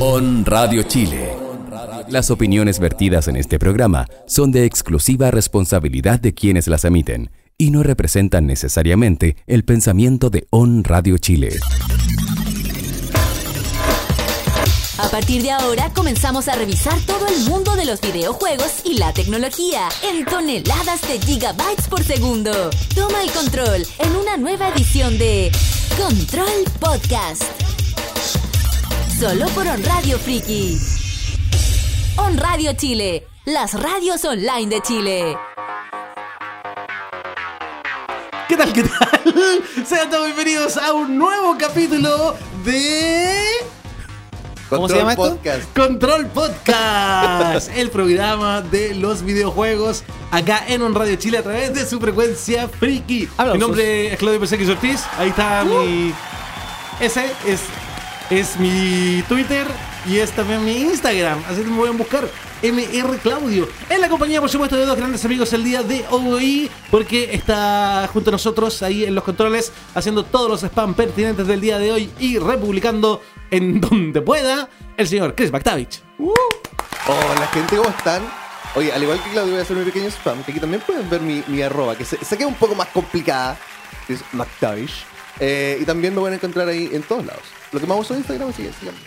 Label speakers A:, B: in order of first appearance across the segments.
A: On Radio Chile. Las opiniones vertidas en este programa son de exclusiva responsabilidad de quienes las emiten y no representan necesariamente el pensamiento de On Radio Chile.
B: A partir de ahora comenzamos a revisar todo el mundo de los videojuegos y la tecnología en toneladas de gigabytes por segundo. Toma el control en una nueva edición de Control Podcast. Solo por On Radio Friki. On Radio Chile, las radios online de Chile.
C: ¿Qué tal? ¿Qué tal? Sean todos bienvenidos a un nuevo capítulo de
D: ¿Cómo se llama esto?
C: Control Podcast, el programa de los videojuegos acá en On Radio Chile a través de su frecuencia friki.
D: Aplausos.
C: Mi nombre es Claudio Perseguis Ortiz, ahí está mi... Ese es, es mi Twitter y es también mi Instagram, así que me pueden buscar. MR Claudio. En la compañía, por supuesto, de dos grandes amigos el día de hoy, porque está junto a nosotros ahí en los controles, haciendo todos los spam pertinentes del día de hoy y republicando en donde pueda el señor Chris McTavish.
D: Hola gente, ¿cómo están? Oye, al igual que Claudio voy a hacer mi pequeño spam, que aquí también pueden ver mi, arroba, que se, se queda un poco más complicada, es McTavish. Eh, y también me van a encontrar ahí en todos lados. Lo que más uso en Instagram, así que síganme.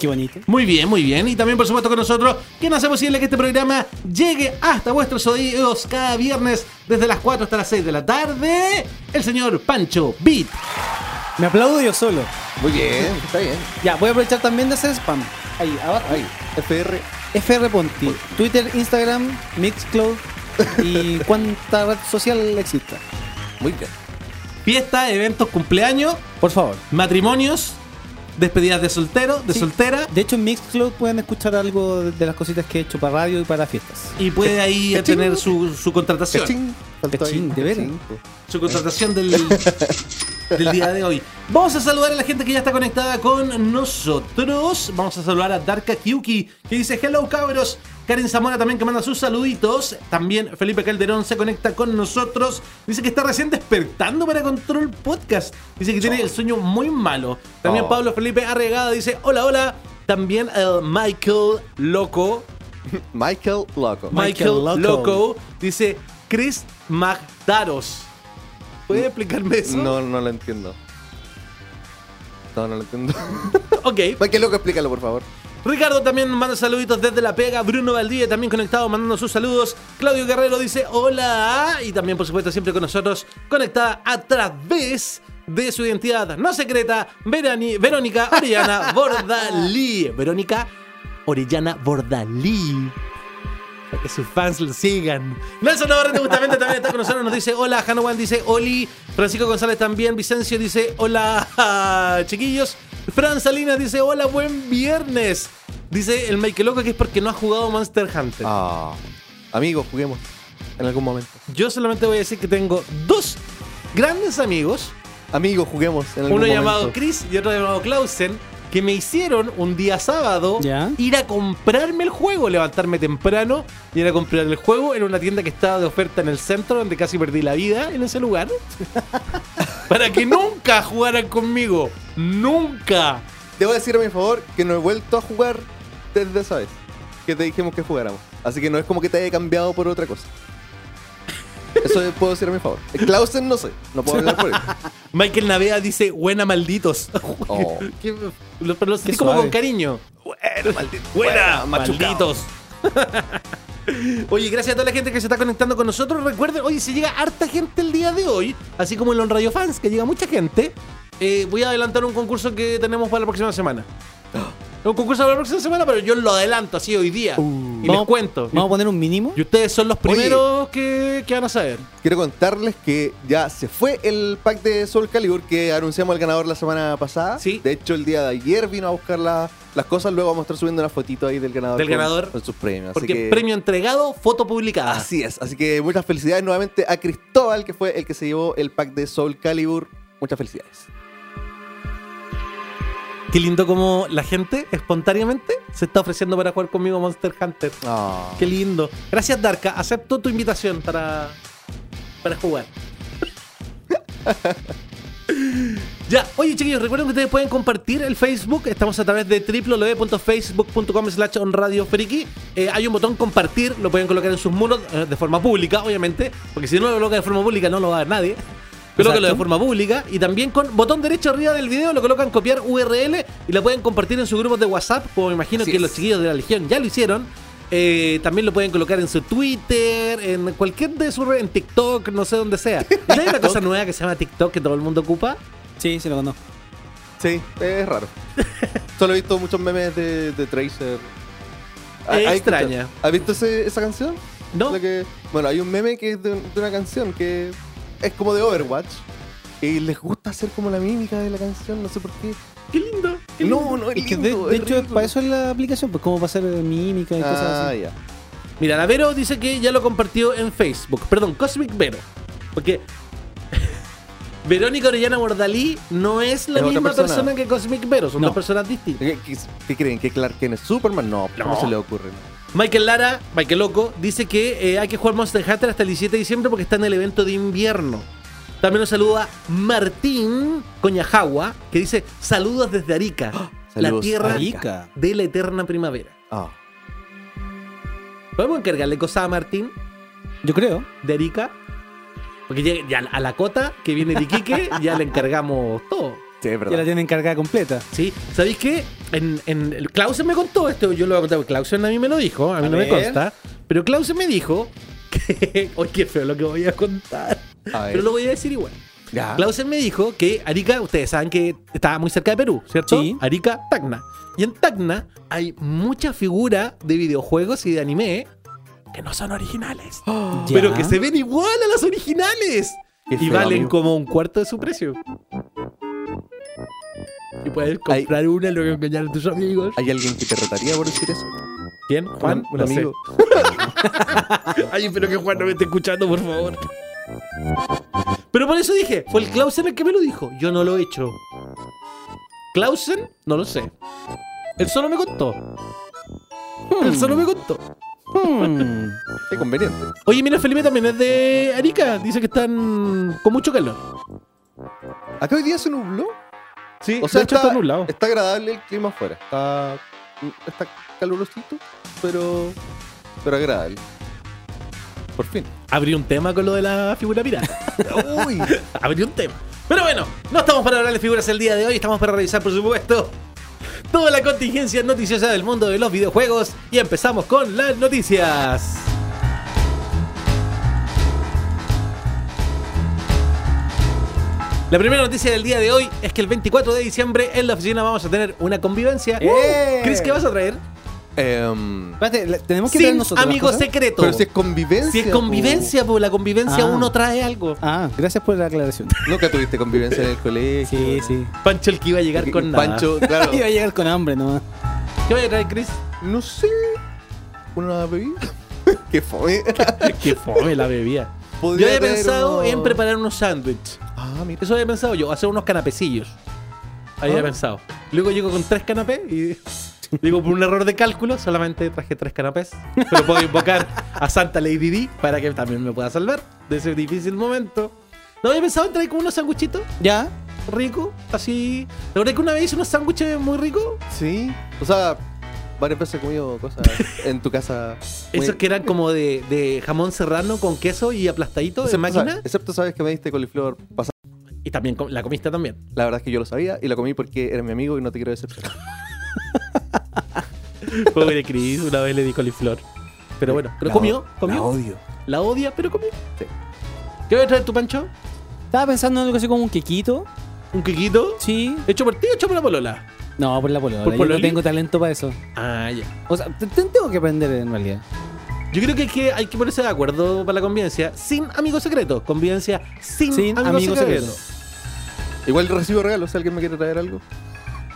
E: Qué bonito.
C: Muy bien, muy bien. Y también, por supuesto, con nosotros, quien hace posible que este programa llegue hasta vuestros oídos cada viernes desde las 4 hasta las 6 de la tarde, el señor Pancho Beat.
E: Me aplaudo yo solo.
D: Muy bien, está bien.
E: Ya, voy a aprovechar también de hacer spam. Ahí, abajo.
D: Ahí, FR.
E: FR Ponti. Twitter, Instagram, Mixcloud y cuánta red social exista.
D: Muy bien.
C: Fiesta, eventos, cumpleaños,
E: Por favor.
C: matrimonios, despedidas de soltero, de
E: Sí.
C: soltera.
E: De hecho, en Mixcloud pueden escuchar algo de- las cositas que he hecho para radio y para fiestas.
C: Y puede ahí
D: Cachín.
C: tener su, su contratación.
D: Cachín.
E: Cachín, de veras.
C: Su contratación del, del día de hoy. Vamos a saludar a la gente que ya está conectada con nosotros. Vamos a saludar a Darka Kyuki, que dice hello cabros. Karen Zamora también que manda sus saluditos. También Felipe Calderón se conecta con nosotros. Dice que está recién despertando para Control Podcast. Dice que tiene el sueño muy malo. También
D: Oh.
C: Pablo Felipe Arregada dice hola, hola. También el Michael Loco.
D: Michael Loco.
C: Michael,
E: Michael
C: Loco.
E: Loco.
C: dice Chris Magdaros. ¿Puede explicarme eso?
D: No, no lo entiendo. No, no lo entiendo.
C: Ok.
D: Michael Loco, explícalo, por favor.
C: Ricardo también manda saluditos desde La Pega. Bruno Valdivia también conectado mandando sus saludos. Claudio Guerrero dice hola. Y también, por supuesto, siempre con nosotros, conectada a través de su identidad no secreta, Verani- Verónica Orellana Bordalí. Verónica Orellana Bordalí. Para que sus fans lo sigan. Nelson Navarrete justamente también está con nosotros. Nos dice hola. Hanowan dice Oli. Francisco González también. Vicencio dice hola, chiquillos. Fran Salinas dice hola, buen viernes. Dice el Michael Loco que es porque no ha jugado Monster Hunter.
D: Ah. Amigos, juguemos. En algún momento.
C: Yo solamente voy a decir que tengo dos grandes amigos.
D: Amigos, juguemos en algún
C: Uno
D: momento.
C: llamado Chris y otro llamado Clausen. Que me hicieron un día sábado
E: Ya.
C: ir a comprarme el juego, levantarme temprano y ir a comprar el juego en una tienda que estaba de oferta en el centro, donde casi perdí la vida en ese lugar. Para que nunca jugaran conmigo. Nunca.
D: Debo decir a mi favor que no he vuelto a jugar desde esa vez que te dijimos que jugáramos. Así que no es como que te haya cambiado por otra cosa. Eso puedo decir a mi favor. Clausen no sé, no puedo hablar por él.
C: Michael Navea dice, buena malditos.
D: Oh.
C: Que- lo- pero lo sentí
E: Qué
C: como
E: suave.
C: con cariño.
D: Bueno, maldito.
C: Buena,
D: machucado.
C: malditos. Oye, gracias a toda la gente que se está conectando con nosotros. Recuerden, oye, si llega harta gente el día de hoy, así como en los Radio Fans, que llega mucha gente, eh, voy a adelantar un concurso que tenemos para la próxima semana. Un concurso para la próxima semana, pero yo lo adelanto así hoy día. y les cuento.
E: Vamos a poner un mínimo.
C: Y ustedes son los primeros que, que van a saber.
D: Quiero contarles que ya se fue el pack de Soul Calibur que anunciamos al ganador la semana pasada.
C: Sí.
D: De hecho, el día de ayer vino a buscar la- las cosas. Luego vamos a estar subiendo una fotito ahí del ganador.
C: Del
D: con-
C: ganador.
D: Con sus premios.
C: Porque
D: que,
C: premio entregado, foto publicada.
D: Así es. Así que muchas felicidades nuevamente a Cristóbal, que fue el que se llevó el pack de Soul Calibur. Muchas felicidades.
C: Qué lindo como la gente espontáneamente se está ofreciendo para jugar conmigo Monster Hunter.
D: Ah.
C: Qué lindo. Gracias, Darka. Acepto tu invitación para, para jugar. Ya, oye chiquillos, recuerden que ustedes pueden compartir el Facebook. Estamos a través de www.facebook.com slash onradiofriki. Eh, hay un botón compartir, lo pueden colocar en sus muros eh, de forma pública, obviamente. Porque si no lo colocan de forma pública no lo va a ver nadie. Colóquenlo de forma pública y también con botón derecho arriba del video lo colocan copiar URL y lo pueden compartir en sus grupos de WhatsApp, como me imagino
D: Así
C: que
D: es.
C: los chiquillos de la Legión ya lo hicieron. Eh, también lo pueden colocar en su Twitter, en cualquier de sus redes, en TikTok, no sé dónde sea. ¿Y hay una cosa nueva que se llama TikTok que todo el mundo ocupa?
E: Sí, sí lo conozco.
D: Sí, es raro. Solo he visto muchos memes de, de Tracer.
C: Es
D: ¿Has
C: extraña.
D: ¿Has visto ese- esa canción?
C: ¿No?
D: La que- bueno, hay un meme que es de, de una canción que es como de Overwatch. Y les gusta hacer como la mímica de la canción, no sé por qué.
C: ¡Qué lindo! qué lindo.
D: No, no, es
E: Es que de, de
D: es
E: hecho, para eso es la aplicación, pues como para hacer mímica y cosas
D: Ah,
E: así.
D: ya.
C: Mira, la Vero dice que ya lo compartió en Facebook. Perdón, Cosmic Vero. Porque Verónica Orellana Bordalí no es la
D: Es
C: misma persona.
D: persona.
C: que Cosmic Vero, son
E: No.
C: dos personas distintas.
D: ¿Qué, qué- qué creen? ¿Que Clark Kent es Superman? No,
C: No.
D: no se le ocurre.
C: Michael Lara, Michael Loco, dice que eh, hay que jugar Monster Hunter hasta el 17 de diciembre porque está en el evento de invierno. También nos saluda Martín Coñajagua, que dice saludos desde Arica, la
D: Saludos,
C: tierra
E: Arica.
C: de la eterna primavera.
D: Ah.
C: ¿Podemos encargarle cosas a Martín
E: Yo creo.
C: de Arica? Porque ya, ya a la cota que viene de Iquique ya le encargamos todo.
D: Sí,
E: Ya la tienen cargada completa.
C: ¿Sí? ¿Sabéis qué? En, en, Clausen me contó esto, yo lo voy a contar, Clausen a mí me lo dijo, a mí
E: A
C: no me consta, pero Clausen me dijo que... Oye, qué feo lo que voy a contar.
D: A.
C: Pero lo voy a decir igual.
D: Ya.
C: Clausen me dijo que Arica, ustedes saben que está muy cerca de Perú, ¿cierto?
E: Sí.
C: Arica, Tacna. Y en Tacna hay muchas figuras de videojuegos y de anime que no son originales. Pero que se ven igual a las originales.
D: Qué
C: y
D: feo,
C: valen
D: amigo.
C: como un cuarto de su precio. Y puedes comprar una y luego engañar a tus amigos.
D: ¿Hay alguien que te retaría por decir eso?
C: ¿Quién? Juan,
D: un
C: sé.
D: amigo.
C: Ay, espero que Juan no me esté escuchando, por favor. Pero por eso dije, fue el Clausen el que me lo dijo. Yo no lo he hecho. Clausen, no lo sé. Él solo me contó. Él solo me contó.
E: Hmm.
D: Qué conveniente.
C: Oye, mira, Felipe también es de Arica. Dice que están con mucho calor.
D: Acá hoy día se nubló.
C: Sí,
D: O sea,
C: de hecho
D: está,
C: está nublado.
D: está agradable el clima afuera. Está, está calurosito, pero, pero agradable. Por fin.
C: Abrí un tema con lo de la figura pirata.
D: Uy.
C: Abrí un tema. Pero bueno, no estamos para hablar de figuras el día de hoy, estamos para revisar, por supuesto, toda la contingencia noticiosa del mundo de los videojuegos. Y empezamos con las noticias. La primera noticia del día de hoy es que el 24 de diciembre en la oficina vamos a tener una convivencia.
E: ¡Eh!
C: ¿Crees que vas a traer?
D: Em,
E: Espérate, tenemos que ver
C: Sin
E: nosotros. las
C: amigo
E: cosas?
C: secreto.
D: pero si es convivencia.
C: Si es convivencia, pues la convivencia
E: Ah.
C: uno trae algo.
E: Ah, gracias por la aclaración.
D: po. Nunca tuviste convivencia en el colegio.
E: Sí, sí.
C: Pancho el que iba a llegar con nada.
D: Pancho, claro.
E: Iba a llegar con hambre nomás.
C: ¿Qué va a traer, Chris?
D: No sé. Una bebida. Qué fome.
C: Qué fome la bebida. Yo
D: Podría
C: había
D: traer
C: pensado
D: uno-
C: en preparar unos sándwiches.
D: Ah, mira.
C: Eso había pensado yo, hacer unos canapecillos. Había
D: Ah.
C: pensado. Luego llego con tres canapés y digo, por un error de cálculo, solamente traje tres canapés. Pero puedo invocar a Santa Lady D para que también me pueda salvar de ese difícil momento. No había pensado en traer como unos sándwichitos
E: ¿Ya?
C: ricos, así. ¿La verdad que una vez hice unos sándwiches muy ricos?
D: Sí. O sea, varias veces he comido cosas en tu casa. muy-
C: Esos que eran como de, de jamón serrano con queso y aplastadito
D: Excepto,
C: máquina.
D: sabes- excepto sabes que me diste coliflor pasado.
C: Y también la comiste también.
D: La verdad es que yo lo sabía y la comí porque eres mi amigo y no te quiero decepcionar.
C: Pobre Chris, una vez le di coliflor. Pero bueno, pero
D: La
C: comió, comió.
D: La odio.
C: La odia, pero comió.
D: Sí.
C: ¿Qué va a traer tu pancho?
E: Estaba pensando en algo así como un quequito.
C: ¿Un quequito?
E: Sí.
C: ¿Hecho por ti o hecho por la polola?
E: No, por la polola.
C: ¿Por
E: Yo
C: pololi?
E: no tengo talento para eso.
C: Ah, ya.
E: O sea, te- te- tengo que aprender en realidad.
C: Yo creo que hay que, hay que ponerse de acuerdo para la convivencia sin amigos secretos. Convivencia sin,
E: Sin
C: amigos,
E: amigos
C: secretos.
D: secretos. Igual recibo regalos si alguien me quiere traer algo.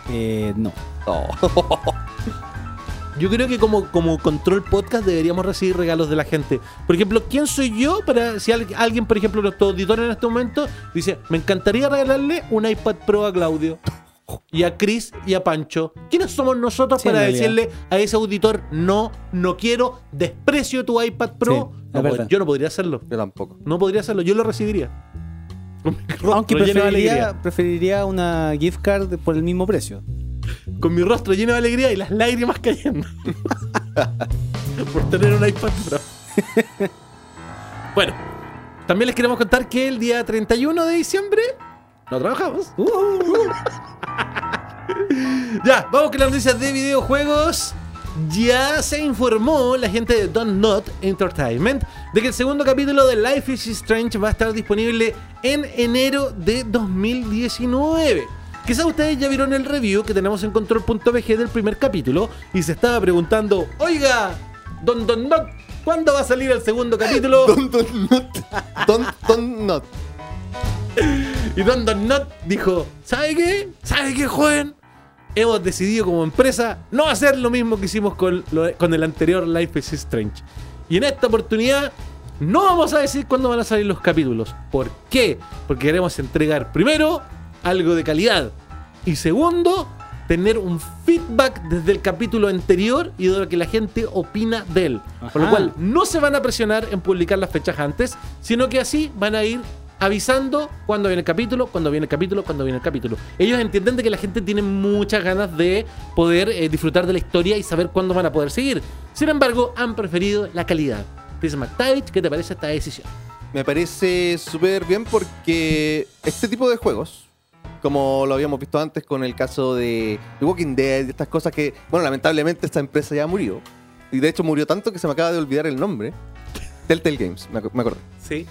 E: Eh, no.
D: Oh.
C: Yo creo que como, como control podcast deberíamos recibir regalos de la gente. Por ejemplo, ¿quién soy yo para si al- alguien, por ejemplo, nuestro auditor en este momento dice, me encantaría regalarle un iPad Pro a Claudio? Y a Chris y a Pancho. ¿Quiénes somos nosotros
E: Sí,
C: para decirle a ese auditor, no, no quiero, desprecio tu iPad Pro?
E: Sí,
C: No
E: es
C: pod-
E: verdad.
C: yo no podría hacerlo.
D: Yo tampoco.
C: No podría hacerlo, yo lo recibiría. Con mi rostro
E: Aunque
C: lleno de
E: preferiría,
C: alegría.
E: preferiría una gift card por el mismo precio.
C: Con mi rostro lleno de alegría y las lágrimas cayendo. Por tener un iPad Pro. bueno, también les queremos contar que el día 31 de diciembre no trabajamos.
E: Uh.
C: Ya, vamos con las noticias de videojuegos. Ya se informó la gente de Don't Not Entertainment de que el segundo capítulo de Life is Strange va a estar disponible en enero de 2019. Quizás ustedes ya vieron el review que tenemos en control.bg del primer capítulo y se estaba preguntando, oiga, Don Don Not, ¿cuándo va a salir el segundo capítulo?
D: Don't, don't not. Don't, don't not.
C: Y Don Not dijo, ¿sabe qué? ¿Sabe qué, joven? Hemos decidido como empresa no hacer lo mismo que hicimos con, lo- con el anterior Life is Strange. Y en esta oportunidad no vamos a decir cuándo van a salir los capítulos. ¿Por qué? Porque queremos entregar primero algo de calidad. Y segundo, tener un feedback desde el capítulo anterior y de lo que la gente opina de él. Por lo
E: Ajá.
C: cual no se van a presionar en publicar las fechas antes, sino que así van a ir avisando cuando viene el capítulo, cuando viene el capítulo, cuando viene el capítulo. Ellos entienden de que la gente tiene muchas ganas de poder eh, disfrutar de la historia y saber cuándo van a poder seguir. Sin embargo, han preferido la calidad. Chris McTavish, ¿qué te parece esta decisión?
D: Me parece súper bien porque este tipo de juegos, como lo habíamos visto antes con el caso de The Walking Dead y estas cosas que, bueno, lamentablemente esta empresa ya murió. Y de hecho murió tanto que se me acaba de olvidar el nombre. Telltale Games, me, ac- me acordé.
C: Sí.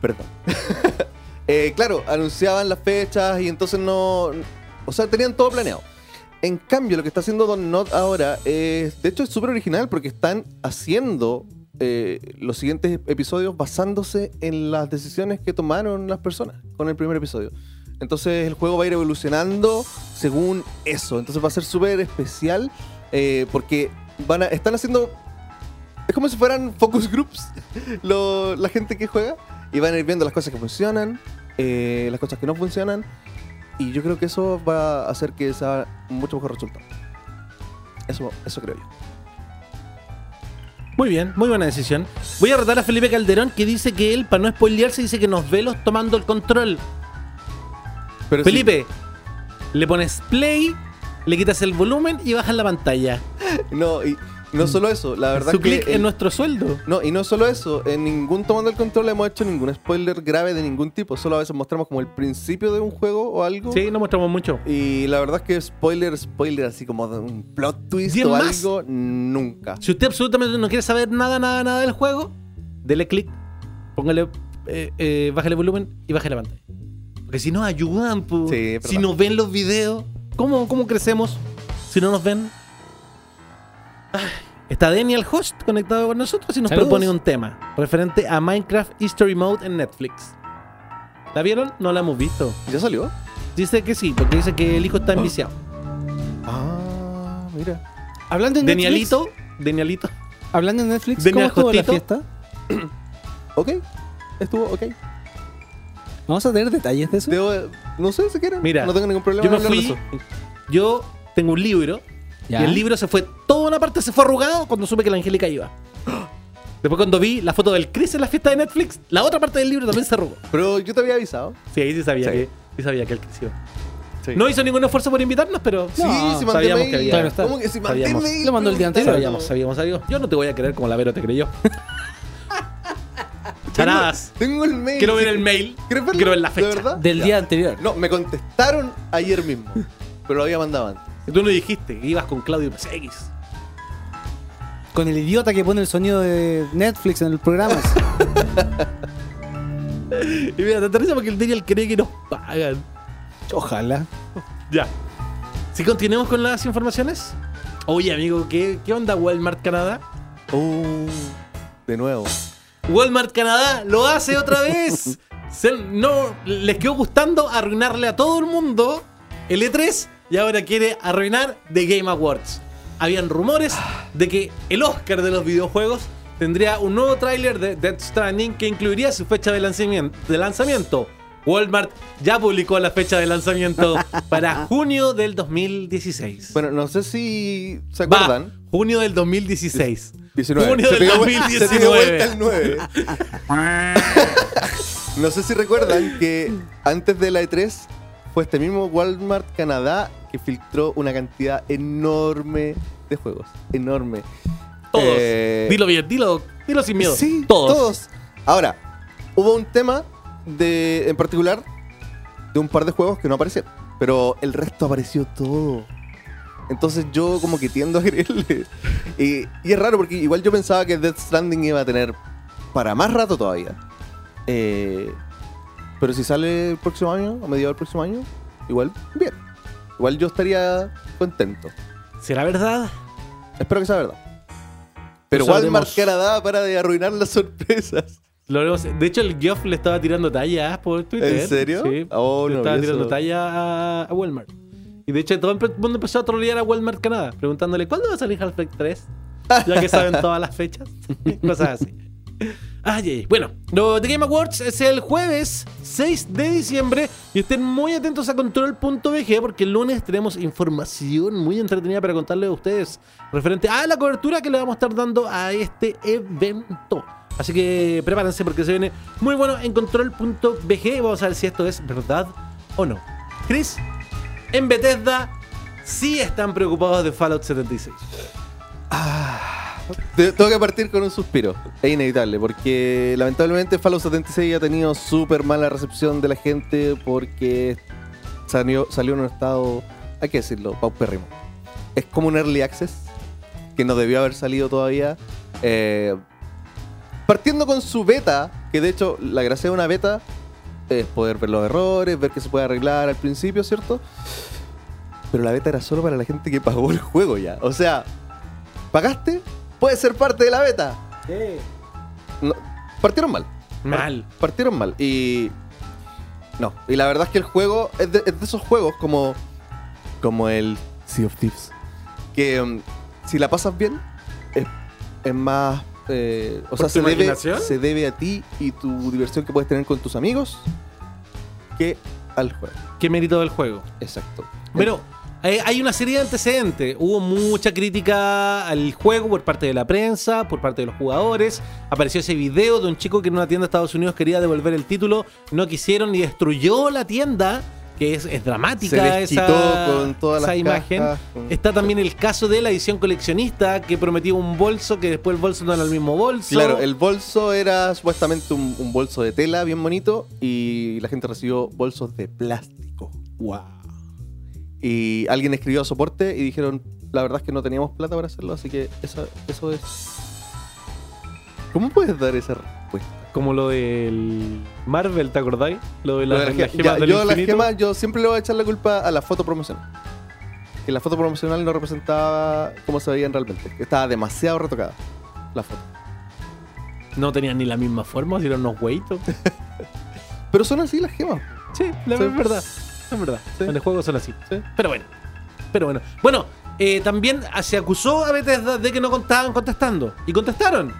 D: Perdón. Eh, claro, anunciaban las fechas y entonces no. O sea, tenían todo planeado. En cambio, lo que está haciendo Don Not ahora es. De hecho, es súper original porque están haciendo eh, los siguientes episodios basándose en las decisiones que tomaron las personas con el primer episodio. Entonces, el juego va a ir evolucionando según eso. Entonces, va a ser súper especial eh, porque van a, están haciendo. Es como si fueran focus groups la gente que juega y van a ir viendo las cosas que funcionan, eh, las cosas que no funcionan. Y yo creo que eso va a hacer que sea mucho mejor resultado. Eso, eso creo yo.
C: Muy bien, muy buena decisión. Voy a retar a Felipe Calderón que dice que él, para no spoilearse, dice que nos ve los tomando el control.
D: Pero sí,
C: Felipe, le pones play, le quitas el volumen y bajas la pantalla.
D: no, y no solo eso, la verdad
C: Su
D: que.
C: clic
D: el-
C: en nuestro sueldo.
D: No, y no solo eso, en ningún tomando el control hemos hecho ningún spoiler grave de ningún tipo. Solo a veces mostramos como el principio de un juego o algo.
C: Sí, no mostramos mucho.
D: Y la verdad es que spoiler, spoiler, así como de un plot twist
C: ¿Y es
D: o
C: más?
D: algo, nunca.
C: Si usted absolutamente no quiere saber nada, nada, nada del juego, dele clic, póngale, eh, eh, bájale volumen y bájale la pantalla. Porque si nos ayudan.
D: Sí,
C: si nos ven los videos, ¿cómo, ¿cómo crecemos si no nos ven? Está Daniel Host conectado con nosotros y nos
E: Saludos.
C: propone un tema referente a Minecraft History Mode en Netflix. ¿La vieron? No la hemos visto.
D: ¿Ya salió?
C: Dice que sí, porque dice que el hijo está enviciado.
D: Ah, mira.
E: Hablando de Netflix,
C: Danielito, Danielito.
E: hablando de Netflix,
C: Daniel
E: ¿cómo estuvo la fiesta?
D: Ok. Estuvo ok.
E: Vamos a tener detalles de eso.
D: Debo- no sé si quieren.
C: Mira,
D: no tengo ningún problema
C: yo me
D: en hablar de
C: fui-
D: eso.
C: Yo tengo un libro
E: Ya.
C: y el libro se fue, toda una parte se fue arrugado cuando supe que la Angélica iba. Después cuando vi la foto del Chris en la fiesta de Netflix, la otra parte del libro también se arrugó.
D: Pero yo te había avisado.
C: Sí, ahí sí sabía,
D: Sí.
C: Que, sí sabía que el Chris iba.
D: Sí.
C: No hizo ningún esfuerzo por invitarnos, pero
D: Sí,
E: No,
D: si
C: sabíamos que había-
E: Claro.
D: ¿Cómo que si mandé
C: Sabíamos.
D: mail?
E: Lo mandó el día anterior.
C: sabíamos, sabíamos, sabíamos. Yo no te voy a creer como la Vero te creyó. Charadas.
D: Tengo el mail.
C: Quiero ver el mail. Quiero ver la
D: ¿De
C: fecha.
D: verdad?
E: Del
D: Ya.
E: día anterior.
D: No, me contestaron ayer mismo. pero lo había mandado antes.
C: Y Tú no dijiste que ibas con Claudio PSX.
E: Con el idiota que pone el sonido de Netflix en el programa.
C: Y mira, te aterriza porque el Daniel cree que nos pagan.
E: Ojalá.
C: Ya. Si continuemos con las informaciones. Oye, amigo, ¿qué, qué onda Walmart Canadá?
D: Oh, de nuevo.
C: Walmart Canadá lo hace otra vez. Se- no les quedó gustando arruinarle a todo el mundo el E3 y ahora quiere arruinar The Game Awards. Habían rumores de que el Oscar de los videojuegos tendría un nuevo tráiler de Death Stranding que incluiría su fecha de lanzamiento, de lanzamiento. Walmart ya publicó la fecha de lanzamiento para junio del 2016.
D: Bueno, no sé si se
C: Va,
D: acuerdan.
C: junio del 2016.
D: 19.
C: Junio
D: Se
C: del
D: te dio vuel- Se te dio
C: 2019.
D: vuelta el 9. No sé si recuerdan que antes de la E3 fue este mismo Walmart Canadá que filtró una cantidad enorme de juegos. Enorme.
C: Todos.
D: Eh,
C: Dilo bien, dilo, dilo sin miedo.
D: Sí,
C: todos.
D: todos. Ahora, hubo un tema de, en particular de un par de juegos que no aparecieron, pero el resto apareció todo. Entonces yo como que tiendo a creerle. Y, y es raro porque igual yo pensaba que Death Stranding iba a tener para más rato todavía. Eh, pero si sale el próximo año, a mediados del próximo año, igual, bien. Igual yo estaría contento.
C: ¿Será verdad?
D: Espero que sea verdad. Pero
C: Lo
D: Walmart. Canadá para de arruinar las sorpresas.
C: Lo haremos- De hecho, el Geoff le estaba tirando talla por Twitter.
D: ¿En serio?
C: Sí.
D: Oh,
C: le
D: no
C: estaba tirando
D: eso.
C: talla a, a Walmart. Y de hecho, todo el mundo empezó a trolear a Walmart Canadá, preguntándole ¿cuándo va a salir Half-Life 3? Ya que saben todas las fechas. Cosas así. Ay, ay. Bueno, lo The Game Awards es el jueves 6 de diciembre y estén muy atentos a control.bg porque el lunes tenemos información muy entretenida para contarles a ustedes referente a la cobertura que le vamos a estar dando a este evento. Así que prepárense porque se viene muy bueno en control.bg vamos a ver si esto es verdad o no. Chris, en Bethesda sí están preocupados de Fallout 76.
D: Te- Tengo que partir con un suspiro. Es inevitable, porque lamentablemente Fallout 76 ha tenido súper mala recepción de la gente porque salió, salió en un estado, hay que decirlo, paupérrimo. Es como un early access que no debió haber salido todavía. Eh, partiendo con su beta, que de hecho la gracia de una beta es poder ver los errores, ver que se puede arreglar al principio, ¿cierto? Pero la beta era solo para la gente que pagó el juego ya. O sea, ¿pagaste? Puedes ser parte de la beta. No, partieron mal.
C: Mal.
D: Partieron mal. Y. No. Y la verdad es que el juego es de, es de esos juegos como. Como el Sea of Thieves. Que um, si la pasas bien, es, es más. eh, o
C: ¿Por
D: sea, se debe, se debe a ti y tu diversión que puedes tener con tus amigos que al juego.
C: ¿Qué mérito del juego?
D: Exacto.
C: Pero eh, hay una serie de antecedentes. Hubo mucha crítica al juego por parte de la prensa, por parte de los jugadores. Apareció ese video de un chico que en una tienda de Estados Unidos quería devolver el título. No quisieron y destruyó la tienda. Que es, es dramática
D: Se les
C: esa,
D: con todas
C: esa
D: las
C: imagen.
D: cajas, con-
C: Está también el caso de la edición coleccionista que prometió un bolso que después el bolso no era el mismo bolso.
D: Claro, el bolso era supuestamente un, un bolso de tela bien bonito y la gente recibió bolsos de plástico.
C: Wow.
D: Y alguien escribió a soporte y dijeron, la verdad es que no teníamos plata para hacerlo, así que eso, eso es... ¿Cómo puedes dar esa respuesta?
C: Como lo del Marvel, ¿te acordáis? Lo de
D: la
C: las
D: ge-
C: gemas
D: ya,
C: del
D: yo las gemas, yo siempre le voy a echar la culpa a la foto promocional. Que la foto promocional no representaba cómo se veían realmente. que Estaba demasiado retocada la foto.
C: No tenían ni la misma forma, si eran unos hueitos.
D: Pero son así las gemas.
C: Sí, la verdad. Es verdad.
D: Sí.
C: En el juego son así.
D: Sí.
C: Pero bueno. Pero bueno. Bueno, eh, también se acusó a Bethesda de que no estaban contestando. Y contestaron.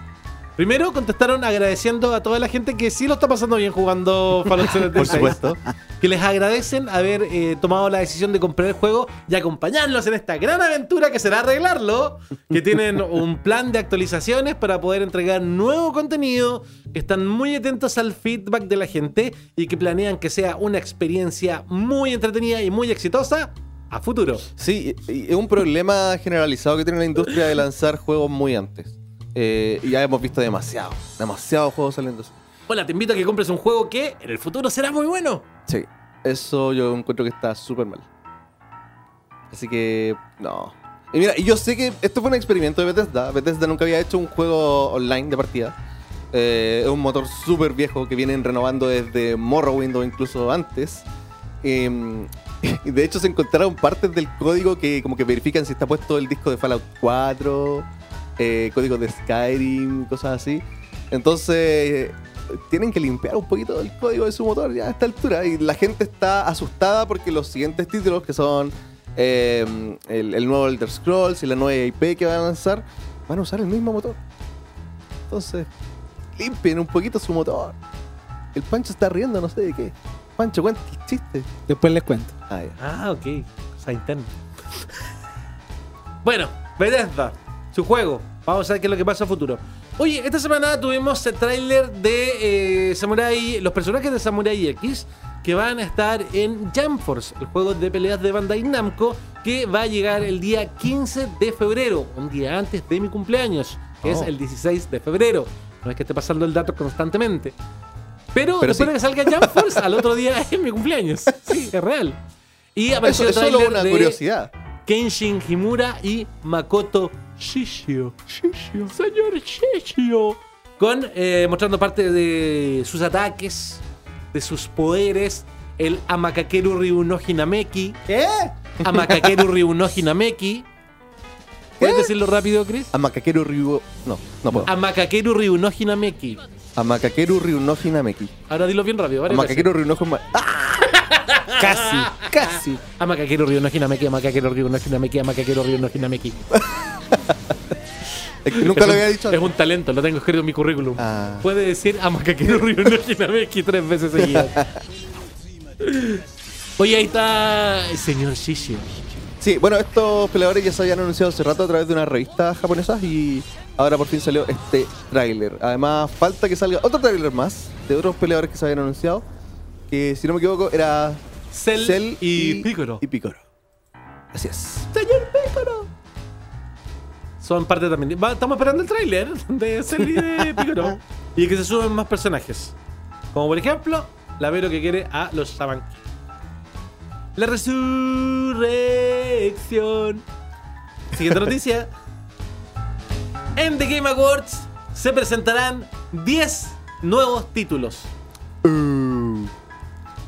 C: Primero contestaron agradeciendo a toda la gente que sí lo está pasando bien jugando Fallout 76.
D: Por supuesto.
C: Que les agradecen haber eh, tomado la decisión de comprar el juego y acompañarnos en esta gran aventura que será arreglarlo. Que tienen un plan de actualizaciones para poder entregar nuevo contenido. Que están muy atentos al feedback de la gente y que planean que sea una experiencia muy entretenida y muy exitosa a futuro.
D: Sí, es un problema generalizado que tiene la industria de lanzar juegos muy antes. Eh, y ya hemos visto demasiado, demasiados juegos saliendo.
C: Bueno, te invito a que compres un juego que en el futuro será muy bueno.
D: Sí, eso yo encuentro que está súper mal. Así que, no. Y mira, y yo sé que esto fue un experimento de Bethesda. Bethesda nunca había hecho un juego online de partida. Eh, es un motor súper viejo que vienen renovando desde Morrowind o incluso antes. Y de hecho se encontraron partes del código que como que verifican si está puesto el disco de Fallout 4, eh, códigos de Skyrim, cosas así. Entonces tienen que limpiar un poquito el código de su motor ya a esta altura. Y la gente está asustada porque los siguientes títulos que son eh, el, el nuevo Elder Scrolls y la nueva IP que van a lanzar van a usar el mismo motor. Entonces, limpien un poquito su motor. El Pancho está riendo, no sé de qué. Pancho, cuenta el chiste.
E: Después les cuento.
D: Ah, ya.
C: Ah, ok. Interna. bueno, Bethesda, su juego. Vamos a ver qué es lo que pasa a futuro. Oye, esta semana tuvimos el tráiler de eh, Samurai, los personajes de Samurai X que van a estar en Jam Force, el juego de peleas de Bandai Namco, que va a llegar el día 15 de febrero, un día antes de mi cumpleaños, que es
D: Oh.
C: el 16 de febrero. No es que esté pasando el dato constantemente. Pero,
D: Pero
C: después
D: sí.
C: de que salga Jam Force, al otro día es mi cumpleaños. Sí, es real. Y apareció
D: Eso
C: el
D: es solo una
C: de
D: curiosidad.
C: Kenshin Himura y Makoto Shishio. Shishio. Señor Shishio. Con, eh, mostrando parte de sus ataques, de sus poderes. El Amakakeru Ryu no Hinameki.
E: ¿Qué?
C: Amakakeru Ryu no Hinameki. ¿Puedes decirlo rápido, Chris?
D: Amakakeru Ryu. No, no puedo.
C: Amakakeru Ryu no Hinameki.
D: Amakakeru Ryu no Hinameki.
C: Ahora dilo bien rápido, veces.
D: Amakakeru Ryu no Hima- ¡Ah!
E: Casi, casi.
C: Amakakeru Ryu no Hinameki, Amakakeru Ryu no Hinameki, Amakakeru Hinameki.
D: Es que nunca
C: Es
D: lo
C: un-
D: había dicho.
C: Es un talento, lo tengo escrito en mi currículum.
D: Ah.
C: Puede decir Amakakeru Ryu no Hinameki tres veces seguidas. Oye, ahí está el señor Shishio.
D: Sí, bueno, estos peleadores ya se habían anunciado hace rato a través de una revista japonesa y ahora por fin salió este tráiler. Además, falta que salga otro tráiler más de otros peleadores que se habían anunciado. Que si no me equivoco era
C: Cell, y, Piccolo.
D: Y Piccolo. Así es.
C: Señor Piccolo. Son parte también. va- estamos esperando el tráiler de y de Piccolo. y que se suben más personajes. Como por ejemplo, la Vero que quiere a los Sabanki. La resurrección. Siguiente noticia. En The Game Awards se presentarán 10 nuevos títulos.
D: Uh.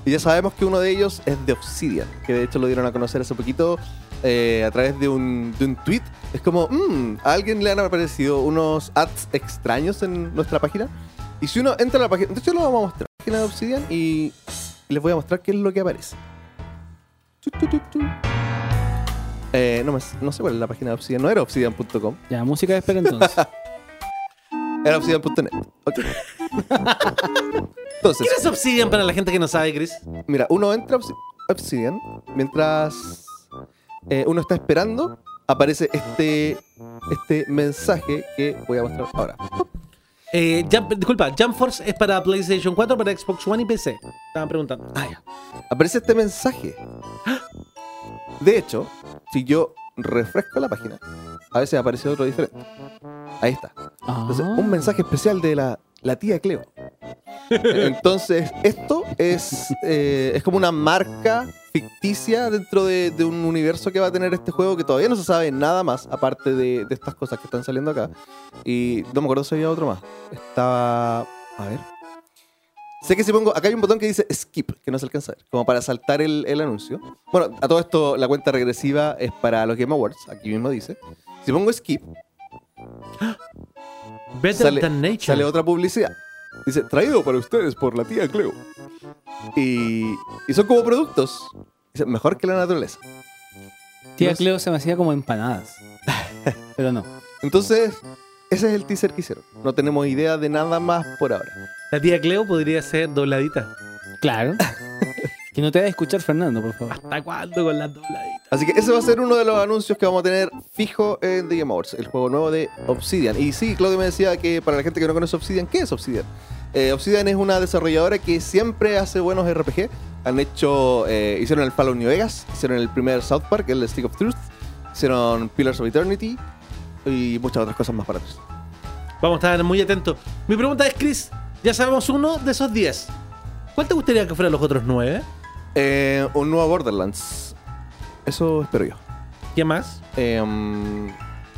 D: Y ya sabemos que uno de ellos es de Obsidian, que de hecho lo dieron a conocer hace poquito eh, a través de un, de un tweet. Es como, mmm, a alguien le han aparecido unos ads extraños en nuestra página. Y si uno entra a la página, de hecho lo vamos a mostrar, la página de Obsidian, y les voy a mostrar qué es lo que aparece. Eh, no, me- no sé cuál es la página de Obsidian, no era obsidian.com,
E: Ya, música de espera entonces.
D: era obsidian.net. Ok. Entonces,
C: ¿Quién es Obsidian para la gente que no sabe, Chris?
D: Mira, uno entra a Obsi- Obsidian mientras eh, uno está esperando. Aparece este, este mensaje que voy a mostrar ahora.
C: Eh, Jump- disculpa, Jump Force es para PlayStation 4, para Xbox One y PC. Estaban preguntando.
D: Ah, ya. Aparece este mensaje. De hecho, si yo refresco la página, a veces aparece otro diferente. Ahí está. Entonces,
E: Ah.
D: un mensaje especial de la, la tía Cleo. Entonces, esto es, eh, es como una marca ficticia dentro de, de un universo que va a tener este juego que todavía no se sabe nada más, aparte de, de estas cosas que están saliendo acá. Y no me acuerdo si había otro más. Estaba... A ver. Sé que si pongo... Acá hay un botón que dice skip, que no se alcanza a ver, como para saltar el, el anuncio. Bueno, a todo esto la cuenta regresiva es para los Game Awards, aquí mismo dice. Si pongo skip,
C: Better
D: sale,
C: Than Nature.
D: sale otra publicidad. Dice, traído para ustedes por la tía Cleo. Y, y son como productos. Dice, mejor que la naturaleza.
E: Tía
D: no sé.
E: Cleo se me hacía como empanadas. Pero no.
D: Entonces, ese es el teaser que hicieron. No tenemos idea de nada más por ahora.
C: La tía Cleo podría ser dobladita.
E: Claro. que no te va a escuchar Fernando, por favor.
C: ¿Hasta cuándo con las dobladitas?
D: Así que ese va a ser uno de los anuncios que vamos a tener fijo en The Game Awards, el juego nuevo de Obsidian. Y sí, Claudio me decía que para la gente que no conoce Obsidian, ¿qué es Obsidian? Eh, Obsidian es una desarrolladora que siempre hace buenos RPG. Han hecho, eh, hicieron el Fallout New Vegas, hicieron el primer South Park, el Stick of Truth, hicieron Pillars of Eternity y muchas otras cosas más para atrás.
C: Vamos a estar muy atentos. Mi pregunta es, Chris, ya sabemos uno de esos 10. ¿Cuál te gustaría que fueran los otros 9?
D: Eh, un nuevo Borderlands. Eso espero yo.
C: ¿Qué más?
D: Eh, un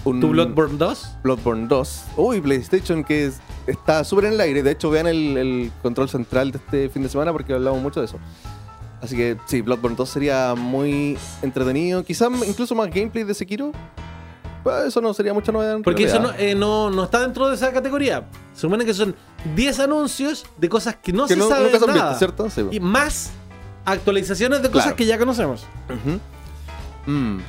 C: ¿Tu Bloodborne 2?
D: Bloodborne 2. Uy, PlayStation que es- está súper en el aire. De hecho, vean el, el control central de este fin de semana porque hablamos mucho de eso. Así que sí, Bloodborne 2 sería muy entretenido. Quizás incluso más gameplay de Sekiro. Pues eso no sería mucha novedad.
C: Porque eso no, eh, no, no está dentro de esa categoría. Se supone que son 10 anuncios de cosas que no
D: Que
C: se
D: no-
C: saben nada.
D: visto, ¿cierto? Sí.
C: Y más actualizaciones de cosas
D: Claro.
C: que ya conocemos.
D: Ujú. Mm,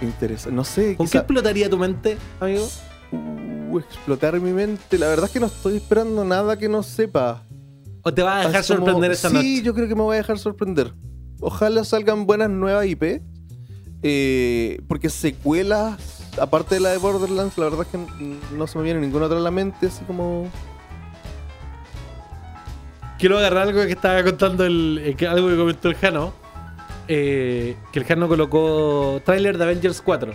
D: Interesante. No sé.
C: ¿Con qué explotaría tu mente, amigo?
D: Uh, explotar mi mente. La verdad es que no estoy esperando nada que no sepa.
C: ¿O te va a dejar
D: Así como-
C: sorprender esa
D: sí,
C: noche?
D: yo creo que me voy a dejar sorprender. Ojalá salgan buenas nuevas IP. eh, porque secuelas aparte de la de Borderlands, la verdad es que no se me viene ninguna otra a la mente, así como.
C: Quiero agarrar algo que estaba contando el, eh, algo que comentó el Jano. eh, que el Jano colocó tráiler de Avengers 4.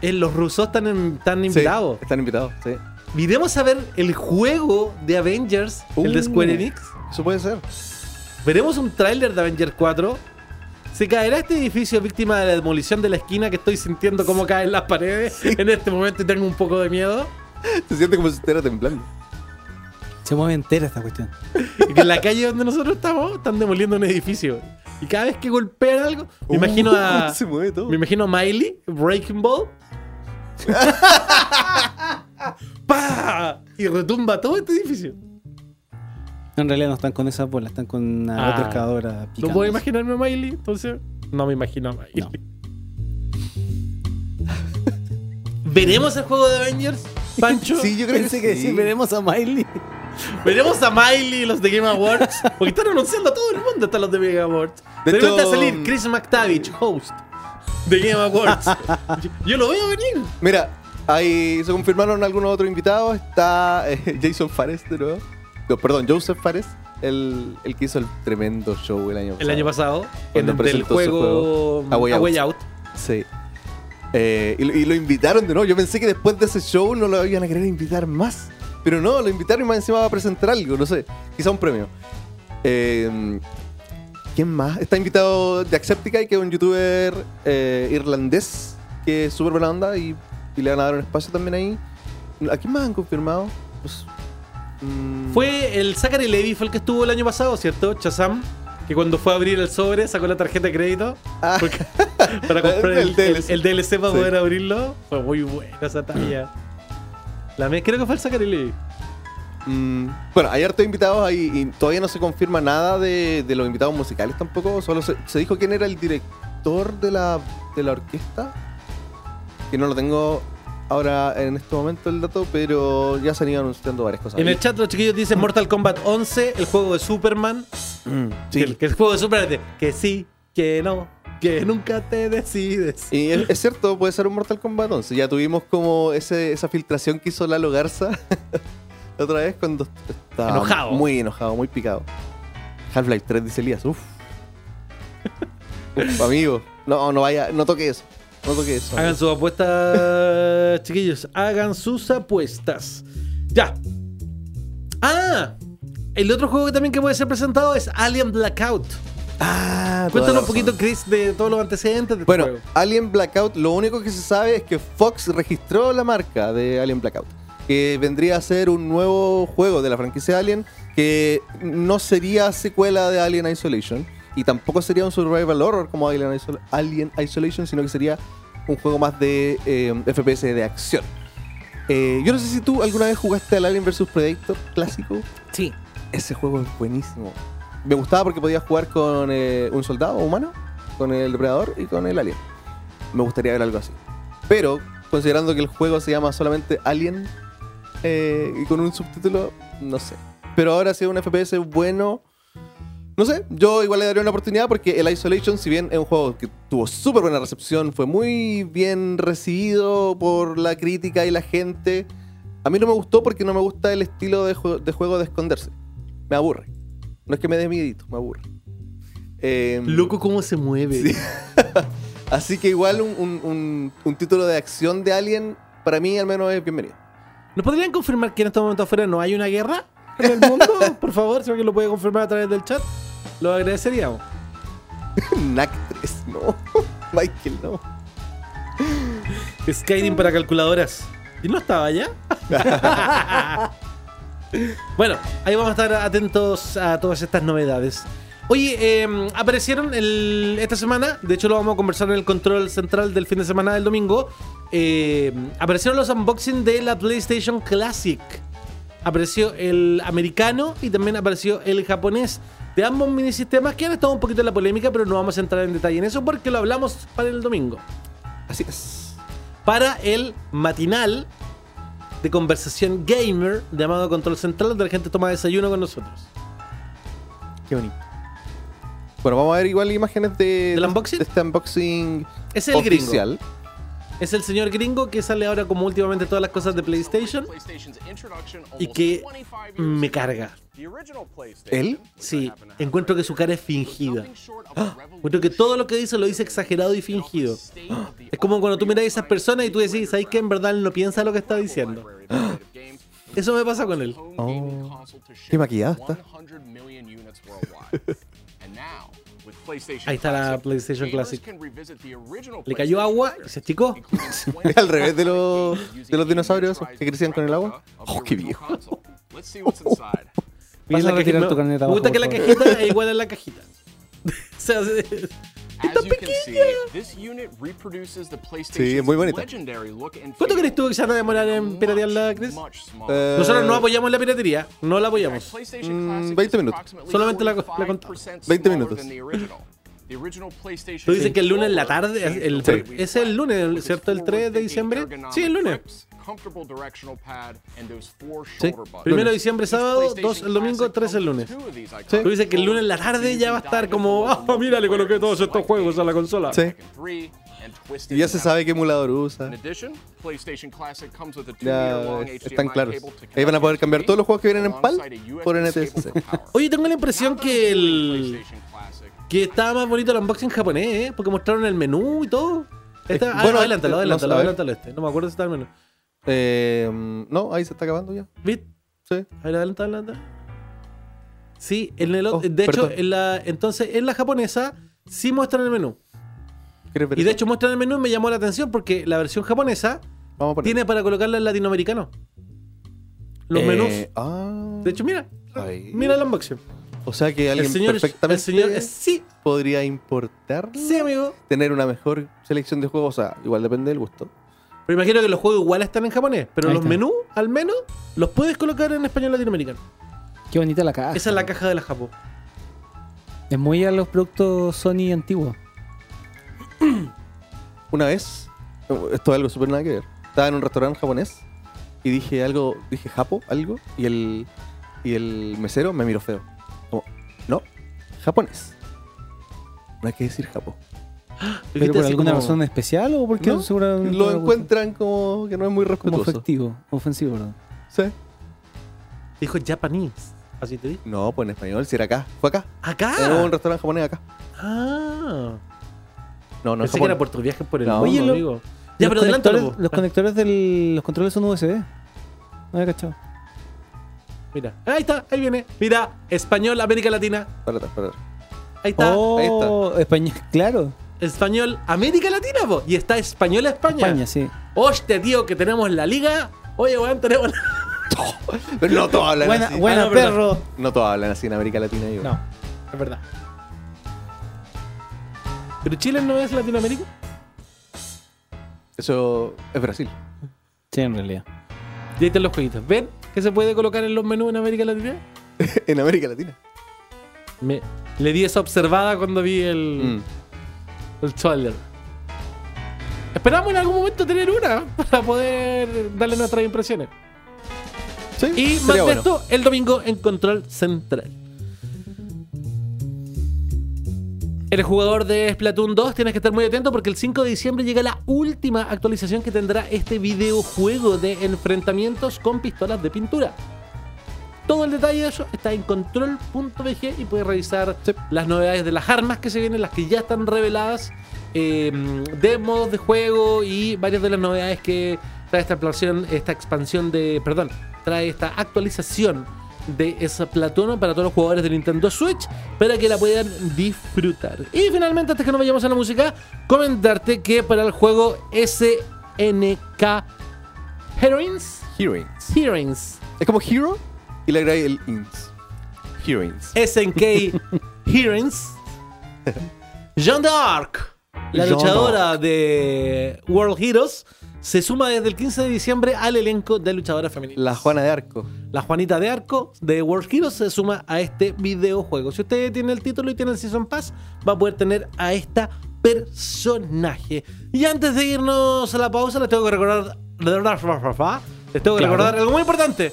C: Eh, los rusos están, en- están invitados.
D: Sí, están invitados, sí.
C: Iremos a ver el juego de Avengers, el de
D: Uh.
C: Square Enix.
D: Eso puede ser.
C: Veremos un tráiler de Avengers 4. ¿Se caerá este edificio víctima de la demolición de la esquina que estoy sintiendo cómo caen las paredes en este momento y tengo un poco de miedo?
D: Se siente como si estuviera temblando.
E: Se mueve entera esta cuestión.
C: Y que en la calle donde nosotros estamos están demoliendo un edificio. Y cada vez que golpean algo, me imagino a.
D: Se mueve todo.
C: Me imagino a Miley, Breaking Ball. ¡Pah! Y retumba todo este edificio.
E: En realidad no están con esas bolas, están con una
C: Ah.
E: retorcadora
C: No puedo imaginarme a Miley, entonces. No me imagino a Miley.
E: No.
C: ¿Veremos el juego de Avengers, Pancho?
D: Sí, yo creo que,
E: Pensé que
D: sí.
E: sí, veremos a Miley.
C: ¿Veremos a Miley y los de Game Awards? Porque están anunciando a todo el mundo están los de Game Awards.
D: De
C: repente va a salir Chris McTavish, host de Game Awards. yo, yo lo veo venir.
D: Mira, ahí se confirmaron algunos otros invitados. Está eh, Jason Fares de nuevo. No, perdón, Joseph Fares, el, el que hizo el tremendo show el año pasado.
C: El año pasado, en el juego,
D: A Way
C: A Way
D: Out. Sí. Eh, y, y lo invitaron de nuevo. Yo pensé que después de ese show no lo iban a querer invitar más. Pero no, lo invitaron y más encima va a presentar algo, no sé. Quizá un premio. Eh, ¿Quién más? Está invitado de Accepticai, que es un youtuber eh, irlandés, que es súper buena onda y, y le van a dar un espacio también ahí. ¿A quién más han confirmado? Pues, mm,
C: Fue el Zachary Levy, fue el que estuvo el año pasado, ¿cierto? Chazam. Que cuando fue a abrir el sobre sacó la tarjeta de crédito
D: Ah.
C: porque- para comprar el,
D: El DLC.
C: el DLC para
D: Sí.
C: poder abrirlo. Fue muy buena esa talla. La me creo que fue el Zachary Levy.
D: Mm, bueno, hay hartos invitados ahí y todavía no se confirma nada de, de los invitados musicales tampoco. Solo se, se dijo quién era el director de la, de la orquesta. Que no lo tengo ahora en este momento el dato, pero ya se han ido anunciando varias cosas.
C: En el chat los chiquillos dicen Mortal Kombat 11, el juego de Superman.
D: Mm,
C: Que, el,
D: sí.
C: que el juego de Superman de que sí, que no, que nunca te decides.
D: Y es, es cierto, puede ser un Mortal Kombat 11. Ya tuvimos como ese, esa filtración que hizo Lalo Garza la otra vez cuando estaba
C: Enojado.
D: muy enojado, muy picado. Half-Life 3 dice Elías, uff. Uf, amigo, no, no vaya, no toque eso. No toque eso.
C: Hagan sus apuestas, chiquillos. Hagan sus apuestas. Ya. Ah, el otro juego que también que puede ser presentado es Alien Blackout.
D: Ah,
C: Cuéntanos un poquito. Chris, de todos los antecedentes de
D: Bueno,
C: juego.
D: Alien Blackout, lo único que se sabe es que Fox registró la marca de Alien Blackout. Que vendría a ser un nuevo juego de la franquicia Alien que no sería secuela de Alien Isolation. Y tampoco sería un survival horror como Alien, Isol- Alien Isolation, sino que sería un juego más de eh, FPS de acción. Eh, yo no sé si tú alguna vez jugaste al Alien vs Predator clásico.
C: Sí.
D: Ese juego es buenísimo. Me gustaba porque podías jugar con eh, un soldado humano, con el depredador y con el alien. Me gustaría ver algo así. Pero, considerando que el juego se llama solamente Alien eh, y con un subtítulo, no sé. Pero ahora si es un FPS bueno, no sé, yo igual le daría una oportunidad porque el Isolation, si bien es un juego que tuvo súper buena recepción, fue muy bien recibido por la crítica y la gente, a mí no me gustó porque no me gusta el estilo de juego de esconderse. Me aburre. No es que me dé miedito, me aburre. Em,
C: Loco cómo se mueve.
D: Sí. Así que igual un, un- un- un título de acción de Alien, para mí al menos es bienvenido.
C: ¿Nos podrían confirmar que en este momento afuera no hay una guerra en el mundo? Por favor, si alguien lo puede confirmar a través del chat, lo agradeceríamos.
D: NAC 3, no. Michael, no.
C: Skyrim para calculadoras. ¿Y no estaba allá? Bueno, ahí vamos a estar atentos a todas estas novedades. Oye, eh, aparecieron el- esta semana, de hecho lo vamos a conversar en el control central del fin de semana del domingo. eh, aparecieron los unboxing de la PlayStation Classic. Apareció el americano y también apareció el japonés. De ambos minisistemas que han estado un poquito en la polémica, pero no vamos a entrar en detalle en eso porque lo hablamos para el domingo
D: Así es.
C: para el matinal de conversación gamer llamado Control Central, donde la gente toma desayuno con nosotros.
D: Qué bonito. Bueno, vamos a ver igual imágenes de,
C: ¿Del unboxing?
D: de este unboxing
C: es el gringo.
D: oficial.
C: Es el señor gringo que sale ahora como últimamente todas las cosas de PlayStation y que me carga.
D: ¿Él?
C: Sí, encuentro que su cara es fingida. Encuentro que todo lo que dice lo dice exagerado y fingido. Es como cuando tú miras a esas personas y tú decís, ¿sabes que en verdad él no piensa lo que está diciendo? Eso me pasa con él.
D: Oh. Qué maquillado está.
C: Ahí está la PlayStation Classic. Le cayó agua y se esticó.
D: Es al revés de los, de los dinosaurios que crecían con el agua. Oh, qué viejo.
C: Mira la cajita-
E: tu carnet
C: me
E: abajo,
C: gusta que la cajita es igual a la cajita. o sea, se-
D: Sí, es muy bonita.
C: ¿Cuánto crees tú que se van a demorar en piratearla, Chris?
D: Eh,
C: Nosotros no apoyamos la piratería, no la apoyamos.
D: Mm, 20 minutos.
C: Solamente la- la contamos.
D: 20 minutos.
C: Tú dices que el lunes en la tarde, el-
D: Sí.
C: es el lunes, ¿cierto? El 3 de diciembre. Sí, el lunes.
D: Sí.
C: Primero de diciembre sábado, dos el domingo, tres el lunes. Tú dices que el lunes en la tarde ya va a estar como, ah, mira, le coloqué todos estos juegos a la consola.
D: Sí. Y ya se sabe qué emulador usa. Ya están claros. Ahí van a poder cambiar todos los juegos que vienen en PAL por NTSC.
C: Oye, tengo la impresión que el que estaba más bonito el unboxing japonés, ¿eh? Porque mostraron el menú y todo. Está, ah,
D: bueno,
C: adelántalo,
D: no
C: adelántalo, adelántalo este. No me acuerdo si está el menú.
D: Eh, no, ahí se está acabando ya.
C: ¿Viste?
D: Sí.
C: A ver, adelanta, adelanta. Sí, en el,
D: Oh,
C: de hecho, en la, entonces en la japonesa sí muestran el menú.
D: ¿Quieres ver
C: Y de hecho muestran el menú y me llamó la atención porque la versión japonesa tiene para colocarla en latinoamericano. Los
D: Eh,
C: menús.
D: Ah.
C: De hecho, mira. Mira el unboxing.
D: O sea que
C: El
D: alguien
C: señor,
D: perfectamente
C: el señor, sí,
D: podría importar,
C: sí, amigo.
D: tener una mejor selección de juegos. O sea, igual depende del gusto.
C: Pero imagino que los juegos igual están en japonés, pero
E: Ahí
C: los
E: está.
C: menús, al menos, los puedes colocar en español latinoamericano.
E: Qué bonita la caja.
C: Esa es la caja de la Japo.
E: Es muy a los productos Sony antiguos.
D: Una vez, esto es algo súper nada que ver. Estaba en un restaurante japonés y dije algo, dije japo, algo, y el, y el mesero me miró feo. Como, no, japonés. No hay que decir japo.
E: ¿Pero por alguna
C: como-
E: razón especial o porque
D: No,
E: seguramente
D: lo encuentran como que no es muy
E: como
D: respetuoso.
E: ofensivo? Ofensivo, perdón.
D: Sí.
C: Dijo Japanese. Así te dije.
D: No, pues en español, si era acá. Fue acá.
C: Acá.
D: En un restaurante japonés acá.
C: Ah.
D: No, no es
C: Pensé que
D: Japón.
C: era por tus viajes por el
D: No,
C: mundo,
E: Oye, lo-
C: amigo. Ya,
E: los
C: pero adelántalo.
E: los conectores de los controles son USB. No había cachado.
C: Mira, ahí está, ahí viene. Mira, español, América Latina.
D: Espérate, espérate.
C: Ahí está.
E: Oh, español, claro.
C: Español, América Latina, po. Y está español España.
E: España, sí.
C: Hostia, tío, que tenemos la liga. Oye, weón, tenemos la...
D: Pero no todos hablan
E: Buena,
D: así.
E: buena
C: Ah, no,
E: perro.
D: No todos hablan así en América Latina. Digo.
C: No, es verdad. ¿Pero Chile no es Latinoamérica?
D: Eso es Brasil.
E: Sí, en realidad.
C: Y ahí están los jueguitos. ¿Ven que se puede colocar en los menús en América Latina?
D: en América Latina.
C: Me, le di esa observada cuando vi el,
D: Mm.
C: El trailer. Esperamos en algún momento tener una para poder darle nuestras impresiones.
D: Sí,
C: Y más de
D: bueno.
C: esto el domingo en Control Central. Eres jugador de Splatoon 2, tienes que estar muy atento porque el 5 de diciembre llega la última actualización que tendrá este videojuego de enfrentamientos con pistolas de pintura. Todo el detalle de eso está en control.bg y puedes revisar
D: Sí.
C: las novedades de las armas que se vienen, las que ya están reveladas, eh, de modos de juego y varias de las novedades que trae esta expansión, esta expansión de, perdón, trae esta actualización de esa Platoon para todos los jugadores de Nintendo Switch para que la puedan disfrutar. Y finalmente, antes que nos vayamos a la música, comentarte que para el juego SNK Heroines,
D: Heroines.
C: Heroines,
D: Es como Hero y le agregué el ins. Heroines.
C: SNK Heroines, Jeanne d'Arc, la luchadora de World Heroes, se suma desde el 15 de diciembre al elenco de luchadoras femeninas.
D: La Juana de Arco.
C: La Juanita de Arco de World Heroes se suma a este videojuego. Si usted tiene el título y tiene el Season Pass, va a poder tener a esta personaje. Y antes de irnos a la pausa, les tengo que recordar. Les tengo que
E: Claro.
C: recordar algo muy importante.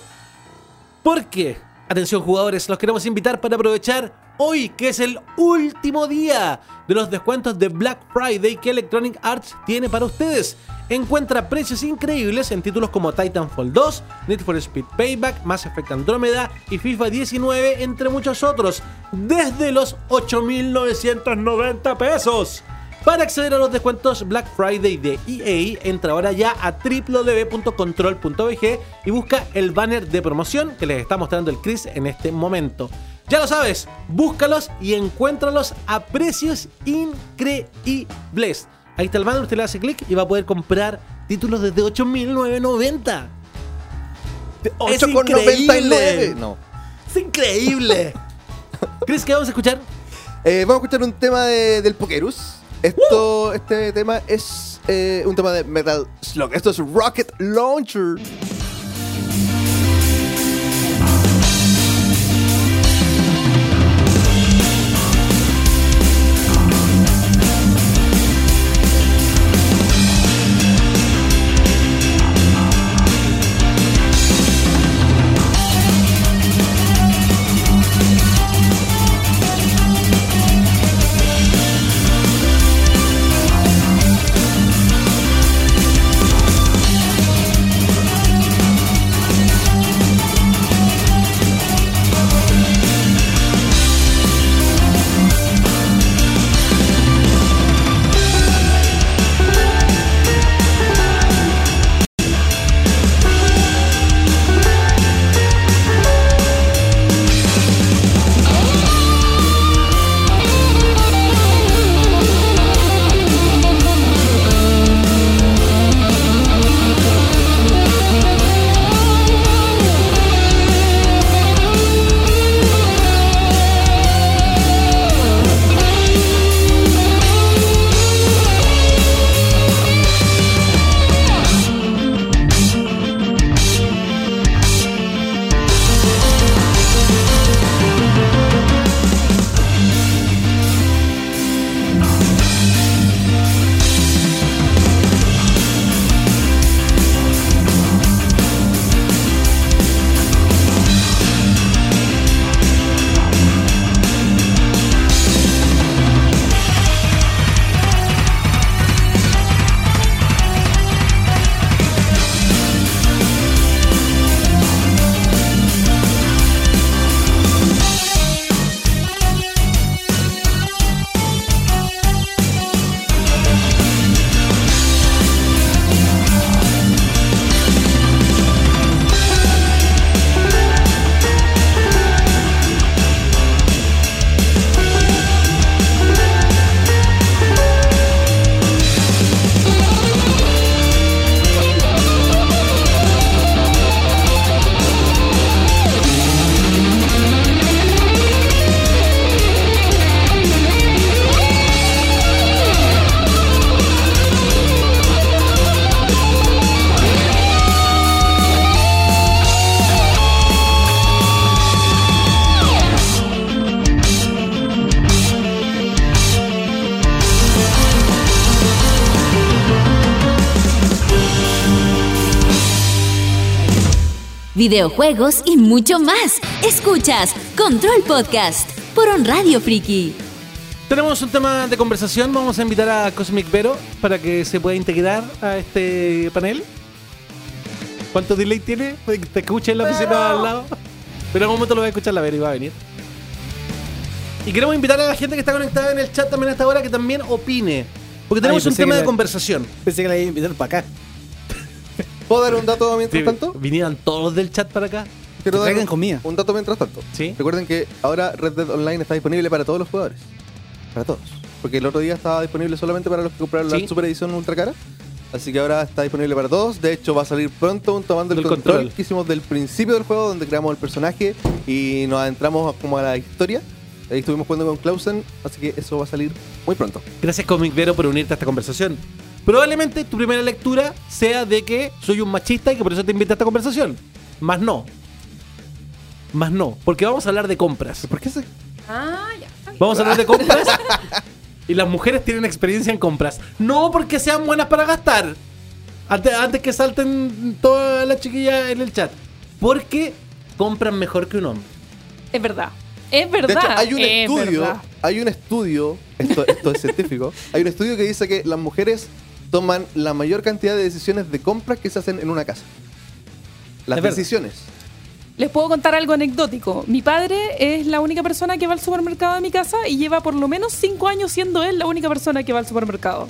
C: Porque, atención jugadores, los queremos invitar para aprovechar hoy, que es el último día de los descuentos de Black Friday que Electronic Arts tiene para ustedes. Encuentra precios increíbles en títulos como Titanfall 2, Need for Speed Payback, Mass Effect Andromeda y FIFA 19, entre muchos otros, desde los 8.990 pesos. Para acceder a los descuentos Black Friday de EA, entra ahora ya a www.control.bg y busca el banner de promoción que les está mostrando el Chris en este momento. Ya lo sabes, búscalos y encuéntralos a precios increíbles. Ahí está el banner, usted le hace clic y va a poder comprar títulos desde 8.990. Es
D: 8,99.
C: increíble.
D: No.
C: Es increíble. Chris, ¿qué vamos a escuchar?
D: Eh, vamos a escuchar un tema de- del Pokerus. Esto, Este tema es eh, un tema de Metal Slug. Esto es Rocket Launcher.
B: Videojuegos y mucho más. Escuchas Control Podcast por On Radio Friki.
C: Tenemos un tema de conversación. Vamos a invitar a Cosmic Vero para que se pueda integrar a este panel. ¿Cuánto delay tiene? Te escucha en la oficina al lado. Pero en un momento lo va a escuchar la Vero y va a venir. Y queremos invitar a la gente que está conectada en el chat también a esta hora que también opine. Porque tenemos
E: Ay,
C: un
E: pensé
C: tema
E: que
C: de
E: la-
C: conversación.
E: Pensé que la iba a invitar para acá.
D: ¿Puedo dar un dato mientras tanto?
C: Vinieran todos del chat para acá.
D: Quiero dar un,
E: comida.
D: un dato mientras tanto.
C: Sí.
D: Recuerden que ahora Red Dead Online está disponible para todos los jugadores. Para todos. Porque el otro día estaba disponible solamente para los que compraron
C: Sí.
D: la super edición ultra cara. Así que ahora está disponible para todos. De hecho, va a salir pronto un tomando el
C: Del
D: control,
C: control.
D: que hicimos del principio del juego, donde creamos el personaje y nos adentramos como a la historia. Ahí estuvimos jugando con Clausen, así que eso va a salir muy pronto.
C: Gracias Comic Vero por unirte a esta conversación. Probablemente tu primera lectura sea de que soy un machista y que por eso te invité a esta conversación. Más no. Más no. Porque vamos a hablar de compras.
D: ¿Por qué se.?
F: Ah, ya.
C: Vamos a hablar de compras. y las mujeres tienen experiencia en compras. No porque sean buenas para gastar. Antes, antes que salten todas las chiquillas en el chat. Porque compran mejor que un hombre.
F: Es verdad. Es verdad.
D: De hecho, hay un
F: es
D: estudio,
F: verdad.
D: hay un estudio, esto, esto es científico, hay un estudio que dice que las mujeres toman la mayor cantidad de decisiones de compras que se hacen en una casa. Las decisiones.
F: Les puedo contar algo anecdótico. Mi padre es la única persona que va al supermercado de mi casa y lleva por lo menos cinco años siendo él la única persona que va al supermercado.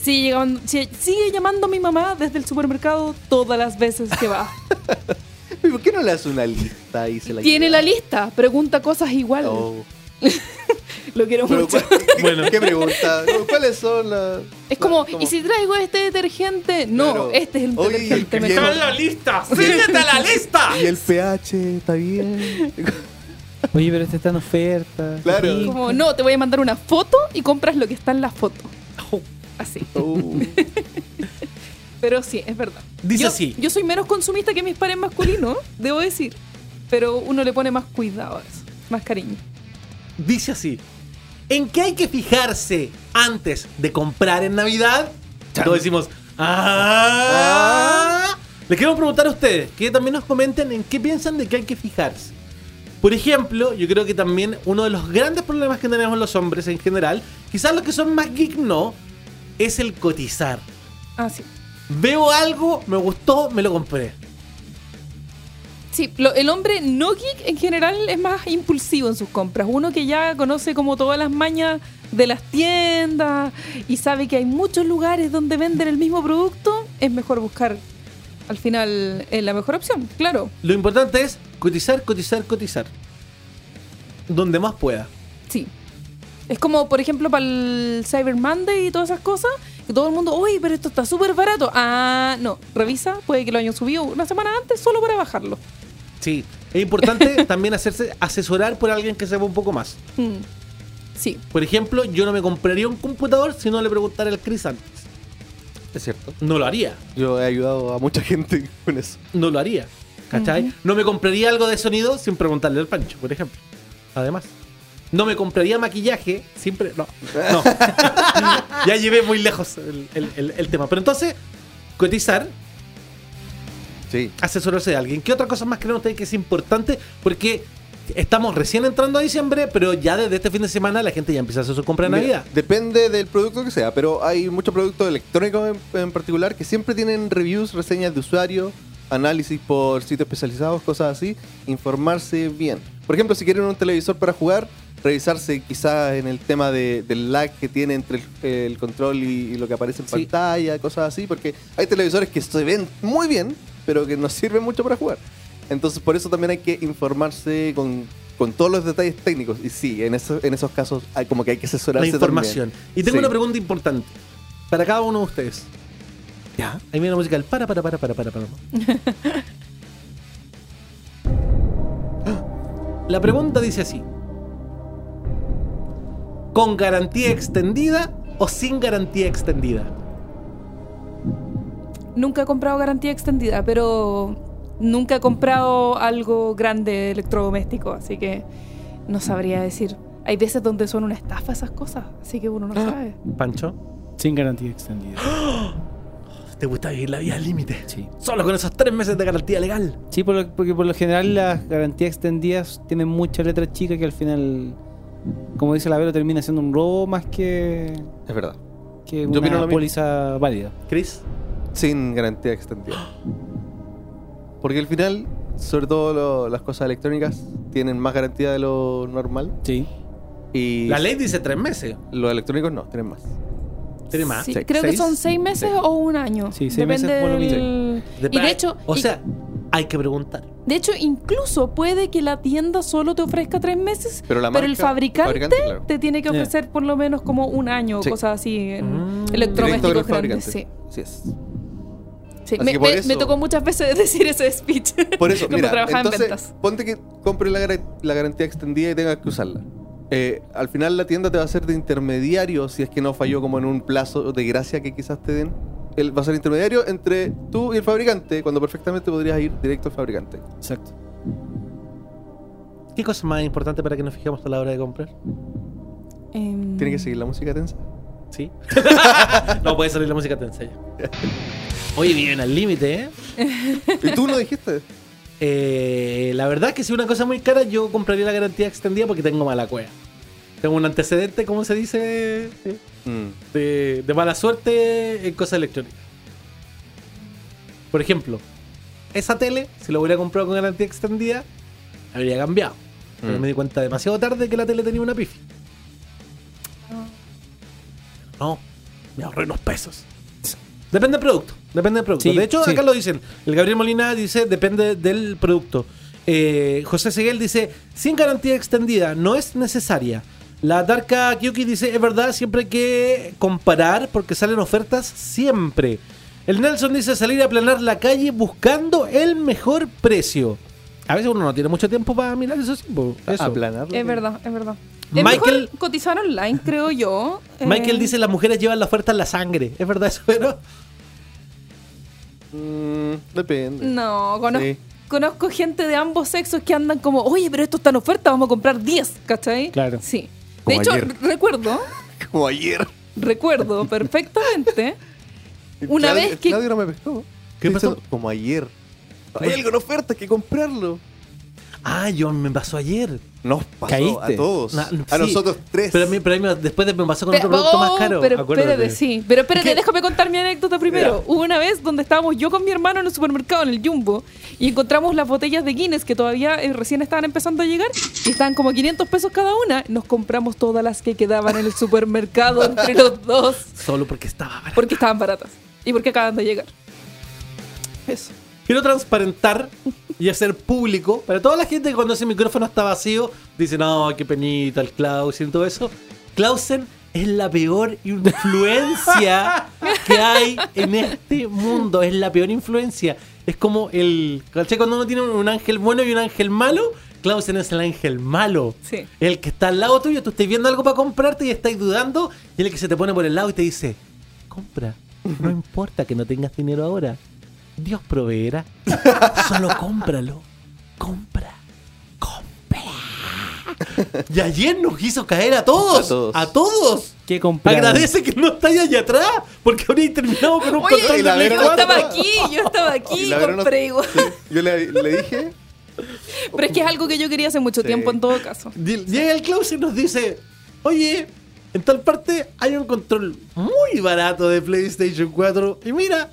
F: Sigue, llegando- si- sigue llamando a mi mamá desde el supermercado todas las veces que va.
D: ¿Y ¿Por qué no le hace una lista y se la
F: Tiene
D: lleva?
F: la lista, pregunta cosas igual.
D: Oh.
F: Lo quiero
D: Pero,
F: mucho.
D: ¿cuál- ¿qué,
C: Bueno.
D: qué pregunta? ¿Cuáles son las...?
F: Es como, ¿y si traigo este detergente? No,
D: Claro.
F: este es el
D: Oye,
F: detergente
D: qué
F: mejor.
D: bien.
C: la lista! ¡Síguete a la lista!
D: ¿Y el pH está bien?
E: Oye, pero este está en oferta.
D: Claro.
E: Sí.
F: Como, no, te voy a mandar una foto y compras lo que está en la foto. Así.
D: Oh.
F: Pero sí, es verdad.
C: Dice
F: yo,
C: así.
F: Yo soy menos consumista que mis pares masculinos, debo decir. Pero uno le pone más cuidado a eso, más cariño.
C: Dice así. ¿En qué hay que fijarse antes de comprar en Navidad? Todos decimos, ¡ah! Les quiero preguntar a ustedes, que también nos comenten en qué piensan de que hay que fijarse. Por ejemplo, yo creo que también uno de los grandes problemas que tenemos los hombres en general, quizás los que son más geek no, es el cotizar.
F: Ah, sí.
C: Veo algo, me gustó, me lo compré.
F: Sí, lo- el hombre no geek en general es más impulsivo en sus compras. Uno que ya conoce como todas las mañas de las tiendas y sabe que hay muchos lugares donde venden el mismo producto, es mejor buscar al final eh, la mejor opción, claro.
C: Lo importante es cotizar, cotizar, cotizar. Donde más pueda.
F: Sí. Es como, por ejemplo, para el Cyber Monday y todas esas cosas, que todo el mundo, uy, pero esto está súper barato. Ah, no, revisa, puede que lo hayan subido una semana antes solo para bajarlo.
C: Sí, es importante también hacerse asesorar por alguien que sepa un poco más.
F: Mm. Sí,
C: Por ejemplo, yo no me compraría un computador si no le preguntara al Chris antes.
D: Es cierto.
C: No lo haría,
D: Yo he ayudado a mucha gente con eso.
C: no lo haría. ¿Cachai? No me compraría algo de sonido sin preguntarle al Pancho, por ejemplo. Además. No me compraría maquillaje siempre. No. No. ya llevé muy lejos el, el- el- el tema. Pero entonces, cotizar,
D: Sí.
C: asesorarse de alguien. ¿Qué otra cosa más creen ustedes que es importante? Porque estamos recién entrando a diciembre, pero ya desde este fin de semana la gente ya empieza a hacer su compra de Navidad.
D: Depende del producto que sea, pero hay muchos productos electrónicos en, en particular que siempre tienen reviews, reseñas de usuario, análisis por sitios especializados, cosas así, informarse bien. Por ejemplo, si quieren un televisor para jugar, revisarse quizás en el tema de- del lag que tiene entre el, el control y, y lo que aparece en
C: Sí.
D: pantalla, cosas así, porque hay televisores que se ven muy bien, pero que no sirven mucho para jugar. Entonces, por eso también hay que informarse con, con todos los detalles técnicos. Y sí, en, eso- en esos casos hay como que hay que asesorarse
C: La información.
D: también.
C: Y tengo
D: Sí.
C: una pregunta importante para cada uno de ustedes.
D: Ya.
C: Ahí viene la música del para, para, para, para, para, para. La pregunta dice así. ¿Con garantía extendida o sin garantía extendida?
F: nunca he comprado garantía extendida, pero nunca he comprado algo grande electrodoméstico, así que no sabría decir. Hay veces donde son una estafa esas cosas, así que uno no sabe.
C: Pancho,
E: Sin garantía extendida.
C: ¿te gusta vivir la vida al límite?
E: Sí.
C: Solo con esos tres meses de garantía legal.
E: Sí, porque por lo general las garantías extendidas tienen muchas letras chicas que al final, como dice la Vero, termina siendo un robo más que,
D: Es verdad.
E: que
D: Yo
E: una
D: mismo.
E: póliza válida.
C: Chris,
D: Sin garantía extendida. Porque al final, sobre todo lo- las cosas electrónicas, tienen más garantía de lo normal.
E: Sí.
D: Y
C: la ley dice tres meses.
D: los electrónicos no, tienen más.
C: ¿Tiene más?
F: Sí,
D: seis.
F: creo que son seis meses
D: Sí.
F: o un año.
E: Sí, seis
F: Depende
E: meses por lo
F: del... Y de hecho,
C: o
F: y-
C: sea, hay que preguntar.
F: de hecho, incluso puede que la tienda solo te ofrezca tres meses,
D: Pero la
F: el fabricante,
D: fabricante, claro.
F: te tiene que
E: Yeah.
F: ofrecer por lo menos como un año o
D: Sí.
F: cosas así en
C: Mm.
F: Electrodomésticos
D: el
F: grandes.
D: fabricante.
F: Sí.
D: Así es.
F: Sí,
D: Así
F: me,
D: que por
F: me-
D: eso-
F: me tocó muchas veces decir ese speech
D: Por eso, mira,
F: trabajaba
D: entonces,
F: en ventas.
D: ponte que compre la, gar- la garantía extendida y tengas que usarla. Eh, al final la tienda te va a ser de intermediario si es que no falló como en un plazo de gracia que quizás te den. Él va a ser intermediario entre tú y el fabricante, cuando perfectamente podrías ir directo al fabricante.
E: Exacto.
C: ¿Qué cosa más importante para que nos fijemos a la hora de comprar?
F: Em,
D: Tiene que seguir la música tensa.
C: ¿Sí? no puede salir la música tensa ya. Oye, bien al límite, ¿eh?
D: ¿Y tú no dijiste?
C: Eh, la verdad es que si una cosa muy cara, yo compraría la garantía extendida porque tengo mala cueva. Tengo un antecedente, ¿cómo se dice?
D: Mm.
C: De, de mala suerte en cosas electrónicas. Por ejemplo, esa tele, si lo hubiera comprado con garantía extendida, habría cambiado. Pero
D: Mm.
C: me di cuenta demasiado tarde que la tele tenía una pifi. No, me ahorré unos pesos. Depende del producto. Depende del producto.
E: Sí,
C: de hecho,
E: sí.
C: acá lo dicen. El Gabriel Molina dice, depende del producto. Eh, José Seguel dice, sin garantía extendida, no es necesaria. La Darka Kyuki dice, es verdad, siempre hay que comparar porque salen ofertas siempre. El Nelson dice, salir a aplanar la calle buscando el mejor precio. A veces uno no tiene mucho tiempo para mirar eso. sí, eso.
D: Aplanarlo.
F: Es verdad, es verdad. Es
C: Michael-
F: mejor cotizar online, creo yo.
C: Michael
F: Eh,
C: dice, las mujeres llevan la oferta en la sangre. ¿Es verdad eso, pero?
D: Mm, depende.
F: No, conozco,
D: Sí.
F: conozco gente de ambos sexos que andan como, oye, pero esto está en oferta, vamos a comprar 10, ¿cachai?
E: Claro.
F: Sí. De hecho,
D: ayer.
F: recuerdo,
D: Como ayer.
F: recuerdo perfectamente una
D: Claudio-
F: vez que...
D: Claudio no me pescó.
C: ¿Qué pasó?
D: Como ayer. Hay algo en oferta, hay que comprarlo.
C: Ah, yo me pasó ayer.
D: Nos pasó
E: Caíste.
D: a todos.
C: Na-
D: a
C: sí.
D: nosotros tres.
C: Pero, a mí, pero a mí después de- me pasó con
F: Pero,
C: otro producto
F: oh,
C: más caro.
F: pero
C: acuérdate.
F: espérate, sí. Pero espérate,
C: ¿Qué?
F: déjame contar mi anécdota primero. Hubo una vez donde estábamos yo con mi hermano en el supermercado, en el Jumbo, y encontramos las botellas de Guinness que todavía eh, recién estaban empezando a llegar y estaban como 500 pesos cada una. Nos compramos todas las que quedaban en el supermercado entre los dos
C: Solo porque estaba barato.
F: porque estaban baratas y porque acaban de llegar. Eso.
C: Quiero transparentar y hacer público para toda la gente que cuando ese micrófono está vacío dice, no, qué penita el Clausen y todo eso. Clausen es la peor influencia que hay en este mundo. Es la peor influencia. Es como el... ¿Cachai? Cuando uno tiene un ángel bueno y un ángel malo, Clausen es el ángel malo.
F: Sí.
C: El que está al lado tuyo, tú estás viendo algo para comprarte y estáis dudando, y el que se te pone por el lado y te dice, compra, no importa que no tengas dinero ahora, Dios proveerá, solo cómpralo, compra, compra. Y ayer nos hizo caer a todos,
D: A todos.
C: a todos. Agradece que no estáis allá atrás, porque habría terminado con un
F: Oye,
C: control
D: y la
C: de
F: yo
D: no-
C: 4.
F: estaba aquí, yo estaba aquí,
D: no-
F: compré igual.
D: Sí, Yo le, le dije.
F: Pero es que es algo que yo quería hace mucho
D: Sí.
F: tiempo en todo caso.
C: Llega el Klaus y nos dice, oye, en tal parte hay un control muy barato de PlayStation 4 y mira,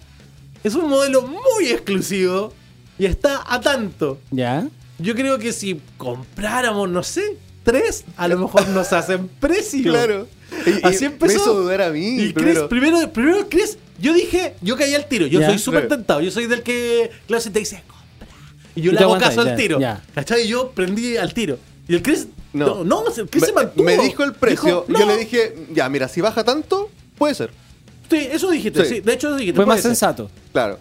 C: es un modelo muy exclusivo y está a tanto.
E: ¿Ya?
C: Yo creo que si compráramos, no sé, tres, a lo mejor nos hacen precio.
D: Claro. Y- y
C: Así empezó.
D: Me hizo dudar a mí.
C: Y Chris,
D: primero.
C: primero, Chris, yo dije, yo caí al tiro. Yo soy súper tentado. Yo soy del que Klaus te dice, compra. Y yo
E: Y
C: le hago caso al tiro. ¿Cachai? Y yo prendí al tiro. Y el Chris, no,
D: No.
C: no, el Chris se mantuvo.
D: me dijo el precio.
C: Dijo,
D: Yo le dije, ya, mira, si baja tanto, puede ser.
C: Sí, eso dijiste. Sí.
D: Sí.
C: de hecho, dijiste.
E: Fue más
C: ser.
E: sensato.
D: Claro.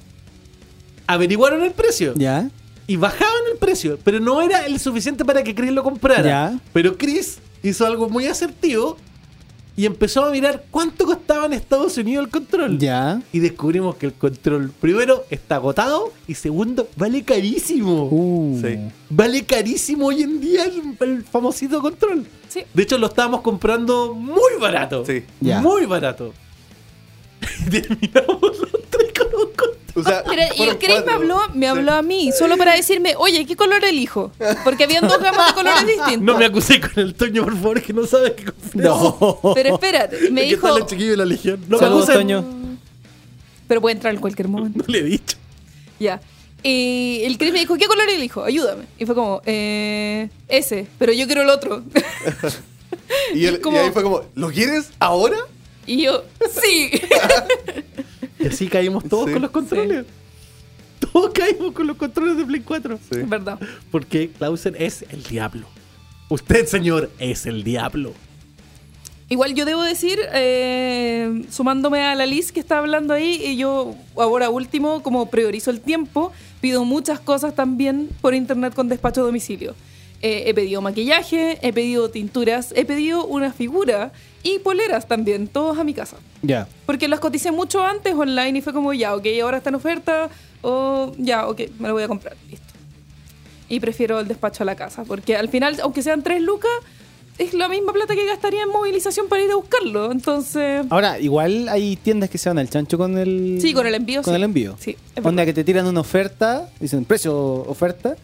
C: Averiguaron el precio.
E: ¿Ya?
C: Y bajaban el precio. Pero no era el suficiente para que Chris lo comprara.
E: Ya.
C: Pero Chris hizo algo muy asertivo. Y empezó a mirar cuánto costaba en Estados Unidos el control.
E: ¿Ya?
C: Y descubrimos que el control, primero, está agotado. Y segundo, vale carísimo.
E: Uh.
D: Sí.
C: Vale carísimo hoy en día el, el famosito control.
F: Sí.
C: De hecho, lo estábamos comprando muy barato.
D: Sí.
E: Ya.
C: Muy barato. Terminamos los tres con un.
D: O sea,
F: Pero, y el Chris me habló, me
D: Sí.
F: habló a mí, solo para decirme, oye, ¿qué color elijo? Porque habían dos gamas de colores distintos.
C: No me acusé con el Toño, por favor, que no sabe qué.
E: No.
F: Pero espérate, me
C: ¿Qué
F: dijo,
C: el chiquillo de la legión? No
E: Saludos,
C: me.
E: Toño.
F: pero puede entrar en cualquier momento.
C: No le he dicho.
F: Ya. Y el Chris me dijo, ¿qué color elijo? Ayúdame. Y fue como, eh, ese, pero yo quiero el otro.
D: Y, él- y
F: como-
D: ahí fue como, ¿lo quieres ahora?
F: Y yo, sí.
C: Y así caímos todos
D: Sí.
C: con los controles. Todos caímos con los controles de Play 4.
D: Sí.
F: Es verdad.
C: Porque Clausen es el diablo. Usted, señor, es el diablo.
F: Igual yo debo decir, eh, sumándome a la Liz que está hablando ahí, y yo ahora último, como priorizo el tiempo, pido muchas cosas también por internet con despacho a domicilio. Eh, he pedido maquillaje, he pedido tinturas, he pedido una figura y poleras también, todos a mi casa.
E: Ya.
F: Porque las coticé mucho antes online y fue como, ya, ok, ahora está en oferta, o ya, ok, me lo voy a comprar, listo. Y prefiero el despacho a la casa, porque al final, aunque sean tres lucas, es la misma plata que gastaría en movilización para ir a buscarlo. Entonces,
E: Ahora, igual hay tiendas que se van al chancho con el.
F: Sí, con el envío,
E: Con
F: sí.
E: el envío.
F: Sí, es
E: Onda que te tiran una oferta, dicen precio oferta,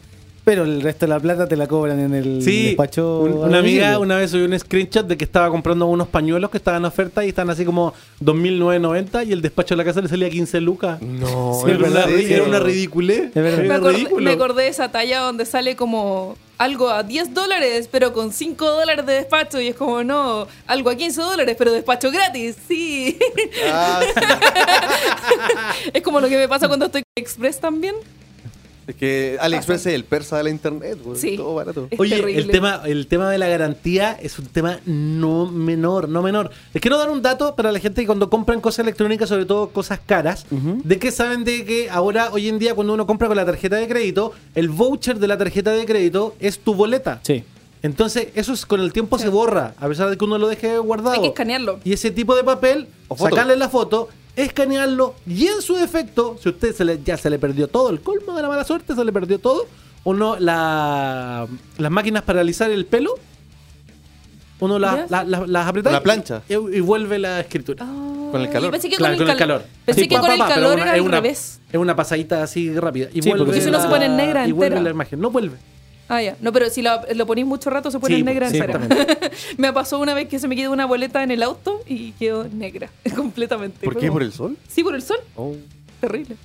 E: pero el resto de la plata te la cobran en el
C: Sí,
E: despacho.
C: un- una amiga una vez subió un screenshot de que estaba comprando unos pañuelos que estaban en oferta y están así como 2.990 y el despacho de la casa le salía 15 lucas.
D: No,
C: Sí,
D: es
C: era, una,
D: verdad.
C: era una ridiculez.
E: Es verdad.
F: me acordé, me acordé de esa talla donde sale como algo a 10 dólares, pero con 5 dólares de despacho. Y es como, no, algo a 15 dólares, pero despacho gratis. Sí.
D: Ah, sí.
F: es como lo que me pasa cuando estoy Express también.
D: Es que AliExpress es el persa de la internet, güey,
F: Sí.
D: todo barato.
F: Es
C: Oye,
F: terrible.
C: el tema, el tema de la garantía es un tema no menor, no menor. Les quiero dar un dato para la gente que cuando compran cosas electrónicas, sobre todo cosas caras, de que saben de que ahora, hoy en día, cuando uno compra con la tarjeta de crédito, el voucher de la tarjeta de crédito es tu boleta.
E: Sí.
C: Entonces, eso es, con el tiempo se borra, a pesar de que uno lo deje guardado.
F: Hay que escanearlo.
C: Y ese tipo de papel,
D: O
C: sacarle la foto, escanearlo y en su defecto, si usted se le, ya se le perdió todo, el colmo de la mala suerte, se le perdió todo, uno la, las máquinas para alisar el pelo, uno la-
F: ¿Ya?
C: la- la- las aprieta
D: la plancha.
C: y, y vuelve la escritura.
D: Con el calor.
F: Pensé que
C: Claro,
F: con el, cal- Pensé
C: Sí,
F: que
C: pa,
F: con
C: pa,
F: el
C: pa, pero
F: calor
C: una-
F: era
C: es
F: al
C: una,
F: revés.
C: Es una pasadita así rápida. Y
E: Sí,
C: vuelve
E: porque si
F: no se pone en negra
C: y vuelve la imagen. No vuelve.
F: Ah, ya. No, pero si lo ponís mucho rato se pone
C: Sí,
F: en negra
C: sí,
F: entera. me pasó una vez que se me quedó una boleta en el auto y quedó negra completamente.
D: ¿Por qué? ¿Por el sol?
F: Sí, por el sol.
D: Oh.
F: Terrible.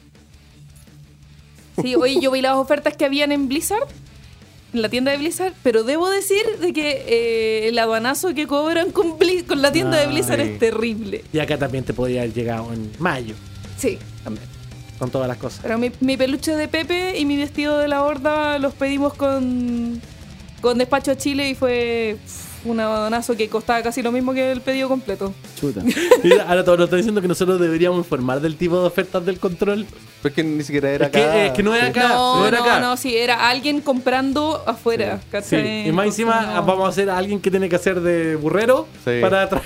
F: Sí, oye, yo vi las ofertas que habían en Blizzard, en la tienda de Blizzard, pero debo decir de que eh, el aduanazo que cobran con, la tienda de Blizzard
D: Ay.
F: es terrible.
C: Y acá también te podría haber llegado en mayo,
F: Sí, también.
C: Con todas las cosas.
F: Pero mi, mi peluche de Pepe y mi vestido de la horda los pedimos con, con despacho a Chile y fue un aduanazo que costaba casi lo mismo que el pedido completo.
E: Chuta.
C: Ahora todos nos están diciendo que nosotros deberíamos informar del tipo de ofertas del control.
D: Pero es que ni siquiera era
C: Es que,
D: acá.
C: es que no era acá.
F: no,
C: no era
F: no,
C: acá.
F: no, sí, era alguien comprando afuera.
C: Sí, y más encima
F: no.
C: vamos a hacer a alguien que tiene que hacer de burrero
D: Sí.
C: para traer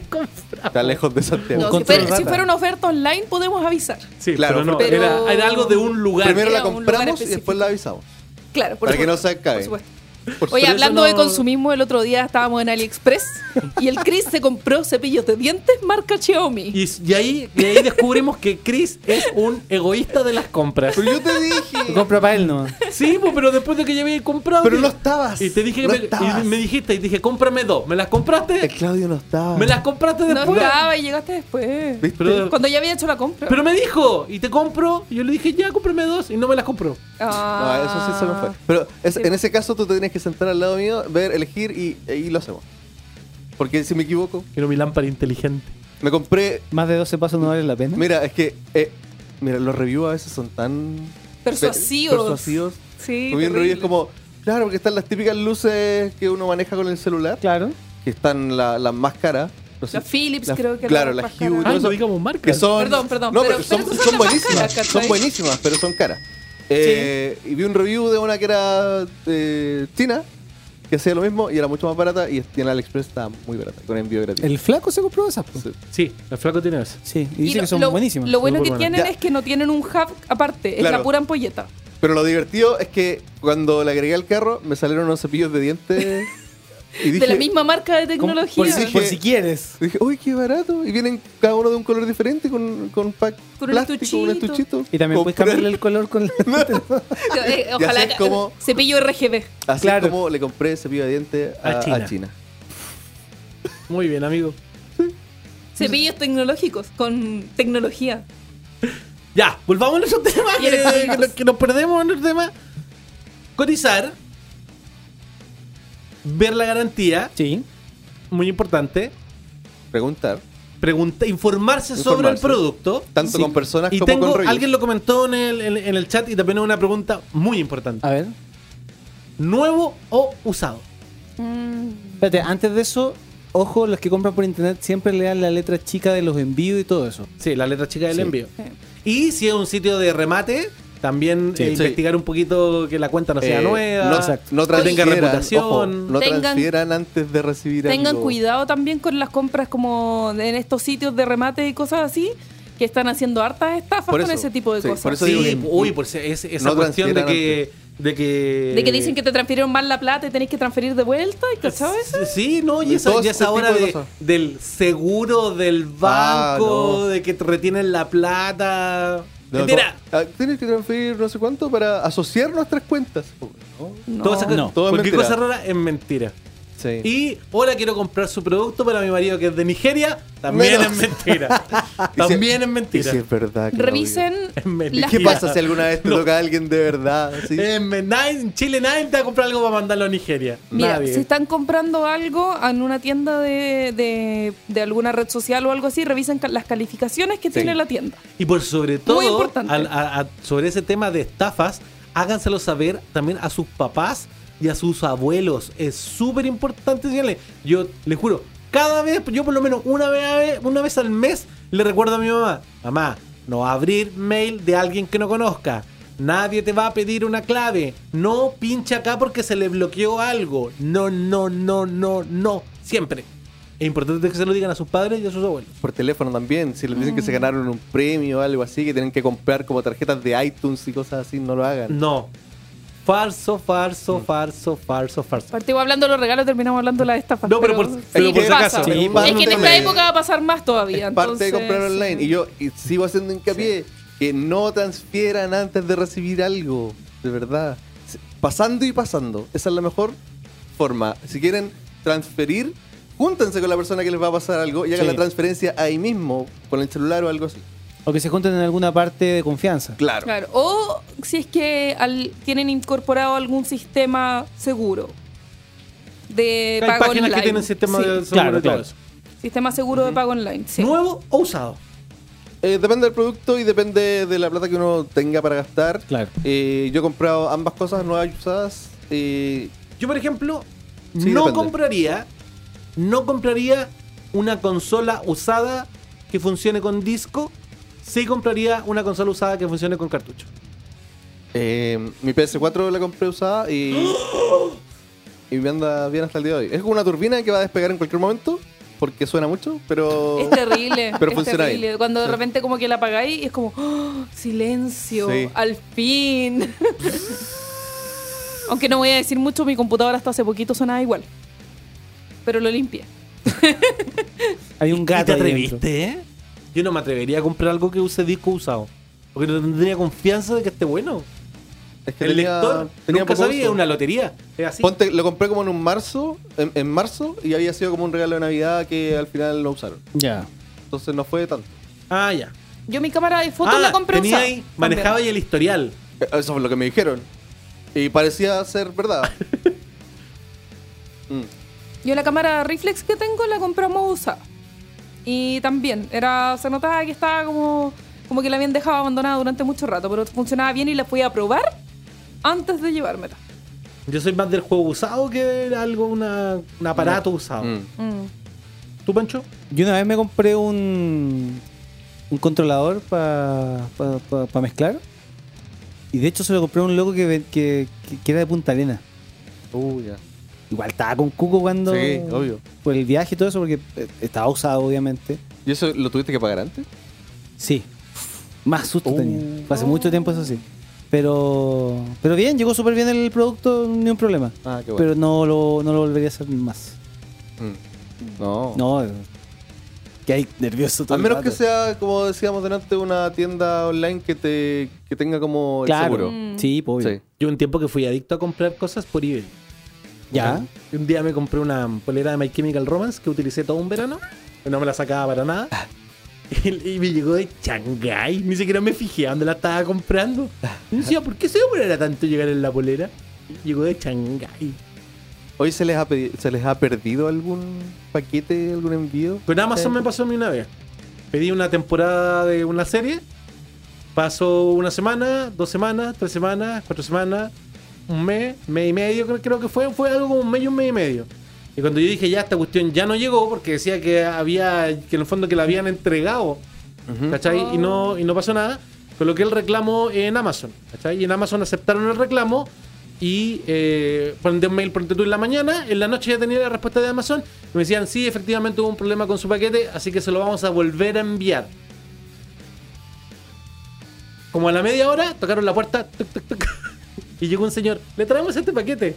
D: Está lejos de Santiago.
F: No, si, fuera, si
E: rata.
F: fuera una oferta online podemos avisar.
C: Sí,
D: Claro,
C: pero no,
F: pero-
C: Era, era algo de un lugar.
D: Primero la
F: Era
D: compramos y después la avisamos.
F: Claro, por
D: Para que no se acabe.
F: por supuesto.
D: Por
F: Oye, hablando de
C: no-
F: consumismo, el otro día estábamos en AliExpress y el Chris se compró cepillos de dientes marca Xiaomi.
C: Y, y ahí, y ahí descubrimos que Chris es un egoísta de las compras.
D: Pero yo te
E: Lo
D: dije.
E: compra para él, ¿no?
C: Sí, pues, pero después de que ya había comprado.
D: Pero no estabas.
C: Y te dije que
D: No
C: me,
D: estabas.
C: y me dijiste y dije, cómprame dos. ¿Me las compraste?
D: El Claudio no estaba.
C: ¿Me las compraste
F: no
C: después?
F: estaba y llegaste después.
D: ¿Viste?
C: Pero-
F: Cuando ya había hecho la compra.
C: Pero me dijo, y te compro. Y yo le dije, ya, cómprame dos. Y no me las compró.
D: No,
F: Ah.
D: eso sí se nos fue. Pero es-
F: Sí.
D: en ese caso tú te tienes que sentar al lado mío, ver, elegir y ahí lo hacemos. Porque si me equivoco,
C: Quiero mi lámpara inteligente.
D: me compré.
E: Más de 12 pasos no vale la pena.
D: Mira, es que. eh, mira, los reviews a veces son tan.
F: Persuasivos.
D: Persuasivos.
F: Sí,
D: Muy bien
F: terrible.
D: reviews como. Claro, porque están las típicas luces que uno maneja con el celular,
E: Claro.
D: que están la- las más caras. No sé,
F: Las Philips creo que
D: Claro,
F: las más
D: Hue. y eso,
C: no digamos marcas.
D: que son.
F: Perdón, perdón,
D: No,
F: pero-
D: pero, son,
F: pero
D: son buenísimas. son buenísimas, pero son caras. Eh, Y vi un review de una que era eh, china, que hacía lo mismo y era mucho más barata. Y en AliExpress está muy barata, con envío gratis.
E: El flaco se compró esas.
D: Sí.
C: Sí, el flaco tiene eso.
E: Sí, y
F: Y
E: dice
F: lo,
E: que son
F: lo-
E: buenísimas.
F: Lo bueno que
C: buenas.
F: tienen
D: Ya.
F: es que no tienen un hub aparte, es
D: Claro.
F: la pura ampolleta.
D: Pero lo divertido es que cuando le agregué al carro, me salieron unos cepillos de dientes. Y dije,
F: de la misma marca de tecnología.
E: Por, si,
D: Dije-
E: por si quieres.
D: Dije, uy, qué barato. Y vienen cada uno de un color diferente con, con pack
F: Con un
D: plástico, un
F: estuchito.
E: Y también puedes cambiarle el color con la...
F: Eh, ojalá
D: así es
F: que-
D: como-
F: cepillo RGB.
D: Así
E: Claro.
D: es como le compré cepillo de dientes a,
C: A
D: a
C: China. Muy bien, amigo.
F: Cepillos tecnológicos con tecnología.
C: Ya, volvamos a nuestro tema,
F: Y
C: que, que nos- que nos perdemos en nuestro tema. Cotizar. Ver la garantía,
E: Sí.
C: muy importante.
D: Preguntar.
C: Pregunta, informarse, sobre el producto.
D: Tanto
E: Sí.
D: con personas
C: Y
D: como
C: tengo,
D: con reviews.
C: alguien lo comentó en el, en, en el chat y también es una pregunta muy importante.
E: A ver.
C: ¿Nuevo o usado?
E: Espérate, antes de eso, ojo, los que compran por internet siempre lean la letra chica de los envíos y todo eso.
C: Sí, la letra chica del
E: Sí.
C: envío. Y si es un sitio de remate, también
E: Sí.
C: eh,
D: Sí.
C: investigar un poquito que la cuenta no sea
D: Eh,
C: nueva.
D: No,
E: Exacto.
D: no
C: Que tenga reputación.
D: ojo, no
F: Tengan-
D: transfieran antes de recibir
F: Tengan
D: algo.
F: cuidado también con las compras como en estos sitios de remate y cosas así, que están haciendo hartas estafas
D: Por
F: con ese tipo de
D: sí,
F: cosas.
D: por eso
C: Sí,
D: digo que-
C: uy, es, esa
D: no
C: cuestión de que, De que.
F: De que dicen que te transfirieron mal la plata y tenés que transferir de vuelta, ¿y cachado eso?
C: Sí, no, y esa, y
D: ese
C: esa hora
D: de
C: de- del seguro del banco,
D: Ah, no.
C: de que te retienen la plata.
D: No,
C: Mentira.
D: ah, Tienes que transferir no sé cuánto para asociar nuestras cuentas. ¿no?
F: No.
E: No.
D: Todo es
C: cualquier
D: mentira.
C: cosa rara es mentira.
D: Sí.
C: Y ahora quiero comprar su producto para mi marido que es de Nigeria. También
D: Menos.
C: es mentira. También es
D: y
C: mentira.
D: si es verdad. Claudio.
F: Revisen
C: Es mentira.
F: las
D: ¿Qué pasa si alguna vez te
C: No.
D: toca a alguien de verdad? ¿sí?
C: En, nadie- en Chile nadie te va a comprar algo para mandarlo a Nigeria.
F: Mira,
C: nadie.
F: si están comprando algo en una tienda de, de- de alguna red social o algo así, revisen las calificaciones que tiene la tienda.
C: Y por sobre todo,
F: importante.
C: al- a- a- sobre ese tema de estafas, háganselo saber también a sus papás y a sus abuelos. Es súper importante enseñarle. Yo le juro, cada vez, yo por lo menos una vez, una vez al mes, le recuerdo a mi mamá, mamá, no abrir mail de alguien que no conozca. Nadie te va a pedir una clave. No pincha acá porque se le bloqueó algo. No, no, no, no, no. Siempre. Es importante que se lo digan a sus padres y a sus abuelos.
D: Por teléfono también. Si les dicen que se ganaron un premio o algo así, que tienen que comprar como tarjetas de iTunes y cosas así, no lo hagan.
C: No. Falso, falso, falso, falso, falso.
F: Partimos hablando de los regalos, terminamos hablando de las estafas.
C: No, pero por- pero
D: por si
F: pasa.
C: acaso.
E: Sí,
F: es
D: parte
F: que en esta época va a pasar más todavía.
D: Es parte de
F: entonces,
D: comprar online.
F: sí.
D: Y yo y sigo haciendo hincapié que no transfieran antes de recibir algo. De verdad. Pasando y pasando. Esa es la mejor forma. Si quieren transferir, júntense con la persona que les va a pasar algo y hagan
E: Sí.
D: la transferencia ahí mismo, con el celular o algo así.
E: O que se junten en alguna parte de confianza.
D: Claro.
F: Claro. O si es que al- tienen incorporado algún sistema seguro de
C: Hay
F: pago
C: páginas
F: online.
C: que tienen sistema
F: Sí,
C: de seguro
E: Claro,
C: y todo
E: claro.
C: eso.
F: Sistema seguro de pago online. Sí.
C: ¿Nuevo o usado?
D: Eh, depende del producto y depende de la plata que uno tenga para gastar.
E: Claro.
D: Eh, yo he comprado ambas cosas nuevas y usadas. eh,
C: Yo, por ejemplo,
D: Sí,
C: no
D: depende.
C: compraría, no compraría una consola usada que funcione con disco. Sí compraría una consola usada que funcione con cartucho.
D: eh, mi PS4 la compré usada y, y me anda bien hasta el día de hoy. Es como una turbina que va a despegar en cualquier momento porque suena mucho, pero...
F: Es terrible.
D: Pero
F: es
D: funciona
F: terrible.
D: bien.
F: Cuando de repente como que la apagáis y es como ¡oh! silencio.
D: Sí.
F: Al fin. Aunque no voy a decir mucho, mi computadora hasta hace poquito sonaba igual. Pero lo limpié.
E: Hay un
C: ¿Y
E: gato
C: te
E: ahí
C: atreviste, eh? Yo no me atrevería a comprar algo que use disco usado. Porque no tendría confianza de que esté bueno.
D: Es que
C: El
D: tenía-
C: lector,
D: tenía
C: nunca sabía, es una lotería. Es así.
D: Ponte, lo compré como en un marzo, en, en marzo, y había sido como un regalo de Navidad que al final no usaron.
E: Ya.
D: Entonces no fue tanto.
C: Ah, ya.
F: Yo mi cámara de fotos
C: Ah,
F: la compré
C: tenía ahí, manejaba
F: También.
C: ahí el historial.
D: Eh, Eso fue lo que me dijeron. Y parecía ser verdad. Mm.
F: Yo la cámara reflex que tengo la compramos usada. Y también, era, se notaba que estaba como, como que la habían dejado abandonada durante mucho rato, pero funcionaba bien y la fui a probar antes de llevármela.
C: Yo soy más del juego usado que de algo, una, un aparato usado.
D: Mm.
F: Mm.
C: ¿Tú, Pancho?
E: Yo una vez me compré un, un controlador para mezclar. Y de hecho se lo compré a un loco que, ve- que, que- que era de Punta Arena.
D: Uh, ya.
E: Igual estaba con Cuco cuando.
D: Sí, obvio.
E: Por el viaje y todo eso, porque eh, estaba usado, obviamente.
D: ¿Y eso lo tuviste que pagar antes?
E: Sí. Más susto
D: Oh.
E: tenía. Fue hace mucho tiempo eso sí. Pero. Pero bien, llegó súper bien el producto, ni un problema.
D: Ah, qué bueno.
E: Pero no lo, no lo volvería a hacer más.
D: Mm. No.
E: No. eh, Que hay nervioso todo
D: A
E: el
D: menos que
E: rato.
D: sea, como decíamos delante, una tienda online que te que tenga como el
E: Claro.
D: seguro.
F: Mm.
E: Sí, pues, obvio.
D: Sí.
C: Yo un tiempo que fui adicto a comprar cosas por eBay.
E: Ya.
C: Un día me compré una polera de My Chemical Romance que utilicé todo un verano. No me la sacaba para nada. Y, y me llegó de Shanghái. Ni siquiera me fijé dónde la estaba comprando. Y decía, ¿por qué se demorará tanto llegar en la polera? Llegó de Shanghái.
D: ¿Hoy se les, ha pedi- se les ha perdido algún paquete, algún envío?
C: Con Amazon me pasó a mí una vez. Pedí una temporada de una serie. Pasó una semana, dos semanas, tres semanas, cuatro semanas, un mes, mes y medio, creo, que fue. Fue algo como un mes y un mes y medio. Y cuando yo dije ya esta cuestión ya no llegó porque decía que había, que en el fondo que la habían entregado, ¿cachai? Y no, y no pasó nada. Coloqué el reclamo en Amazon, ¿cachai? Y en Amazon aceptaron el reclamo y eh, mandé un mail por tú en la mañana. En la noche ya tenía la respuesta de Amazon. Y me decían, sí, efectivamente hubo un problema con su paquete, así que se lo vamos a volver a enviar. Como a la media hora, tocaron la puerta. tuc, tuc, tuc. Y llegó un señor, le traemos este paquete.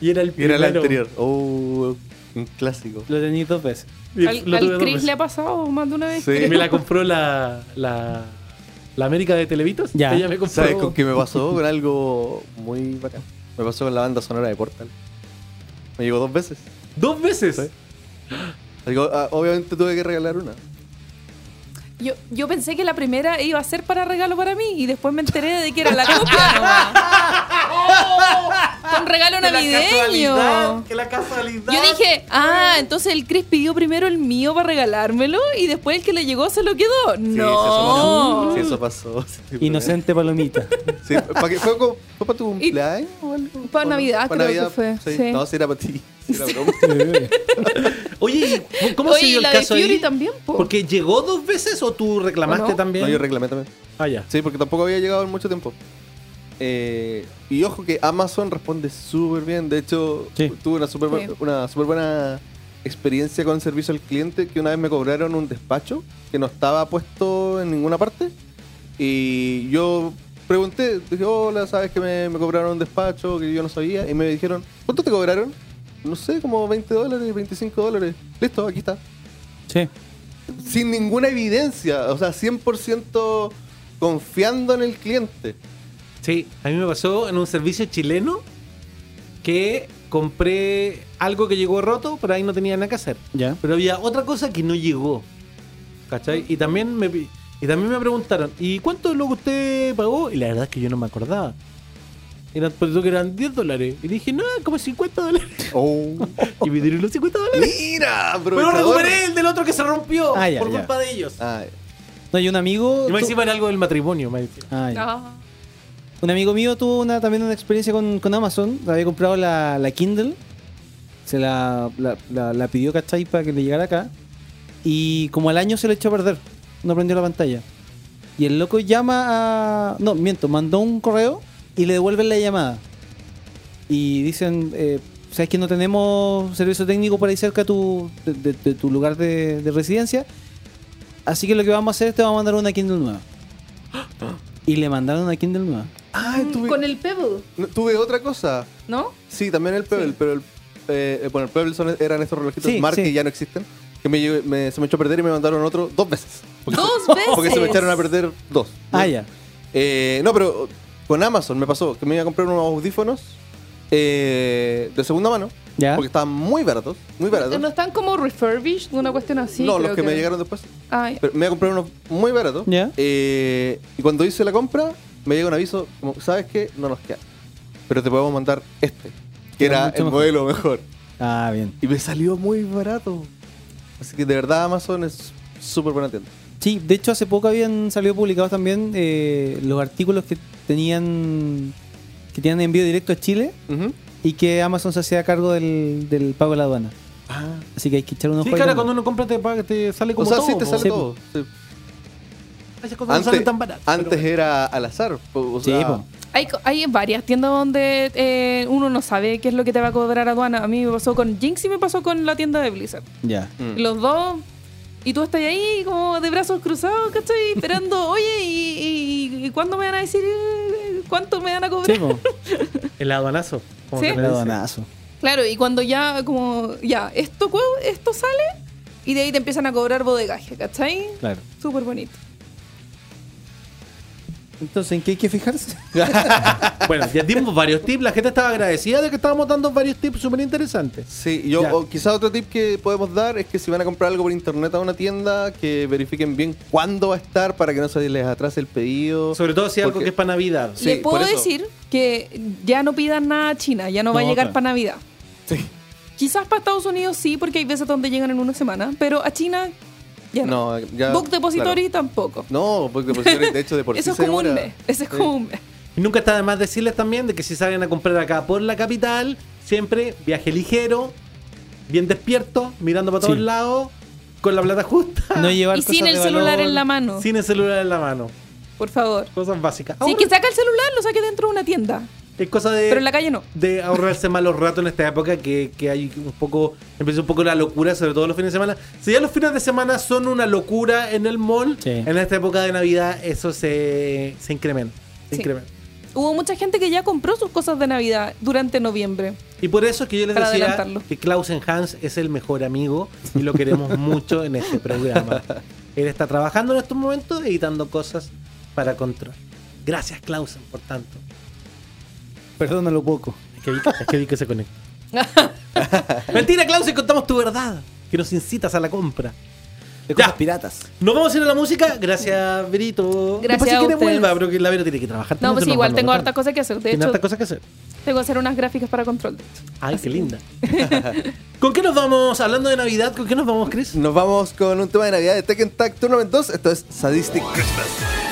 C: Y era el
D: Y era el
C: primero.
D: anterior. Oh, un clásico.
E: Lo tenéis dos veces.
F: Al, Chris
C: veces.
F: le ha pasado más de una vez.
D: Sí.
C: Y me la compró la, la, la América de Televitos.
E: Ya.
C: Ella me compró.
D: ¿Sabes con qué me pasó? Con algo muy bacán. Me pasó con la banda sonora de Portal. Me llegó dos veces.
C: Dos veces.
D: Sí. Ah, obviamente tuve que regalar una.
F: Yo, yo pensé que la primera iba a ser para regalo para mí y después me enteré de que era la copia nomás. Un regalo
C: Que la casualidad,
F: navideño.
C: Que la casualidad.
F: Yo dije, ah, entonces el Chris pidió primero el mío para regalármelo y después el que le llegó se lo quedó.
D: Sí,
F: no.
D: Sí, eso pasó. Sí,
E: Inocente palomita.
D: Sí, ¿para qué? ¿Fue, para tu cumpleaños o algo?
F: Para. Navidad
D: ¿Para
F: creo que fue,
D: Sí.
F: sí.
D: No, era para ti. Era.
C: Oye, ¿y ¿cómo se
F: Oye,
C: dio
F: y
C: el
F: la de
C: caso
F: Fury
C: ahí?
F: también, po.
C: Porque llegó dos veces o tú reclamaste
F: ¿O no?
C: también.
D: No, yo reclamé también.
C: Ah, ya.
D: Sí, porque tampoco había llegado en mucho tiempo. Eh, y ojo que Amazon responde súper bien. De hecho,
E: Sí.
D: tuve una súper
F: Sí.
D: una súper buena experiencia con servicio al cliente que una vez me cobraron un despacho que no estaba puesto en ninguna parte. Y yo pregunté, dije, hola, sabes que me, me cobraron un despacho que yo no sabía. Y me dijeron, ¿cuánto te cobraron? No sé, como 20 dólares, 25 dólares. Listo, aquí está
E: Sí.
D: sin ninguna evidencia, o sea, 100% confiando en el cliente.
C: Sí, a mí me pasó en un servicio chileno que compré algo que llegó roto, pero ahí no tenía nada que hacer.
E: Ya.
C: Pero había otra cosa que no llegó. ¿Cachai? Y también me, pi- y también me preguntaron, ¿y cuánto es lo que usted pagó? Y la verdad es que yo no me acordaba. Eran, pues, que eran 10 dólares. Y dije, no, como 50 dólares. Y me dieron los 50 dólares.
D: Mira,
C: Pero
D: aprovechador.
C: recuperé el del otro que se rompió
E: Ah, ya,
C: por
E: ya.
C: culpa de ellos.
D: Ah,
E: No, y un amigo.
C: y me encima era algo del matrimonio. me.
E: Ah, ya.
F: Ah.
E: Un amigo mío tuvo también una experiencia con, Amazon. Había comprado la, Kindle. Se la, la, la- pidió, ¿cachai? Para que le llegara acá. Y como al año se le echó a perder. No prendió la pantalla. Y el loco llama a. No, miento, mandó un correo y le devuelven la llamada. Y dicen. Eh, ¿Sabes que no tenemos servicio técnico por ahí cerca de tu lugar de, de residencia? Así que lo que vamos a hacer es te vamos a mandar una Kindle nueva. Y le mandaron una Kindle nueva.
D: Ay, tuve,
F: Con el Pebble,
D: no, tuve otra cosa.
F: ¿no?
D: Sí, también el Pebble, pero el, eh, eh, bueno, el Pebble son, eran estos relojitos
E: Sí,
D: Smart
E: sí.
D: que ya no existen. Que me, me- se me echó a perder y me mandaron otro dos veces. Porque,
F: Dos veces.
D: porque se me echaron a perder dos.
E: Ah, ya.
D: Eh, no, pero con Amazon me pasó que me iba a comprar unos audífonos eh, de segunda mano.
E: Ya.
D: Porque estaban muy baratos, muy baratos.
F: ¿No están como refurbished? Una cuestión así.
D: no,
F: creo
D: los que, me llegaron después.
F: Ah, ya.
D: Pero me iba a comprar unos muy baratos.
E: Ya.
D: Eh, y cuando hice la compra, me llega un aviso, como, ¿sabes qué? No nos queda. Pero te podemos mandar este, que
E: Era
D: el
E: mejor.
D: modelo mejor.
E: Ah, bien.
D: Y me salió muy barato. Así que de verdad Amazon es súper buena tienda.
E: Sí, de hecho hace poco habían salido publicados también eh, los artículos que tenían que tenían envío directo a Chile y que Amazon se hacía cargo del, del pago de la aduana.
D: Ah.
E: Así que hay que echar unos
C: Sí, cara, cuando uno compra te, paga, te sale
D: O sea,
C: todo.
D: sí te sale
E: Sí,
D: todo. sí.
C: Esas cosas no
D: Antes,
C: salen tan baratas.
D: antes
C: bueno.
D: era al azar. o
E: Sí,
D: sea,
E: po.
F: Hay, co- hay varias tiendas donde eh, uno no sabe qué es lo que te va a cobrar aduana. A mí me pasó con Jinx y me pasó con la tienda de Blizzard.
E: Ya.
D: Mm.
F: Los dos. Y tú estás ahí como de brazos cruzados, ¿cachai? Esperando, oye, ¿y, y, y cuándo me van a decir eh, cuánto me van a cobrar?
E: Sí.
C: El aduanazo. como
F: Sí.
E: El aduanazo.
F: Claro, y cuando ya, como, ya, esto, esto sale, y de ahí te empiezan a cobrar bodegaje, ¿cachai?
E: Claro.
F: Súper bonito.
E: Entonces, ¿en qué hay que fijarse?
C: Bueno, ya dimos varios tips. La gente estaba agradecida de que estábamos dando varios tips súper interesantes.
D: Sí, yo,
C: Ya.
D: o quizá otro tip que podemos dar es que si van a comprar algo por internet a una tienda, que verifiquen bien cuándo va a estar para que no se les atrase el pedido.
C: Sobre todo si algo que es para Navidad.
D: Sí,
F: Les puedo decir que ya no pidan nada a China, ya no, va a llegar para Navidad.
D: Sí.
F: Quizás para Estados Unidos sí, porque hay veces donde llegan en una semana, pero a China ya no.
D: No, ya.
F: Book Depository
D: claro.
F: tampoco.
D: No, Book Depository, de hecho, de por
F: Eso
D: sí
F: es
D: se
F: como un
D: demora.
F: mes. Eso es
D: Sí.
F: como un mes.
C: Y nunca está de más decirles también de que si salen a comprar acá por la capital, siempre viaje ligero, bien despierto, mirando para todos
E: Sí.
C: lados, con la plata justa,
E: No llevar
F: Y sin el
E: de
F: celular
E: valor.
F: en la mano,
C: sin el celular en la mano.
F: por favor.
C: Cosas básicas.
F: Si
C: Ahora,
F: que saca el celular, lo saque dentro de una tienda.
C: Es cosa de,
F: Pero en la calle no.
C: de ahorrarse malos ratos en esta época que, que hay un poco, empieza un poco la locura, sobre todo los fines de semana. Si ya los fines de semana son una locura en el mall,
E: Sí.
C: en esta época de Navidad eso se, se incrementa. se
F: Sí.
C: incrementa.
F: hubo mucha gente que ya compró sus cosas de Navidad durante noviembre.
C: Y por eso es que yo les
F: Para
C: decía que Klausen Hans es el mejor amigo y lo queremos mucho en este programa. Él está trabajando en estos momentos editando cosas para control. Gracias, Klausen, por tanto.
E: Perdónalo poco.
C: Es que vi, es que, vi que se conecta. Mentira, Klausen, contamos tu verdad. Que nos incitas a la compra.
E: De
C: Ya.
E: cosas piratas.
C: Nos vamos a ir a la música. Gracias, Verito.
F: Gracias
C: Después, si
F: a
C: quiere,
F: ustedes.
C: vuelva, pero que la Vero tiene que trabajar.
F: No, pues igual tengo
C: notar.
F: hartas cosas que hacer. De
C: Tiene
F: hecho,
C: hartas cosas que hacer.
F: tengo que hacer unas gráficas para control. de hecho.
C: Ay, qué linda. ¿Con qué nos vamos? Hablando de Navidad, ¿con qué nos vamos, Chris?
D: Nos vamos con un tema de Navidad de Tekken Tag Tournament 2. Esto es Sadistic Christmas.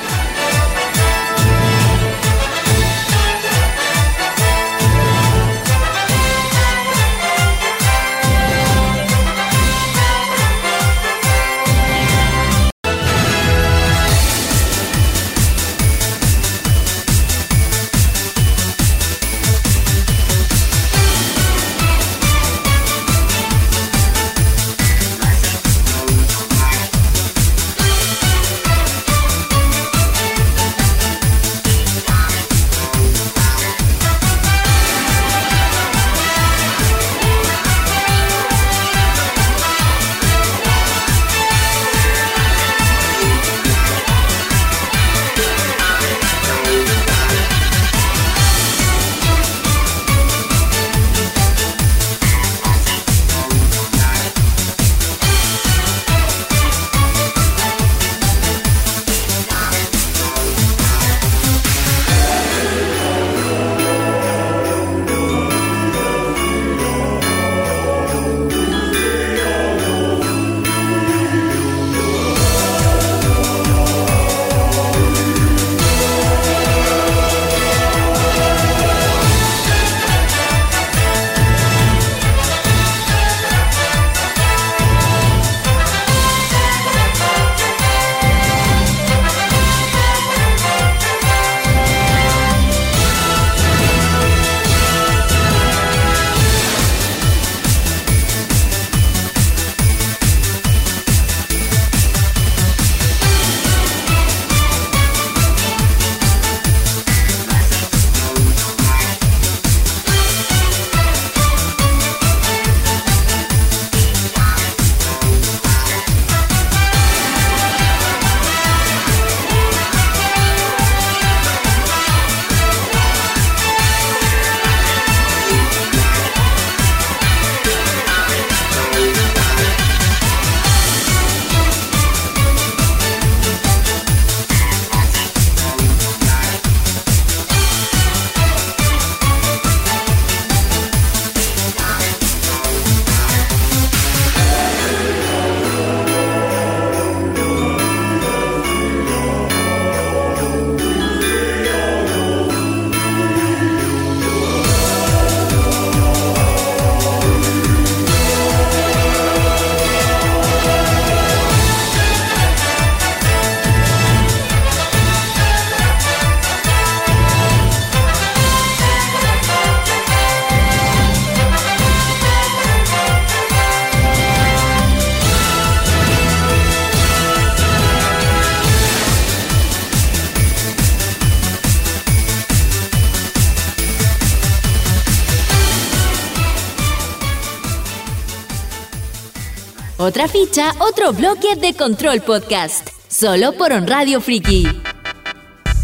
B: Otra ficha, otro bloque de Control Podcast. Solo por On Radio Friki.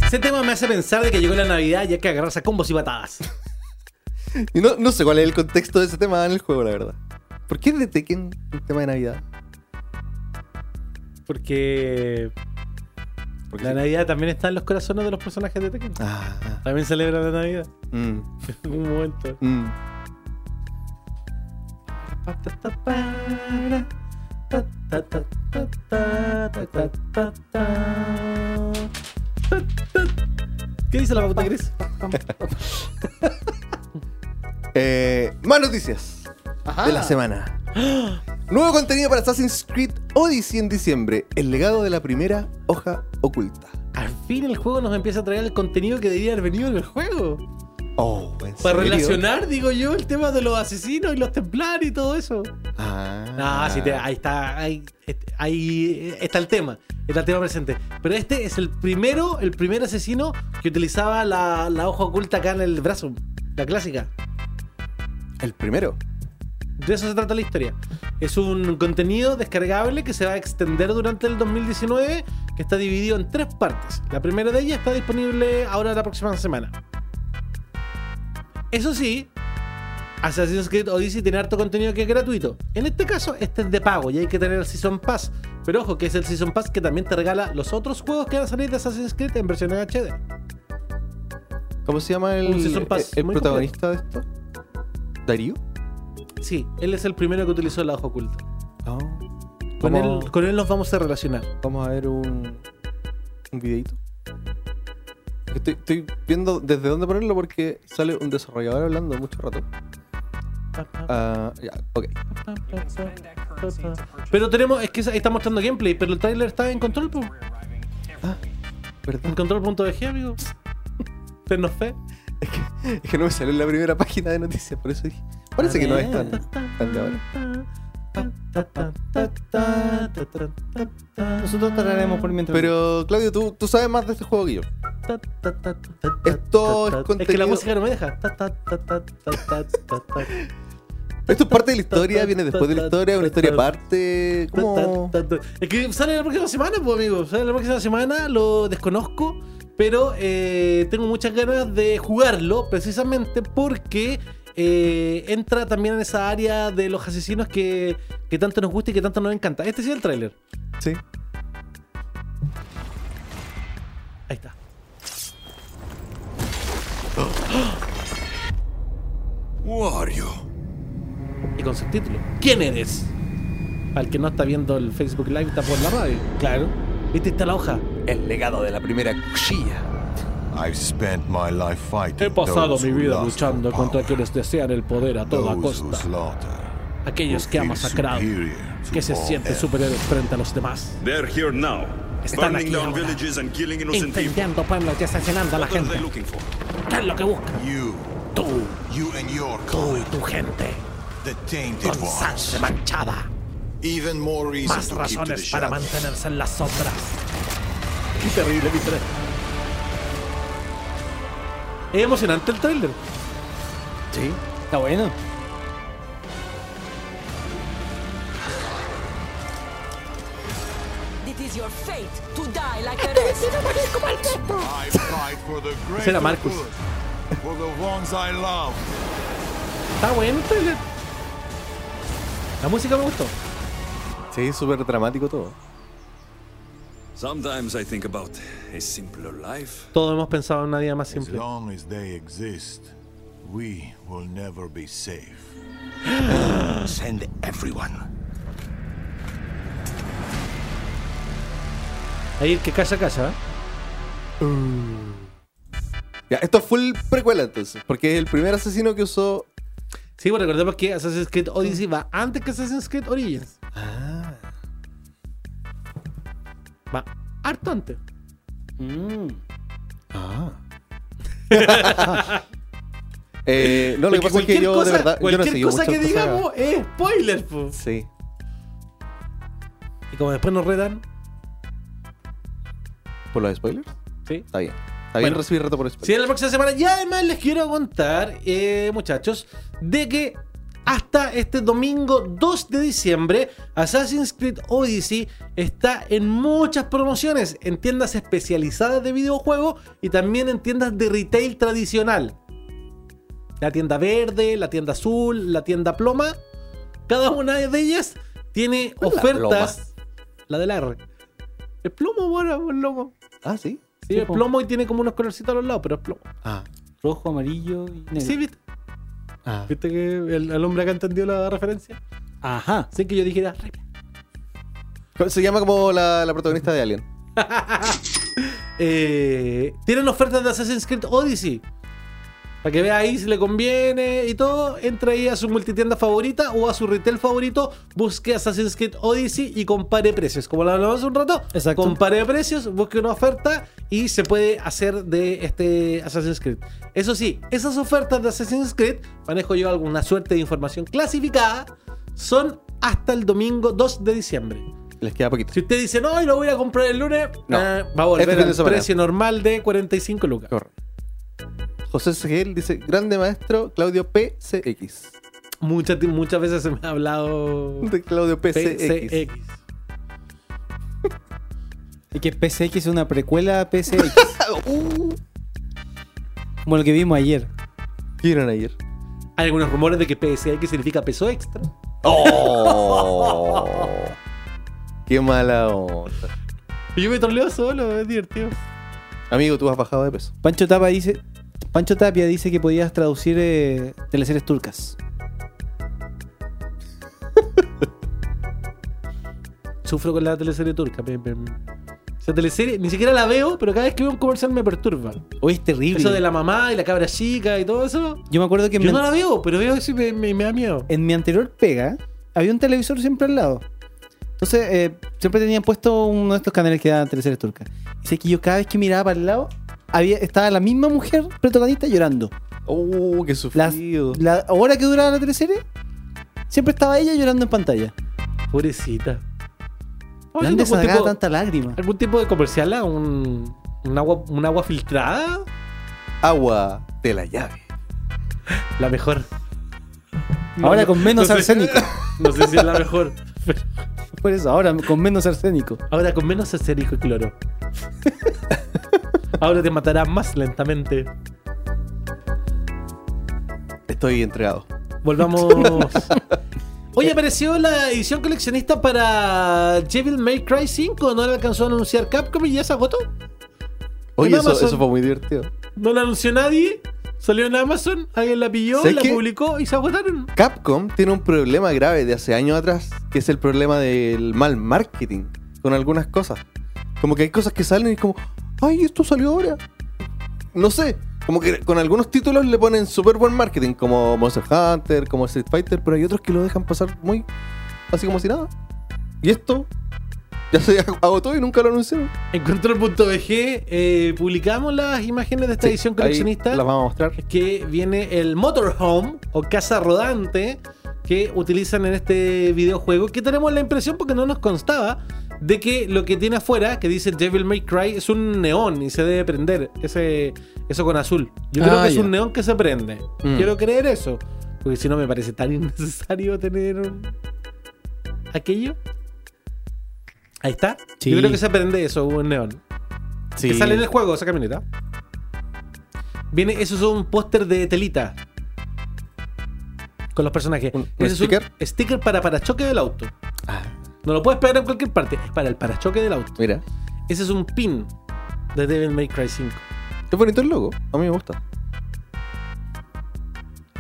C: Ese tema me hace pensar de que llegó la Navidad y hay que agarrarse a combos y patadas.
D: Y no, no sé cuál es el contexto de ese tema en el juego, la verdad. ¿Por qué es de Tekken el tema de Navidad?
C: Porque
D: Porque
C: la Navidad también está en los corazones de los personajes de Tekken.
D: Ah, ah,
C: También celebra la Navidad
D: mm,
C: en un momento.
D: mm.
C: ¿Qué dice la pauta gris?
D: Eh, más noticias de la semana. Nuevo contenido para Assassin's Creed Odyssey en diciembre. El legado de la primera hoja oculta.
C: Al fin el juego nos empieza a traer el contenido que debería haber venido en el juego.
D: Oh, ¿en
C: Para
D: serio?
C: relacionar, digo yo, el tema de los asesinos y los templarios y todo eso.
D: Ah,
C: Ah, sí, te- ahí está, ahí, ahí está el tema, está el tema presente. Pero este es el primero, el primer asesino que utilizaba la, la hoja oculta acá en el brazo. La clásica.
D: El primero.
C: De eso se trata la historia. Es un contenido descargable que se va a extender durante el 2019, que está dividido en tres partes. La primera de ellas está disponible ahora la próxima semana. Eso sí, Assassin's Creed Odyssey tiene harto contenido que es gratuito. En este caso, este es de pago y hay que tener el Season Pass. Pero ojo, que es el Season Pass que también te regala los otros juegos que van a salir de Assassin's Creed en versión HD.
D: ¿Cómo se llama el, el protagonista de esto? ¿Darío?
C: Sí, él es el primero que utilizó la hoja oculta.
D: Oh.
C: Con él, con él nos vamos a relacionar.
D: Vamos a ver un, un videito. Estoy, estoy viendo desde dónde ponerlo porque sale un desarrollador hablando mucho rato. Ah, ya, ok.
C: Pero tenemos, es que ahí está mostrando gameplay, pero el trailer está en control, po.
D: ¿Verdad?
C: en control.bg, amigo. ¿Usted nos fe?
D: Es que no me salió en la primera página de noticias, por eso dije. Parece que no es tan, tan de ahora.
E: Nosotros tardaremos por mientras.
D: Pero, Claudio, ¿tú, tú sabes más de este juego que yo. Esto es
C: Es que la
D: contenido-
C: música no me deja.
D: Esto es parte de la historia, viene después de la historia, una historia aparte. ¿Cómo?
C: Es que sale la próxima semana, pues, amigo. Sale la próxima semana, lo desconozco. Pero eh, tengo muchas ganas de jugarlo, precisamente porque eh, entra también en esa área de los asesinos que, que tanto nos gusta y que tanto nos encanta. Este sí es el tráiler.
D: Sí.
C: Ahí está.
G: Who are you?
C: Y con subtítulo. ¿Quién eres? Al que no está viendo el Facebook Live, está por la radio.
E: Claro.
C: ¿Viste? Está la hoja.
D: El legado de la primera cuchilla.
G: I've spent my life fighting
C: He pasado
G: those
C: mi
G: who
C: vida luchando contra quienes desean el poder a toda
G: those who
C: costa.
G: slaughter,
C: Aquellos
G: who
C: que han masacrado, que se sienten superiores frente a los demás.
H: They're here now.
C: Están aquí ahora. Incendiando pueblos y asesinando a la gente.
H: they looking for?
C: ¿Qué es lo que buscan?
G: You,
C: Tú,
G: you and your
C: tú y tu gente. Con sangre manchada.
G: Even more reason
C: Más razones para
G: shadows.
C: mantenerse en las sombras. Qué terrible, mi trailer. Es emocionante el trailer.
E: Sí. Está bueno.
G: greater
C: Será Marcus.
G: good, for the ones I love.
C: Está bueno el trailer. La música me gustó.
D: Sí, súper dramático todo.
H: Sometimes I think about a simpler life.
C: Todos hemos pensado en una vida más
G: As
C: simple.
G: long as they exist, we will never be safe.
H: Send everyone.
C: Ahí el que calla, calla. ¿eh?
D: Ya, esto es full precuela entonces, porque es el primer asesino que usó.
C: Sí, pues recordemos que Assassin's Creed Odyssey va antes que Assassin's Creed Origins.
D: Ah.
C: Va harto antes.
E: Mm.
D: Ah. eh, no, lo que pasa es que
C: cualquier
D: yo
C: cosa,
D: de verdad. Yo no
C: cualquier cosa que digamos es spoiler, po.
D: Sí.
C: Y como después nos retan,
D: ¿Por los spoilers?
C: ¿sí?
D: Está bien. Está bien
C: Bueno.
D: recibir reto por
C: Sí,
D: spoilers.
C: en la próxima semana. Y además les quiero contar, eh, muchachos, de que hasta este domingo 2 de diciembre, Assassin's Creed Odyssey está en muchas promociones, en tiendas especializadas de videojuegos y también en tiendas de retail tradicional. La tienda verde, la tienda azul, la tienda ploma. Cada una de ellas tiene
D: ¿Cuál es la
C: ofertas. La, de la R. El plomo, bueno, el lomo.
D: Ah, sí.
C: Sí, es plomo y tiene como unos colorcitos a los lados, pero es plomo.
D: Ah.
E: Rojo, amarillo y negro.
C: Sí, ¿viste?
D: Ah.
C: ¿Viste que el, el hombre acá entendió la referencia?
E: Ajá.
C: Sin que yo dijera.
D: Se llama como la, la protagonista de Alien.
C: Eh, tienen ofertas de Assassin's Creed Odyssey. Para que vea ahí si le conviene y todo. Entre ahí a su multitienda favorita o a su retail favorito. Busque Assassin's Creed Odyssey y compare precios. Como lo hablamos hace un rato.
E: Exacto.
C: Compare precios, busque una oferta y se puede hacer de este Assassin's Creed. Eso sí, esas ofertas de Assassin's Creed, manejo yo alguna suerte de información clasificada, son hasta el domingo 2 de diciembre.
D: Les queda poquito.
C: Si usted dice, no, y lo voy a comprar el lunes,
D: No.
C: eh, va a volver
D: Este
C: al precio normal de 45 lucas.
D: Correcto. José Seguel dice, grande maestro Claudio PCX.
C: Muchas, muchas veces se me ha hablado
D: De Claudio PCX.
C: PCX.
E: Es que PSX es una precuela a PSX.
D: Uh,
E: como lo que vimos ayer.
D: ¿Qué vieron ayer?
C: Hay algunos rumores de que PSX significa peso extra.
D: ¡Oh! ¡Qué mala onda!
C: Y yo me troleo solo, es divertido.
D: Amigo, tú has bajado de peso.
E: Pancho Tapia dice, Pancho Tapia dice que podías traducir eh, teleseries turcas.
C: Sufro con la teleserie turca. me- me- Esa teleserie ni siquiera la veo, pero cada vez que veo un comercial me perturba.
E: Hoy es terrible.
C: Eso de la mamá y la cabra chica y todo eso.
E: Yo me acuerdo que
C: Yo no la veo, pero veo eso y me, me- me da miedo.
E: en mi anterior pega había un televisor siempre al lado. Entonces, eh, siempre tenían puesto uno de estos canales que daban teleseries turcas. Y sé que yo cada vez que miraba para el lado, había, estaba la misma mujer protagonista llorando.
D: ¡Oh, qué sufrido!
E: la hora que duraba la teleserie, siempre estaba ella llorando en pantalla.
C: Pobrecita.
E: ¿De dónde se sacaba tanta lágrima?
C: ¿Algún tipo de comercial? ah? ¿Un, un agua, ¿Un agua filtrada?
D: Agua de la llave.
C: La mejor.
E: Ahora con menos
C: sé-
E: arsénico.
C: No sé si es la mejor. pero
E: Por eso, ahora con menos arsénico.
C: ahora con menos acérico y cloro. Ahora te matará más lentamente.
D: Estoy entregado.
C: Volvamos. Hoy apareció la edición coleccionista para Devil May Cry 5. No la alcanzó a anunciar Capcom y ya se agotó.
D: Oye, eso, fue muy divertido.
C: No la anunció nadie. Salió en Amazon, alguien la pilló,
D: ¿Sabes
C: la publicó y se agotaron.
D: Capcom tiene un problema grave de hace años atrás, que es el problema del mal marketing con algunas cosas. Como que hay cosas que salen y es como, ay, esto salió ahora. No sé, como que con algunos títulos le ponen súper buen marketing, como Monster Hunter, como Street Fighter, pero hay otros que lo dejan pasar muy así como si nada. Y esto ya se agotó y nunca lo anunciaron.
C: En control.bg eh, publicamos las imágenes de esta
D: Sí,
C: edición coleccionista.
D: las vamos a mostrar.
C: que viene el motorhome o casa rodante que utilizan en este videojuego que tenemos la impresión porque no nos constaba de que lo que tiene afuera que dice Devil May Cry es un neón y se debe prender ese eso con azul yo creo
E: Ah,
C: que es un neón que se prende
D: Mm.
C: quiero creer eso porque si no me parece tan innecesario tener un- aquello ahí está
E: Sí.
C: yo creo que se prende eso un neón que sale en el juego esa camioneta. Viene, eso es un póster de telita. Con los personajes.
D: ¿Un- un
C: Ese es
D: sticker?
C: sticker para parachoque del auto.
D: Ah,
C: No lo puedes pegar en cualquier parte. Es para el parachoque del auto.
D: mira,
C: Ese es un pin de Devil May Cry 5.
D: es bonito el logo, a mí me gusta.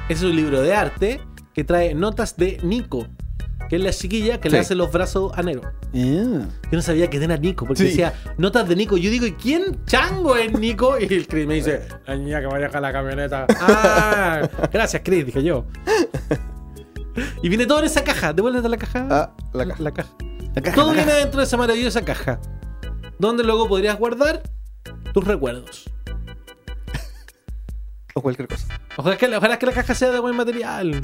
C: Ese es un libro de arte que trae notas de Nico. Que es la chiquilla que le hace los brazos a Nero.
E: Ah.
C: Yo no sabía que era Nico, porque
D: Sí.
C: decía notas de Nico. Yo digo, ¿y quién chango es Nico? Y el Chris me dice, la niña que maneja la camioneta. Ah, gracias, Chris, dije yo. Y viene todo en esa caja. Devuélvete la caja.
D: Ah, la caja.
C: La caja.
E: La caja,
C: Todo
E: la
C: viene
E: caja.
C: dentro de esa maravillosa caja. Donde luego podrías guardar tus recuerdos.
D: O cualquier cosa.
C: Ojalá que, ojalá que la caja sea de buen material.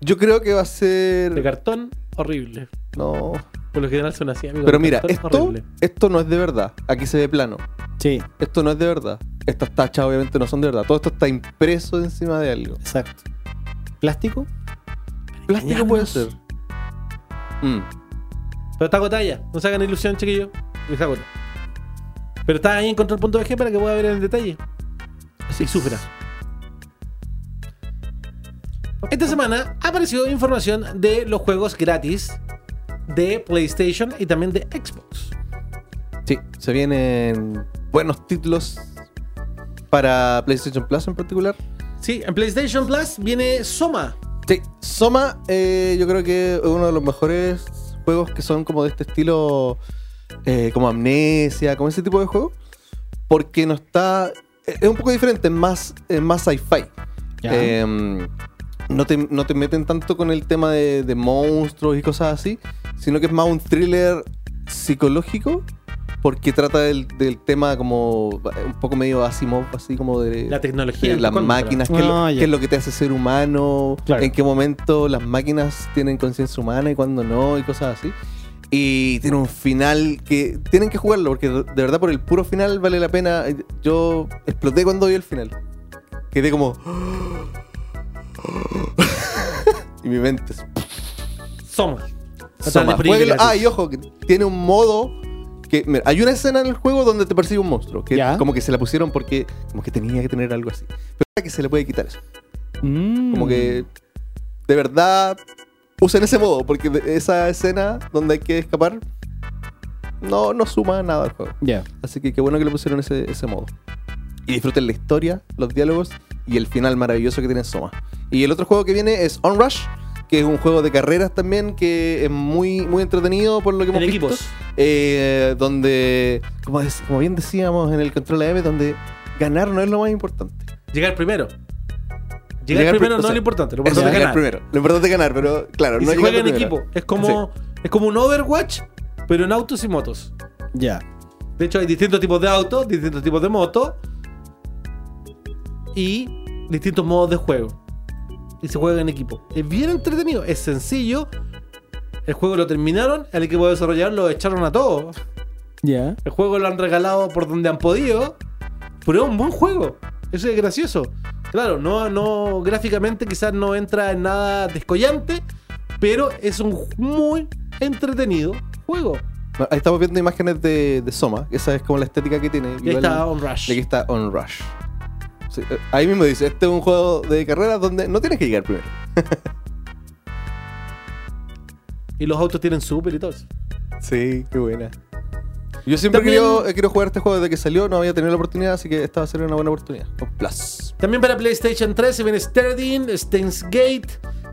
D: Yo creo que va a ser.
C: De cartón, horrible.
D: No.
C: Por lo general son así, amigos.
D: Pero mira, esto,
C: horrible.
D: esto no es de verdad. Aquí se ve plano.
E: Sí,
D: Esto no es de verdad. Estas tachas obviamente no son de verdad. Todo esto está impreso encima de algo.
E: exacto. ¿Plástico?
D: Plástico puede ser. Mm.
C: Pero está agotada ya. No se hagan ilusión, chiquillos. Está agotada. Pero está ahí en control.bg para que pueda ver en detalle. Así sufra. Esta semana apareció información de los juegos gratis de PlayStation y también de Xbox.
D: Sí, se vienen buenos títulos para PlayStation Plus en particular.
C: Sí, en PlayStation Plus viene Soma.
D: Sí, Soma, eh, yo creo que es uno de los mejores juegos que son como de este estilo, eh, como Amnesia, como ese tipo de juego, porque no está. Es un poco diferente, es más, es más sci-fi. Eh, no, te, no te meten tanto con el tema de, de monstruos y cosas así, sino que es más un thriller psicológico, porque trata del, del tema como un poco medio Asimov, así como de
C: La tecnología.
D: de las máquinas, qué es, lo,
E: Ah,
D: qué es lo que te hace ser humano,
C: Claro.
D: en qué momento las máquinas tienen conciencia humana y cuándo no, y cosas así. Y tiene un final que tienen que jugarlo porque de verdad por el puro final vale la pena. Yo exploté cuando vi el final. Quedé como... y mi mente es...
C: Somos.
D: Jueguenlo. Ah, y ojo, que tiene un modo que mira, hay una escena en el juego donde te persigue un monstruo, que
E: Ya.
D: como que se la pusieron porque como que tenía que tener algo así. Pero que se le puede quitar eso.
E: Mm.
D: Como que de verdad usen ese modo, porque esa escena donde hay que escapar no, no suma nada al juego.
E: Ya.
D: Así que qué bueno que le pusieron ese, ese modo. Y disfruten la historia, los diálogos y el final maravilloso que tiene Soma. Y el otro juego que viene es Onrush, que es un juego de carreras también que es muy, muy entretenido por lo que hemos
C: En
D: visto.
C: equipos.
D: Eh, donde, como, dec- como bien decíamos en el Control AM, donde ganar no es lo más importante.
C: Llegar primero. Llegar,
D: Llegar pri-
C: primero no
D: sea,
C: es lo importante. Lo importante es
D: llegar
C: ganar.
D: primero. Lo importante es ganar, pero claro,
C: Y
D: no
C: se juega en equipo. Es como, es como un Overwatch, pero en autos y motos.
E: Ya.
C: De hecho, hay distintos tipos de autos, distintos tipos de motos y distintos modos de juego. Y se juega en equipo. Es bien entretenido, es sencillo. El juego lo terminaron, el equipo de desarrollador lo echaron a todos.
E: Ya.
C: El juego lo han regalado por donde han podido. Pero es un buen juego. Eso es gracioso. Claro, no, no, gráficamente quizás no entra en nada descollante, pero es un muy entretenido juego.
D: Ahí estamos viendo imágenes de, de Soma. Esa es como la estética que tiene.
C: Y ahí está On Rush.
D: Y aquí está On Rush. Sí, eh, ahí mismo dice, este es un juego de carreras donde no tienes que llegar primero.
C: Y los autos tienen super y todo eso.
D: Sí, qué buena. Yo siempre he
C: También-
D: querido, he querido jugar este juego desde que salió, no había tenido la oportunidad, así que esta va a ser una buena oportunidad. Con Plus.
C: También para PlayStation 3 se viene Sterdin, Steins Gate,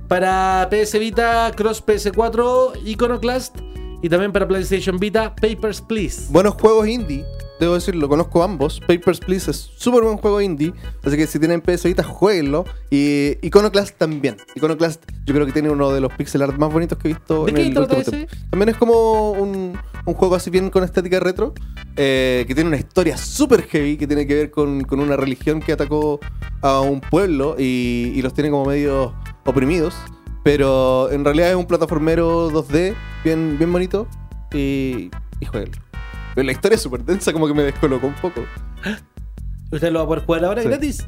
C: para PS Vita, Cross PS4, Iconoclast, y también para PlayStation Vita, Papers, Please.
D: Buenos juegos indie, debo decirlo, conozco ambos. Papers, Please es súper buen juego indie, así que si tienen PS Vita, jueguenlo. Y Iconoclast también. Iconoclast yo creo que tiene uno de los pixel art más bonitos que he visto
C: ¿De
D: en
C: qué
D: el
C: trata
D: último
C: ese?
D: tiempo. También es como un, un juego así bien con estética retro, eh, que tiene una historia súper heavy, que tiene que ver con, con una religión que atacó a un pueblo y, y los tiene como medio oprimidos. Pero en realidad es un plataformero 2D, bien, bien bonito, y, y jueguenlo. Pero la historia es súper densa, como que me descolocó un poco.
C: Usted lo va a poder jugar ahora
D: Sí.
C: gratis.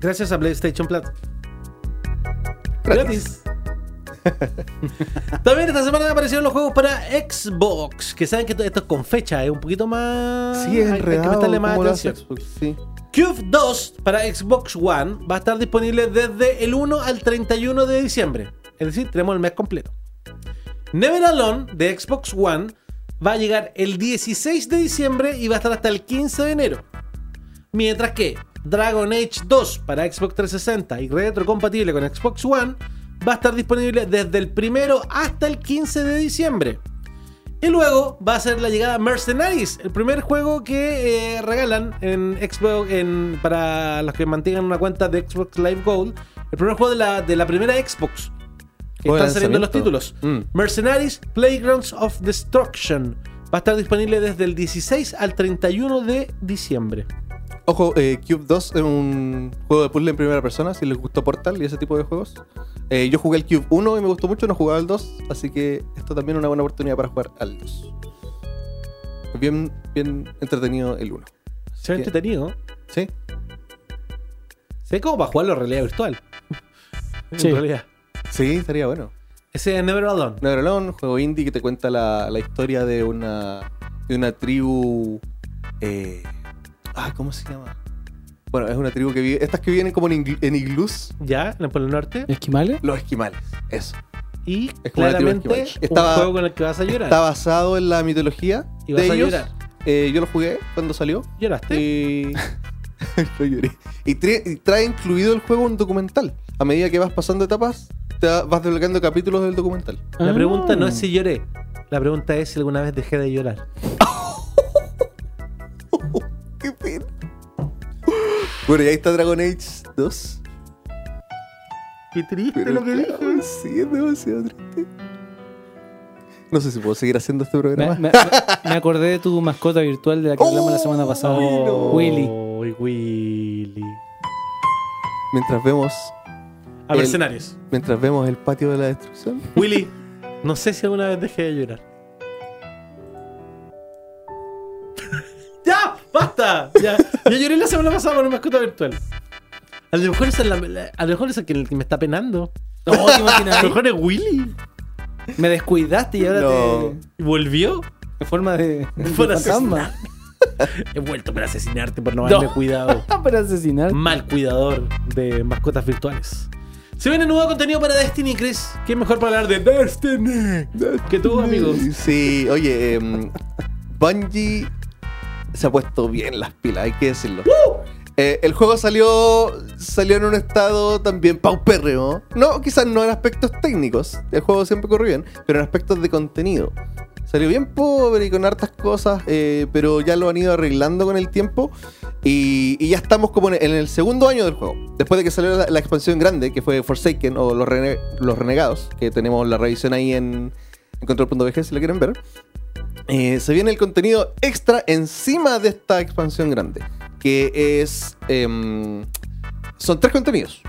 C: Gracias a PlayStation Plus.
D: Gratis.
C: También esta semana aparecieron los juegos para Xbox. Que saben que esto es con fecha, es un poquito más.
D: Sí, es
C: hay- hay que
D: enredado.
C: prestarle más atención.
D: Xbox, sí.
C: Cube 2 para Xbox One va a estar disponible desde el 1 al 31 de diciembre. Es decir, tenemos el mes completo. Never Alone de Xbox One va a llegar el 16 de diciembre y va a estar hasta el 15 de enero. Mientras que Dragon Age 2 para Xbox 360 y retrocompatible con Xbox One va a estar disponible desde el 1 hasta el 15 de diciembre. Y luego va a ser la llegada Mercenaries, el primer juego que eh, regalan en Xbox en- para los que mantengan una cuenta de Xbox Live Gold. El primer juego de la, de la primera Xbox. Están saliendo los títulos.
D: Mm.
C: Mercenaries Playgrounds of Destruction. Va a estar disponible desde el 16 al 31 de diciembre.
D: Ojo, eh, Cube 2 es un juego de puzzle en primera persona, si les gustó Portal y ese tipo de juegos. Eh, yo jugué el Cube 1 y me gustó mucho, no jugaba al 2, así que esto también es una buena oportunidad para jugar al 2. Es bien, bien entretenido el 1.
C: Se ve entretenido.
D: Sí,
C: Se ve como para jugarlo en realidad virtual. En
E: Sí.
C: realidad.
D: Sí, estaría bueno.
C: Ese es Never Alone.
D: Never Alone, juego indie que te cuenta la, la historia de una, de una tribu. Eh, ah, ¿cómo se llama? Bueno, es una tribu que vive. Estas que viven como en, igl- en iglús.
C: Ya, en el Polo Norte.
E: ¿Esquimales?
D: Los esquimales, eso.
C: Y
D: Es como la tribu
C: claramente un juego con el que vas a llorar.
D: Está basado en la mitología
C: Y vas
D: de
C: a
D: ellos.
C: llorar.
D: Eh, yo lo jugué cuando salió.
C: ¿Lloraste?
D: Y. Lo lloré. Y trae, y trae incluido el juego un documental. A medida que vas pasando etapas, te va- vas desbloqueando capítulos del documental.
C: La
E: Ah.
C: pregunta no es si lloré. La pregunta es si alguna vez dejé de llorar.
D: ¡Qué pena! Bueno, y ahí está Dragon Age 2.
C: Qué triste
D: Pero claro, Sí, es demasiado triste. No sé si puedo seguir haciendo este programa.
E: me- me acordé de tu mascota virtual de la que hablamos la semana pasada. Willy.
C: Uy, Willy.
D: Mientras vemos.
C: A
D: El-
C: mercenarios.
D: Mientras vemos el patio de la destrucción.
C: Willy. No sé si alguna vez dejé de llorar. ¡Ya! ¡Basta! Ya, ya lloré la semana pasada por una mascota virtual. A lo mejor es, la- a lo mejor es el que, el que me está penando.
E: No, ¿te imaginas?
C: A lo mejor es Willy.
E: Me descuidaste y ahora
D: No.
C: ¿Y volvió?
E: te. En forma de. de
C: Por
E: fantasma.
C: He vuelto para asesinarte por no
E: No.
C: haberme cuidado.
E: Para asesinar.
C: Mal cuidador de mascotas virtuales. Se viene nuevo contenido para Destiny, Chris. ¿Qué mejor para hablar de Destiny? Que tú, amigo.
D: Sí, oye, em, Bungie se ha puesto bien las pilas, hay que decirlo. Eh, el juego salió salió en un estado también paupérrimo. No, quizás no en aspectos técnicos. El juego siempre corrió bien, pero en aspectos de contenido. Salió bien pobre y con hartas cosas, eh, pero ya lo han ido arreglando con el tiempo. Y, ya estamos como en el segundo año del juego. Después de que salió la, la expansión grande, que fue Forsaken o Los, Los Renegados, que tenemos la revisión ahí en, en control.bg si la quieren ver. Eh, se viene el contenido extra encima de esta expansión grande. Que es. em, son tres contenidos.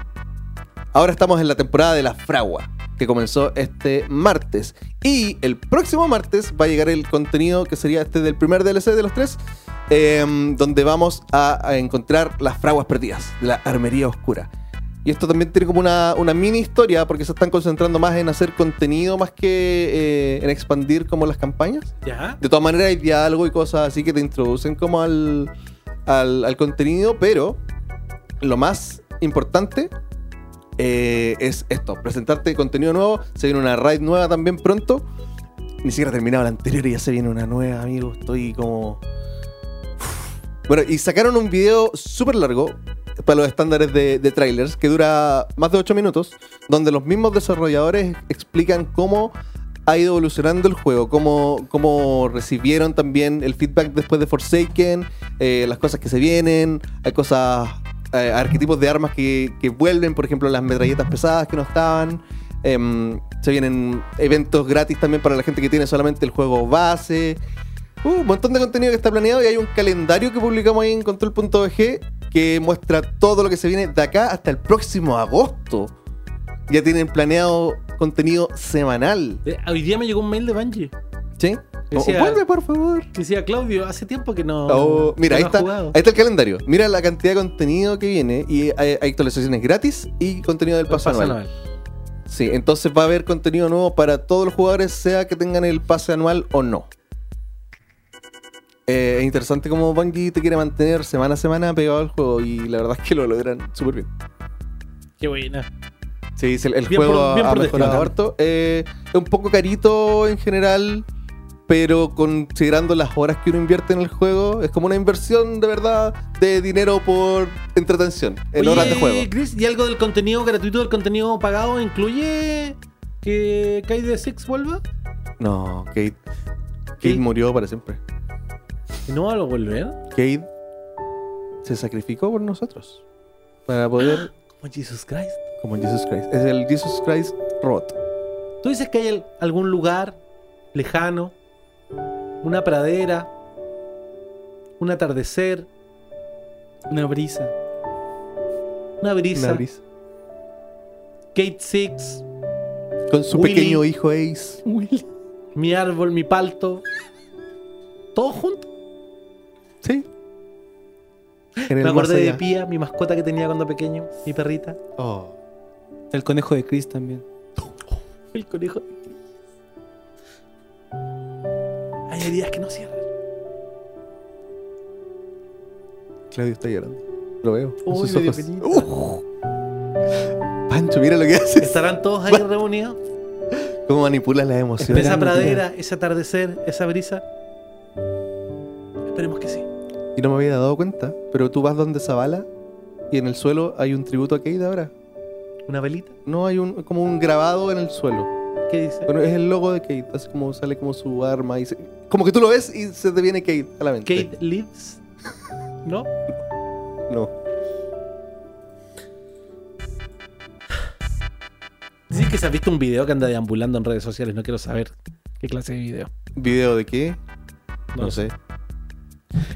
D: Ahora estamos en la temporada de la fragua. Que comenzó este martes. Y el próximo martes va a llegar el contenido que sería este del primer DLC de los tres. Em, donde vamos a, a encontrar las fraguas perdidas. de La armería oscura. Y esto también tiene como una, una mini historia. Porque se están concentrando más en hacer contenido más que eh, en expandir como las campañas.
C: ¿Ya?
D: De todas maneras hay diálogo y cosas así que te introducen como al, al, al contenido, pero lo más importante eh, es esto, presentarte contenido nuevo, se viene una raid nueva también pronto. Ni siquiera he terminado la anterior y ya se viene una nueva, amigo. Estoy como... Bueno, y sacaron un video súper largo para los estándares de, trailers que dura más de 8 minutos, donde los mismos desarrolladores explican cómo ha ido evolucionando el juego, cómo, cómo recibieron también el feedback después de Forsaken, eh, las cosas que se vienen, hay cosas, eh, arquetipos de armas que, que vuelven, por ejemplo las metralletas pesadas que no estaban. Em, se vienen eventos gratis también para la gente que tiene solamente el juego base. Uh, un montón de contenido que está planeado y hay un calendario que publicamos ahí en control.bg que muestra todo lo que se viene de acá hasta el próximo agosto. Ya tienen planeado contenido semanal.
C: Eh, Hoy día me llegó un mail de Bungie.
D: ¿Sí?
C: Decía-
D: Oh, vuelve, por favor.
C: Que decía, Claudio, hace tiempo que no.
D: Oh, mira,
C: que
D: ahí
C: no
D: está,
C: jugado".
D: ahí está el calendario. Mira la cantidad de contenido que viene y hay, hay actualizaciones gratis y contenido del
C: El
D: pase anual. Sí, entonces va a haber contenido nuevo para todos los jugadores, sea que tengan el pase anual o no. Eh, es interesante cómo Bungie te quiere mantener semana a semana pegado al juego y la verdad es que lo logran súper bien.
C: Qué buena.
D: Sí, el, juego
C: por-
D: ha mejorado harto. Eh, es un poco carito en general, pero considerando las horas que uno invierte en el juego, es como una inversión de verdad de dinero por entretención en horas de juego.
C: Chris, ¿y algo del contenido gratuito, del contenido pagado, incluye que Kaide Six vuelva?
D: No, Kate. Kate
C: Kate.
D: murió para siempre.
C: ¿Y no va a volver?
D: Kate se sacrificó por nosotros para poder,
C: Como Jesus Christ.
D: como Jesus Christ. Es el Jesus Christ robot.
C: ¿Tú dices que hay al- algún lugar lejano, una pradera, un atardecer,
E: Una brisa.
C: una brisa,
D: Una brisa.
C: Kate Six,
D: Con su
C: Willy.
D: pequeño hijo Ace.
C: mi árbol, mi palto? ¿Todo junto?
D: Sí. En
C: Me
D: el
C: acordé
D: más
C: de. Pía, mi mascota que tenía cuando pequeño, mi perrita.
D: Oh.
E: El conejo de Chris también.
C: El conejo. Hay heridas que no cierran.
D: Claudio está llorando. Lo veo. en
C: Uy,
D: sus
C: me
D: ojos. Uh. Pancho, mira lo que haces.
C: ¿Estarán todos ahí reunidos?
D: Cómo manipulas las emociones.
C: Esa pradera, ese atardecer, esa brisa. Esperemos que sí.
D: No me había dado cuenta, pero tú vas donde Zavala y en el suelo hay un tributo a Kate ahora.
C: ¿Una velita?
D: No, hay un como un grabado en el suelo.
C: ¿Qué dice?
D: Bueno, es el logo de Kate, así como sale como su arma y se- como que tú lo ves y se te viene Kate a la mente.
C: Kate lives. ¿No?
D: No.
C: Dice que se ha visto un video que anda deambulando en redes sociales. No quiero saber qué clase de video.
D: ¿Video de qué?
C: No
D: No, sé.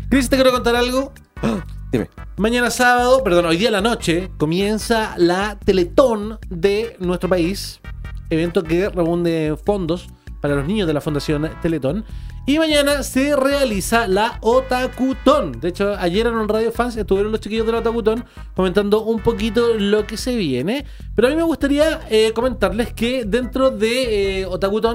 C: Chris, te quiero contar algo.
D: Dime.
C: Mañana sábado, perdón, hoy día a la noche, comienza la Teletón de nuestro país. evento que reúne fondos para los niños de la Fundación Teletón. Y mañana se realiza la Otakutón. De hecho, ayer en un Radio Fans estuvieron los chiquillos de la Otakutón comentando un poquito lo que se viene. Pero a mí me gustaría eh, comentarles que dentro de eh,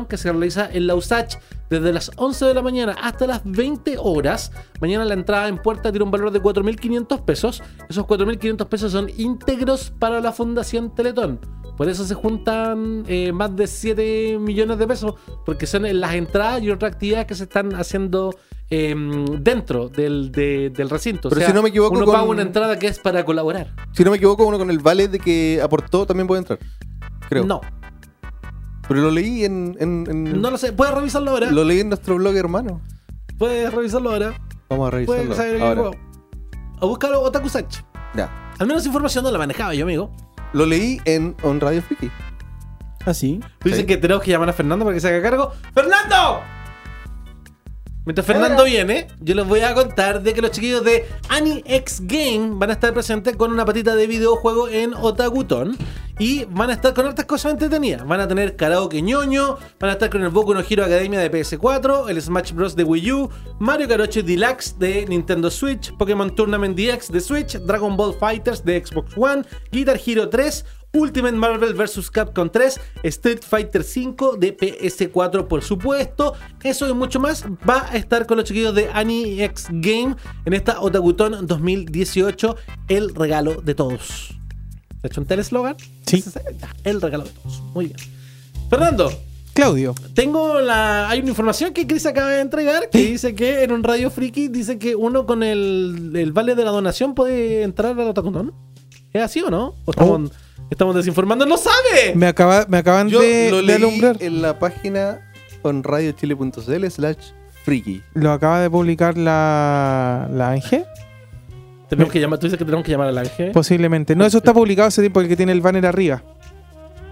C: que se realiza en la USACH desde las 11 de la mañana hasta las 20 horas, mañana la entrada en puerta tiene un valor de 4.500 pesos. Esos 4.500 pesos son íntegros para la Fundación Teletón. Por eso se juntan eh, más de 7 millones de pesos, porque son las entradas y otras actividades que se están haciendo eh, dentro del, de- del recinto.
D: Pero si no me equivoco,
C: uno
D: con-
C: paga una entrada que es para colaborar.
D: Si no me equivoco, uno con el vale de que aportó también puede entrar. Creo.
C: No,
D: Pero lo leí en. en- en-
C: no lo sé. Puedes revisarlo ahora.
D: Lo leí en nuestro blog hermano.
C: Puedes revisarlo ahora.
D: Vamos a
C: Puedes
D: revisarlo.
C: saber
D: ahora.
C: O búscalo Otaku Sach.
D: Ya.
C: Al menos información no la manejaba yo, amigo.
D: Lo leí en On Radio Friki.
E: ¿Ah, sí?
C: Tú dices
D: Sí.
C: que tenemos que llamar a Fernando para que se haga cargo. ¡Fernando! Mientras Fernando viene, yo les voy a contar de que los chiquillos de AniX Game van a estar presentes con una patita de videojuego en Otakuton. Y van a estar con hartas cosas entretenidas. Van a tener karaoke ñoño, van a estar con el Boku no Hero Academia de PS4, el Smash Bros. de Wii U, Mario 8 Deluxe de Nintendo Switch, Pokémon Tournament DX de Switch, Dragon Ball Fighters de Xbox One, Guitar Hero 3, Ultimate Marvel vs. Capcom 3, Street Fighter 5 de PS4 por supuesto. Eso y mucho más va a estar con los chiquillos de AniX Game en esta Otakuton 2018, el regalo de todos. ¿Se hecho el eslogan?
E: Sí.
C: Ese es- ya, El regalo de todos. Muy bien. Fernando,
E: Claudio.
C: tengo la. Hay una información que Chris acaba de entregar que dice que en un radio friki dice que uno con el, el vale de la donación puede entrar al Otakuton. ¿Es así o no? ¿O estamos, estamos desinformando? ¡No sabe!
E: Me, acaba, me acaban
D: Yo
E: de,
D: lo
E: de
D: leí
E: alumbrar.
D: en la página onradiochile.cl slash friki.
E: Lo acaba de publicar la, la Ángel.
C: Tenemos que llamar, tú dices que tenemos que llamar al ángel.
E: Posiblemente. No, eso está publicado hace tiempo, el que tiene el banner arriba.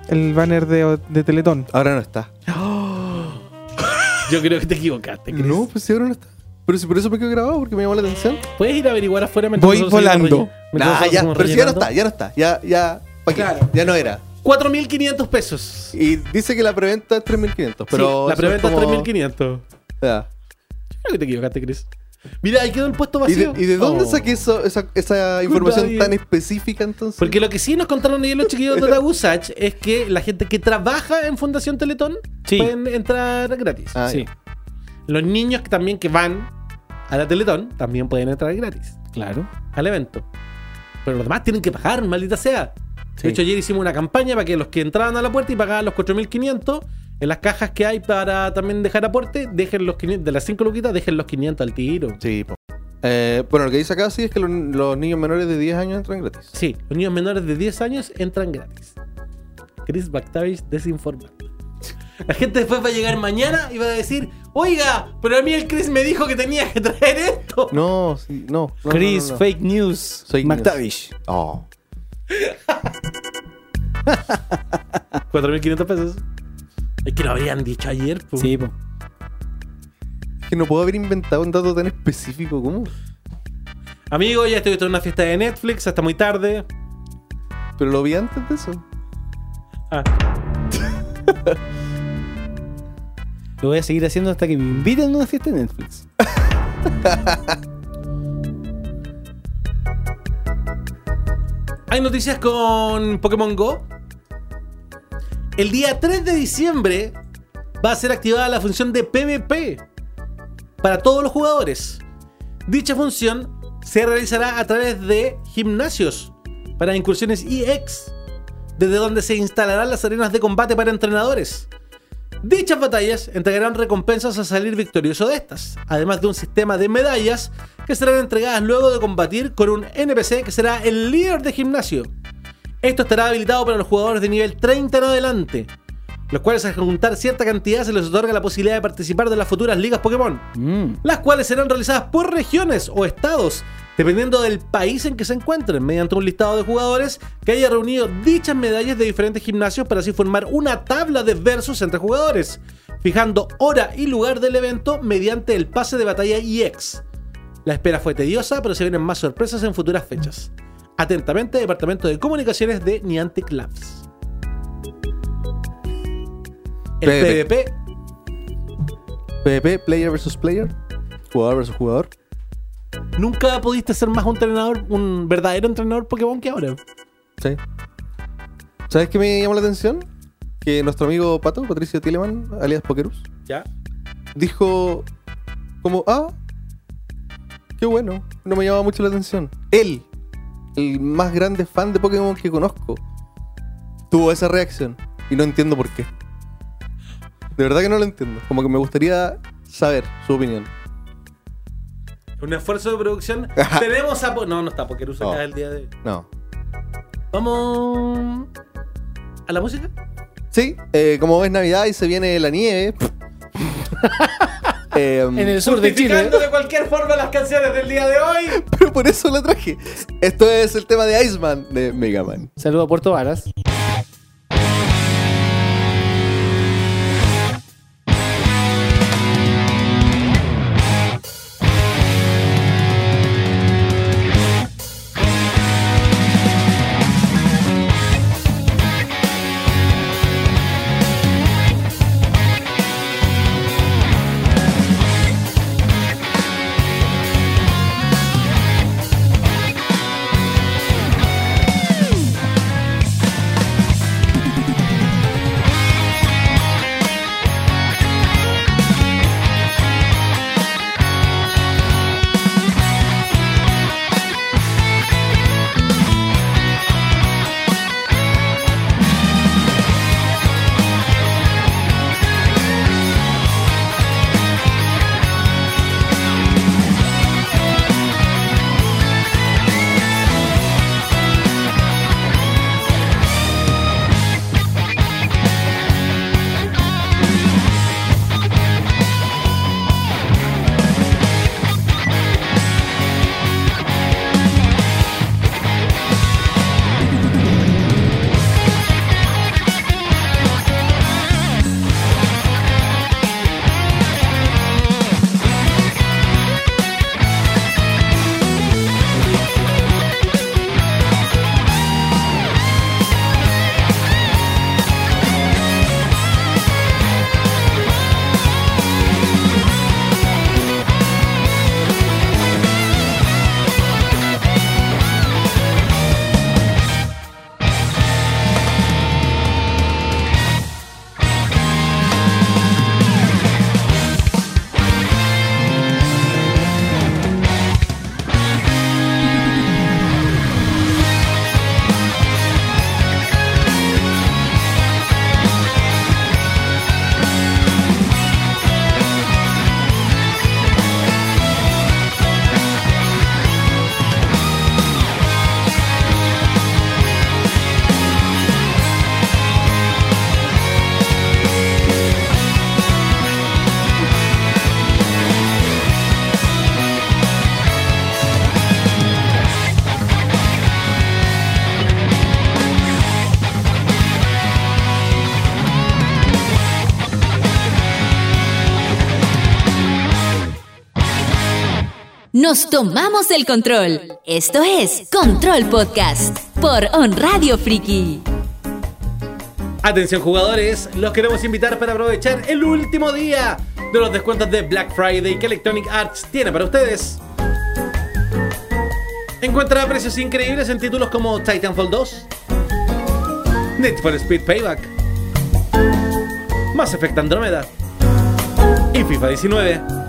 E: El banner de, de Teletón.
D: Ahora no está.
C: Yo creo que te equivocaste, Chris.
D: No, pues sí, ahora no está. Pero si por eso me quedó grabado, porque me llamó la atención.
C: ¿Puedes ir a averiguar afuera mientras
E: Voy volando.
C: mientras
D: Nah,
C: nosotros
D: ya, pero si ya no está, ya no está. Ya, ya.
C: Claro.
D: Ya no era.
C: 4.500 pesos.
D: Y dice que la preventa es 3.500. Pero
C: sí, la preventa es
D: como-
C: 3.500.
D: Ya.
C: Creo que te equivocaste, Chris. Mira, ahí quedó el puesto
D: ¿Y de,
C: vacío.
D: y de dónde
C: Oh.
D: saqué eso, esa, esa información tan específica entonces?
C: Porque lo que sí nos contaron ayer los chiquillos de Otakusach es que la gente que trabaja en Fundación Teletón
E: Sí.
C: pueden entrar gratis.
D: Ah,
E: sí,
C: Los niños también que van a la Teletón también pueden entrar gratis
E: claro.
C: al evento. Pero los demás tienen que pagar, maldita sea.
E: Sí.
C: De hecho, ayer hicimos una campaña para que los que entraban a la puerta y pagaban los 4.500, en las cajas que hay para también dejar aporte, dejen los 500, de las 5 luquitas, dejen los 500 al tiro.
D: Sí, po. Eh, bueno, lo que dice acá sí es que los, los niños menores de 10 años entran gratis.
C: Sí, los niños menores de 10 años entran gratis. Chris Bactavich desinformando. La gente después va a llegar mañana y va a decir, oiga, pero a mí el Chris me dijo que tenía que traer esto.
D: No, sí, no. no,
E: Chris,
D: no, no, no.
E: fake news.
D: News.
E: McTavish.
D: Oh.
C: 4.500 pesos. Es que lo habían dicho ayer. po.
E: Sí, po.
D: Es que no puedo haber inventado un dato tan específico como.
C: Amigo, ya estoy en una fiesta de Netflix hasta muy tarde.
D: Pero lo vi antes de eso.
C: Ah,
E: Lo voy a seguir haciendo hasta que me inviten a una fiesta de Netflix.
C: Hay noticias con Pokémon Go. El día 3 de diciembre va a ser activada la función de PvP para todos los jugadores. Dicha función se realizará a través de gimnasios para incursiones EX, desde donde se instalarán las arenas de combate para entrenadores. Dichas batallas entregarán recompensas a salir victorioso de estas, además de un sistema de medallas que serán entregadas luego de combatir con un NPC que será el líder de gimnasio. Esto estará habilitado para los jugadores de nivel 30 en adelante, los cuales al juntar cierta cantidad se les otorga la posibilidad de participar de las futuras ligas Pokémon,
E: Mm.
C: las cuales serán realizadas por regiones o estados, dependiendo del país en que se encuentren, mediante un listado de jugadores que haya reunido dichas medallas de diferentes gimnasios para así formar una tabla de versus entre jugadores, fijando hora y lugar del evento mediante el pase de batalla EX. La espera fue tediosa, pero se vienen más sorpresas en futuras fechas. Atentamente, Departamento de Comunicaciones de Niantic Labs. El
D: PvP.
C: PvP.
D: Player versus player. Jugador versus jugador.
C: Nunca pudiste ser más un entrenador, un verdadero entrenador Pokémon que ahora.
D: Sí. ¿Sabes qué me llamó la atención? Que nuestro amigo Pato, Patricio Tieleman, alias Pokerus,
C: ¿Ya?
D: dijo como, ah, qué bueno, no me llama mucho la atención. Él, el más grande fan de Pokémon que conozco, tuvo esa reacción y no entiendo por qué. De verdad que no lo entiendo. Como que me gustaría saber su opinión.
C: Un esfuerzo de producción. Tenemos a... Po- No, no está Pokerus acá
D: No.
C: el día de hoy.
D: No.
C: Vamos... ¿A la música?
D: Sí, eh, como es Navidad y se viene la nieve. em,
E: En el sur de Chile.
C: De cualquier forma las canciones del día de hoy.
D: Pero por eso la traje. Esto es el tema de Iceman de Mega Man.
E: Saludo a Puerto Varas.
B: Nos tomamos el control. Esto es Control Podcast por On Radio Friki.
C: Atención jugadores, los queremos invitar para aprovechar el último día de los descuentos de Black Friday que Electronic Arts tiene para ustedes. Encuentra precios increíbles en títulos como Titanfall 2, Need for Speed Payback, Mass Effect Andromeda y FIFA 19.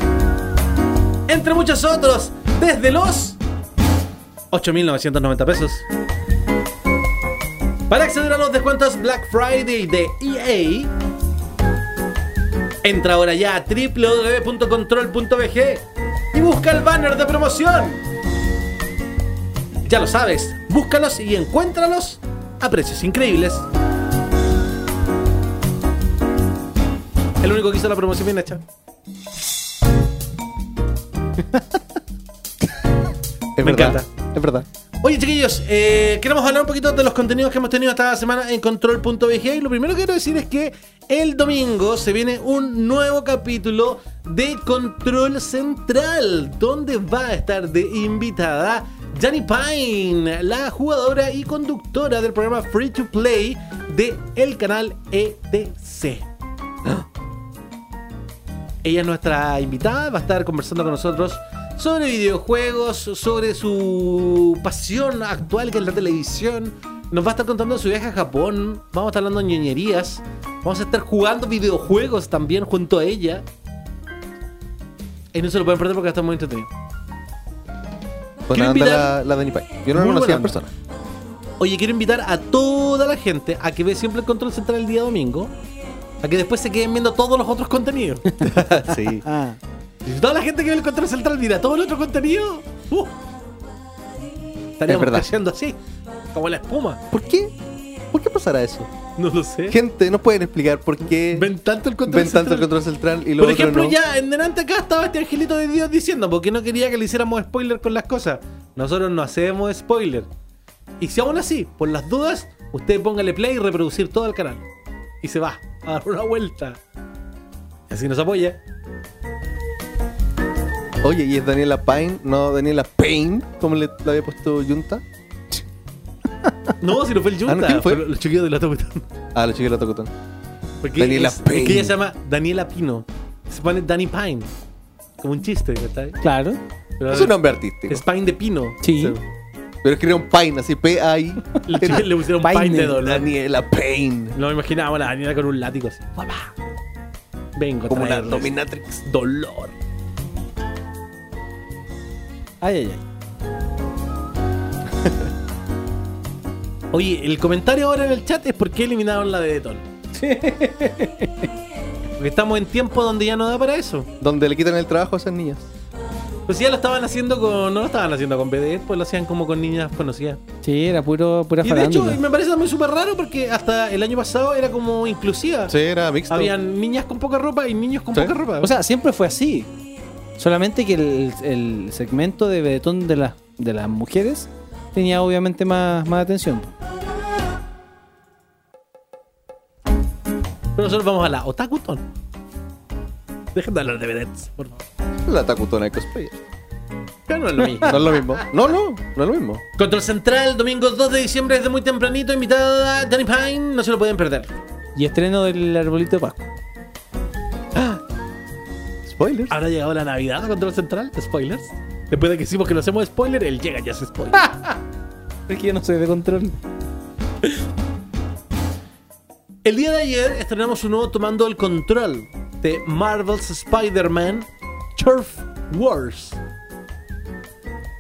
C: Entre muchos otros, desde los 8.990 pesos. Para acceder a los descuentos Black Friday de EA, entra ahora ya a www.control.bg y busca el banner de promoción. Ya lo sabes, búscalos y encuéntralos a precios increíbles. El único que hizo la promoción bien hecha.
D: Es
C: Me
D: verdad.
C: encanta.
D: Es verdad.
C: Oye, chiquillos, eh, queremos hablar un poquito de los contenidos que hemos tenido esta semana en control.bg. Y lo primero que quiero decir es que el domingo se viene un nuevo capítulo de Control Central, donde va a estar de invitada Jani Pine, la jugadora y conductora del programa Free to Play de el canal ETC. Ella es nuestra invitada, va a estar conversando con nosotros sobre videojuegos, sobre su pasión actual que es la televisión. Nos va a estar contando su viaje a Japón, vamos a estar hablando de ñoñerías, vamos a estar jugando videojuegos también junto a ella. Y no se lo pueden perder porque está muy entretenido.
D: Buena
C: invitar-
D: la, la Dani Pai. Yo no la conocía en persona.
C: Oye, quiero invitar a toda la gente a que ve siempre el control central el día domingo, a que después se queden viendo todos los otros contenidos.
D: sí.
E: Ah,
C: toda la gente que ve el control central mira todo el otro contenido, ¡uh! estaríamos creciendo así, como la espuma.
D: ¿Por qué? ¿Por qué pasará eso?
C: No lo sé.
D: Gente, ¿nos pueden explicar por qué
C: Ven tanto el control
D: ven tanto el
C: central.
D: control central y lo
C: Por
D: otro
C: ejemplo,
D: no?
C: ya en delante acá estaba este angelito de Dios diciendo, porque no quería que le hiciéramos spoiler con las cosas. Nosotros no hacemos spoiler. Y si aún así, por las dudas, usted póngale play y reproducir todo el canal. Y se va a dar una vuelta. Así nos apoya.
D: Oye, ¿y es Daniela Pine? No, Daniela Payne, como le, le había puesto Junta.
C: No, si no fue el Junta,
D: Ah, ¿no? ¿Quién fue?
C: los chiquillos de la Tocotón.
D: Ah, la chica de la Tocotón.
C: Porque
D: Daniela
C: es- es
D: Payne.
C: que ella se llama Daniela Pino. Se pone Danny Pine. Como un chiste, ¿verdad?
E: claro.
C: Pero
D: Es un nombre artístico.
C: Es Pine de Pino.
E: Sí.
C: O sea,
D: Pero escribieron Pine, así P-A-I.
C: le, le pusieron Pine,
E: Pine.
C: de dolor.
D: Daniela Payne.
C: No me imaginaba a la Daniela con un látigo así. ¡Papá! Vengo
D: Como una dominatrix.
C: dolor.
E: Ay, ay, ay.
C: Oye, el comentario ahora en el chat es por qué eliminaron la de Detón. Porque estamos en tiempo donde ya no da para eso.
D: Donde le quitan el trabajo a esas niñas.
C: Pues si ya lo estaban haciendo con. No lo estaban haciendo con BD, pues lo hacían como con niñas conocidas.
E: Sí, era puro, pura
C: Y de hecho, me parece muy súper raro porque hasta el año pasado era como inclusiva.
D: Sí, era mixto.
C: Habían niñas con poca ropa y niños con
D: Sí.
C: poca ropa.
E: O sea, siempre fue así. Solamente que el, el segmento de Betón de, las de las mujeres tenía obviamente más, más atención.
C: Pero nosotros vamos a la Otakuton. Dejen de hablar de vedettes, por favor.
D: La Tacutona de cosplayer.
C: Pero no es lo mismo.
D: No es lo mismo. No, no, no es lo mismo.
C: Control Central, domingo 2 de diciembre desde muy tempranito, invitada Danny Pine, no se lo pueden perder.
E: Y estreno del arbolito de Pascua.
D: Spoilers.
C: ¿Habrá llegado la Navidad a Control Central? ¿Spoilers? Después de que hicimos que no hacemos spoiler, él llega y hace spoiler.
E: Es que yo no soy de control.
C: El día de ayer estrenamos un nuevo Tomando el Control de Marvel's Spider-Man Turf Wars,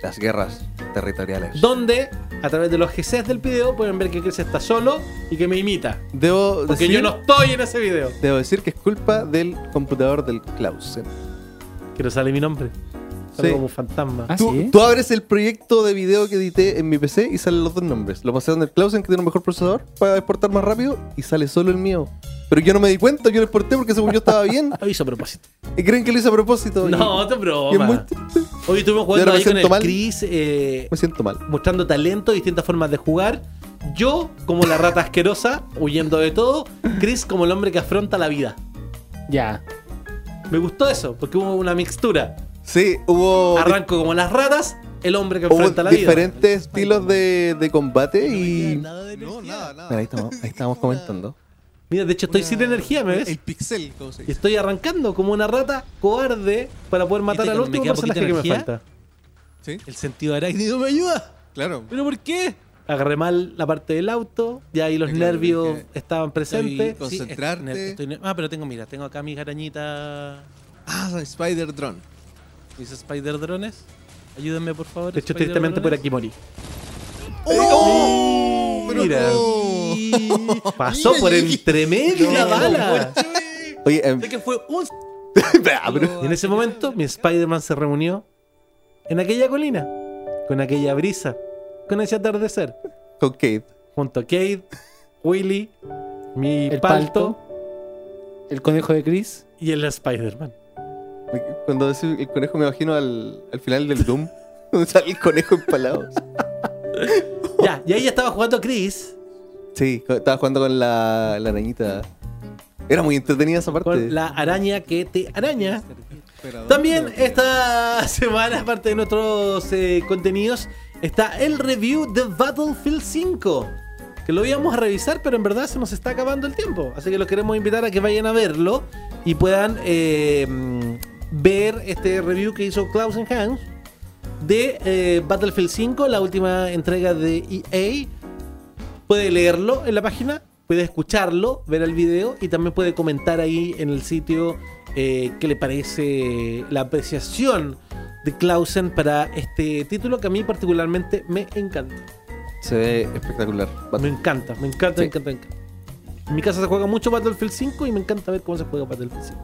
D: Las guerras territoriales.
C: donde a través de los GCs del video pueden ver que Chris está solo y que me imita.
D: Debo
C: Porque
D: decir,
C: yo no estoy en ese video.
D: debo decir que es culpa del computador del Clausen.
C: Que no sale mi nombre. Sale
D: Sí.
C: como un fantasma.
E: Ah,
D: Tú,
E: sí.
D: tú abres el proyecto de video que edité en mi PC y salen los dos nombres. Lo pasé donde el Clausen, que tiene un mejor procesador, para exportar más rápido, y sale solo el mío. Pero yo no me di cuenta, yo lo exporté porque según yo estaba bien.
C: Aviso a propósito.
D: Y creen que lo hice a propósito. y-
C: No, te
D: y es muy
C: broma. Hoy estuvimos jugando ahí con el
D: mal.
C: Chris, eh,
D: Me siento mal.
C: mostrando talento, distintas formas de jugar. Yo, como la rata asquerosa, huyendo de todo. Chris, como el hombre que afronta la vida.
E: Ya.
C: Me gustó eso, porque hubo una mixtura.
D: Sí, hubo,
C: Arranco como las ratas, el hombre que
D: hubo
C: enfrenta la vida.
D: diferentes estilos de, de combate y.
I: Nada de energía.
D: Mira, ahí estamos, ahí estamos comentando.
C: Mira, de hecho estoy sin energía, ¿me ves?
I: El pixel, ¿cómo se
C: Y
I: dice?
C: estoy arrancando como una rata cobarde para poder matar
I: ¿Viste
C: al último personaje que me falta.
I: ¿Sí? El sentido arácnido me ayuda. Claro. ¿Pero por qué?
C: Agarré mal la parte del auto, ya ahí los
I: claro,
C: nervios estaban presentes.
I: Estoy- Concentrarte.
F: Sí, es- estoy ah, pero tengo, mira, tengo acá mis arañitas,
I: Ah, Spider Drone.
F: Mis spider drones. Ayúdenme, por favor.
C: De hecho, tristemente por aquí morí.
I: ¡Oh!
C: Mira. Pasó
I: Mira,
C: por entre medio la bala.
D: Oye, em,
F: Sé que fue un.
C: en ese momento, mi Spider-Man se reunió en aquella colina, con aquella brisa, con ese atardecer,
D: con Kate.
C: junto a Kate, Willy, mi
E: El
C: palto,
E: palto. El conejo de Chris.
C: y el Spider-Man.
D: Cuando decís el conejo me imagino al, al final del Doom. Donde sale el conejo empalado.
C: Ya, y ahí estaba jugando Chris
D: Sí, estaba jugando con la, la arañita. Era muy entretenida esa parte.
C: con la araña que te araña. También esta semana, aparte de nuestros eh, contenidos, está el review de Battlefield 5. que lo íbamos a revisar, pero en verdad se nos está acabando el tiempo. Así que los queremos invitar a que vayan a verlo y puedan eh, ver este review que hizo Klaus Hans de eh, Battlefield 5, la última entrega de EA. Puede leerlo en la página, puede escucharlo, ver el video y también puede comentar ahí en el sitio eh, qué le parece la apreciación de Clausen para este título que a mí particularmente me encanta.
D: Se ve espectacular.
C: Me encanta, me encanta, me encanta, me encanta. En mi casa se juega mucho Battlefield 5 y me encanta ver cómo se juega Battlefield 5.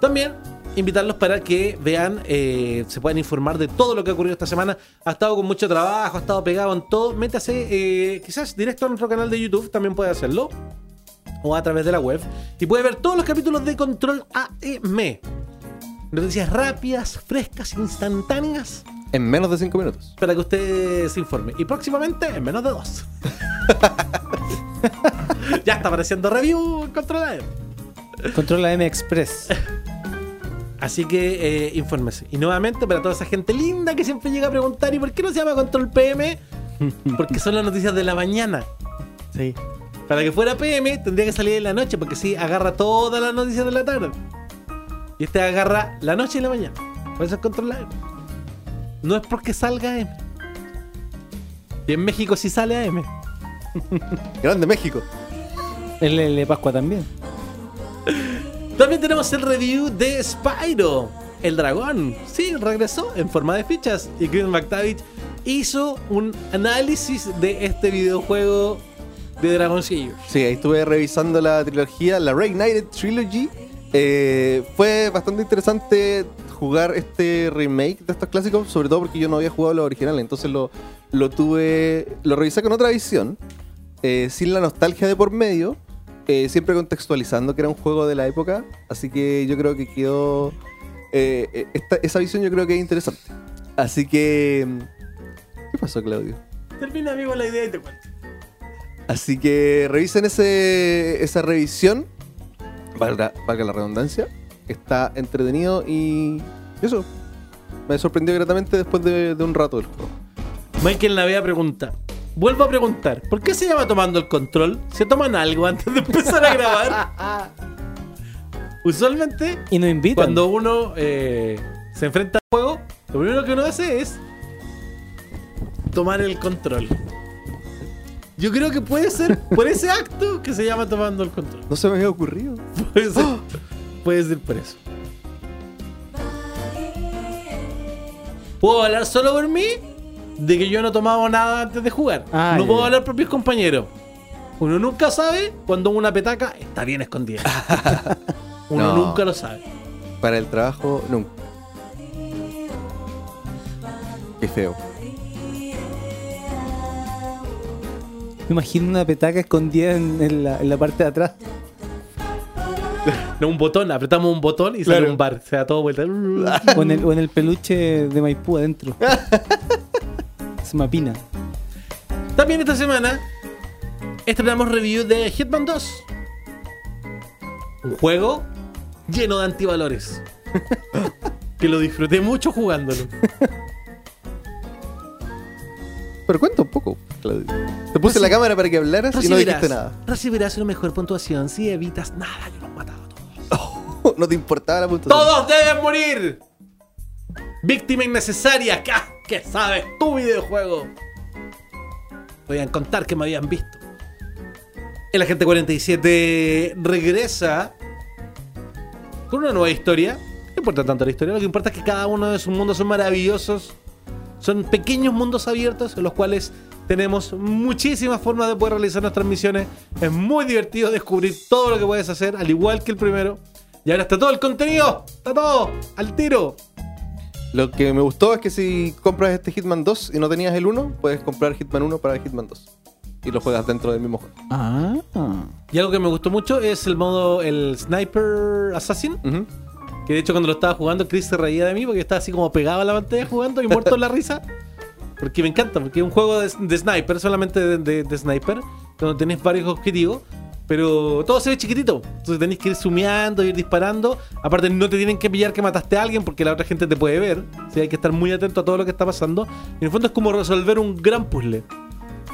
C: También invitarlos para que vean, eh, se puedan informar de todo lo que ha ocurrido esta semana. Ha estado con mucho trabajo, ha estado pegado en todo. Métase eh, quizás directo a nuestro canal de YouTube, también puede hacerlo. O a través de la web. Y puede ver todos los capítulos de Control AM. Noticias rápidas, frescas, instantáneas
D: En menos de 5 minutos.
C: para que usted se informe. Y próximamente en menos de dos. ya está apareciendo review en Control AM.
E: Controla M Express.
C: Así que eh, infórmese. Y nuevamente, para toda esa gente linda que siempre llega a preguntar: ¿y por qué no se llama Control PM? Porque son las noticias de la mañana.
E: Sí.
C: Para que fuera PM, tendría que salir en la noche, porque sí, agarra todas las noticias de la tarde. Y este agarra la noche y la mañana. Por eso es Control AM. No es porque salga AM. Y en México sí sale AM.
D: Grande México.
E: El de Pascua también.
C: También tenemos el review de Spyro, el dragón. Sí, regresó en forma de fichas. Y Chris McTavish hizo un análisis de este videojuego de Dragon.
D: Sí, ahí estuve revisando la trilogía, la Reignited Trilogy. Eh, fue bastante interesante jugar este remake de estos clásicos, sobre todo porque yo no había jugado los originales, entonces lo, lo tuve, lo revisé con otra visión, eh, sin la nostalgia de por medio, eh, siempre contextualizando que era un juego de la época, así que yo creo que quedó, eh, eh, esta- esa visión yo creo que es interesante. Así que, ¿qué pasó Claudio?
C: Termina, amigo, la idea y te cuento.
D: Así que revisen ese, esa revisión. Valga, valga la redundancia. Está entretenido y eso. Me sorprendió gratamente después de, de un rato del juego.
C: Michael Navea pregunta. Vuelvo a preguntar, ¿por qué se llama tomando el control? ¿Se toman algo antes de empezar a grabar? Usualmente,
E: Y nos invitan.
C: cuando uno eh, se enfrenta al juego, lo primero que uno hace es tomar el control. Yo creo que puede ser por ese acto que se llama tomando el control.
D: No se me había ocurrido.
C: Puede ser, puede ser por eso. ¿Puedo hablar solo por mí? De que yo no he tomado nada antes de jugar.
E: Ah,
C: no
E: ya,
C: puedo hablar por mis compañeros. Uno nunca sabe cuando una petaca está bien escondida. Uno
D: No.
C: nunca lo sabe.
D: Para el trabajo, nunca. Qué feo.
E: Me imagino una petaca escondida en, en la, en la parte de atrás.
C: No, un botón, apretamos un botón y sale
D: Claro.
C: un bar. Se da todo vuelta.
E: O en, el, o en el peluche de Maipú adentro. Se mapina.
C: También esta semana estrenamos review de Hitman 2. Un juego lleno de antivalores. que lo disfruté mucho jugándolo.
D: Pero cuenta un poco, Claudio. Te puse la cámara para que hablaras y no dijiste nada.
C: recibirás una mejor puntuación si evitas nada que los matado a todos.
D: no te importaba la puntuación.
C: ¡Todos deben morir! Víctima innecesaria. ¿Qué, sabes tu videojuego? Podían contar que me habían visto. El agente 47 regresa con una nueva historia. No importa tanto la historia, lo que importa es que cada uno de sus mundos son maravillosos. Son pequeños mundos abiertos en los cuales tenemos muchísimas formas de poder realizar nuestras misiones. Es muy divertido descubrir todo lo que puedes hacer, al igual que el primero. Y ahora está todo el contenido, está todo al tiro.
D: Lo que me gustó es que si compras este Hitman 2 y no tenías el 1, puedes comprar Hitman 1 para el Hitman 2. Y lo juegas dentro del mismo juego.
E: Ah.
C: Y algo que me gustó mucho es el modo, el Sniper Assassin. Que de hecho cuando lo estaba jugando, Chris se reía de mí porque estaba así como pegado a la pantalla jugando y muerto en la risa. Porque me encanta, porque es un juego de, de sniper, solamente de, de- de sniper, donde tenés varios objetivos, pero todo se ve chiquitito. Entonces tenés que ir sumeando, ir disparando. Aparte, no te tienen que pillar que mataste a alguien porque la otra gente te puede ver. Hay que estar muy atento a todo lo que está pasando. Y en el fondo es como resolver un gran puzzle.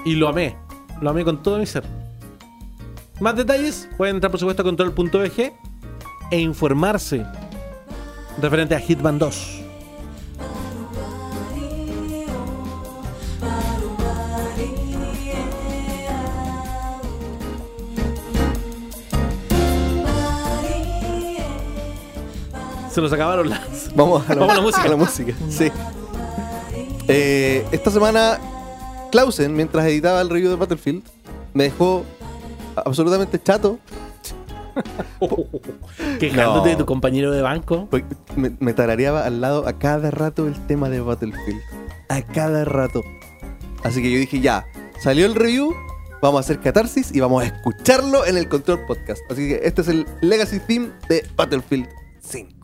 C: Y lo amé. Lo amé con todo mi ser. Más detalles pueden entrar, por supuesto, a control.eg e informarse referente a Hitman 2. Se nos acabaron las.
D: Vamos a la,
C: Vamos a la música.
D: a la música, sí. Eh, esta semana, Clausen, mientras editaba el review de Battlefield, me dejó absolutamente chato.
C: Quejándote
D: No.
C: de tu compañero de banco.
D: Me, me tarareaba al lado a cada rato el tema de Battlefield. A cada rato. Así que yo dije, ya, salió el review, vamos a hacer catarsis y vamos a escucharlo en el Control Podcast. Así que este es el Legacy Theme de Battlefield 5.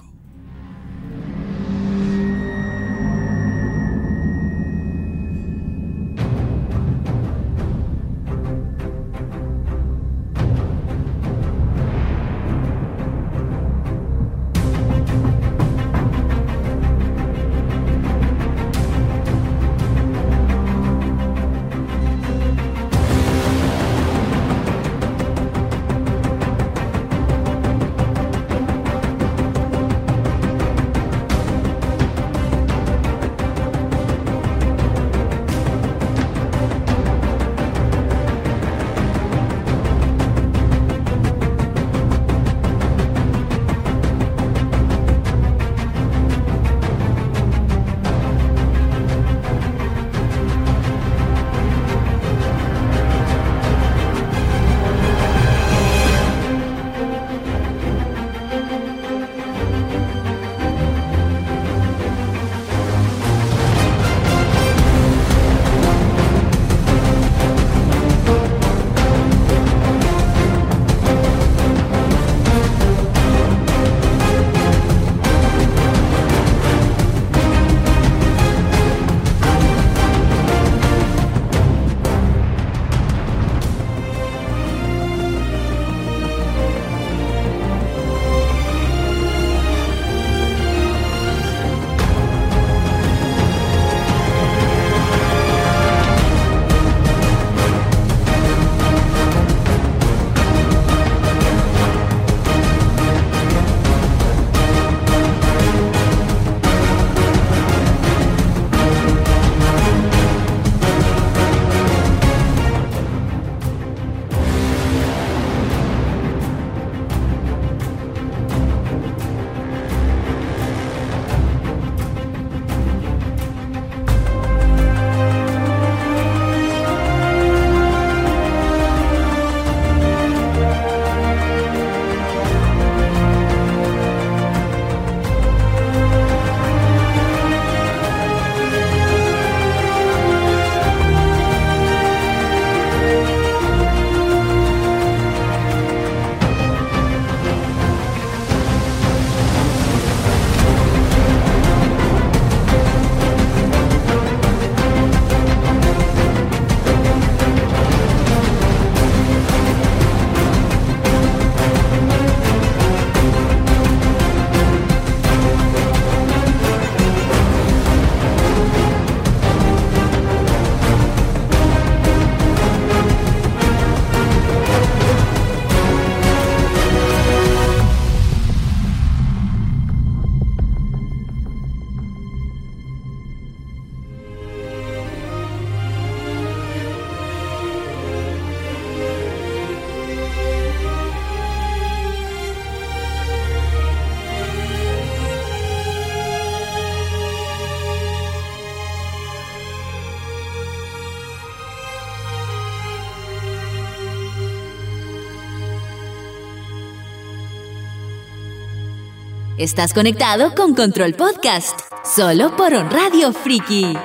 B: Estás conectado con Control Podcast, solo por On Radio Friki.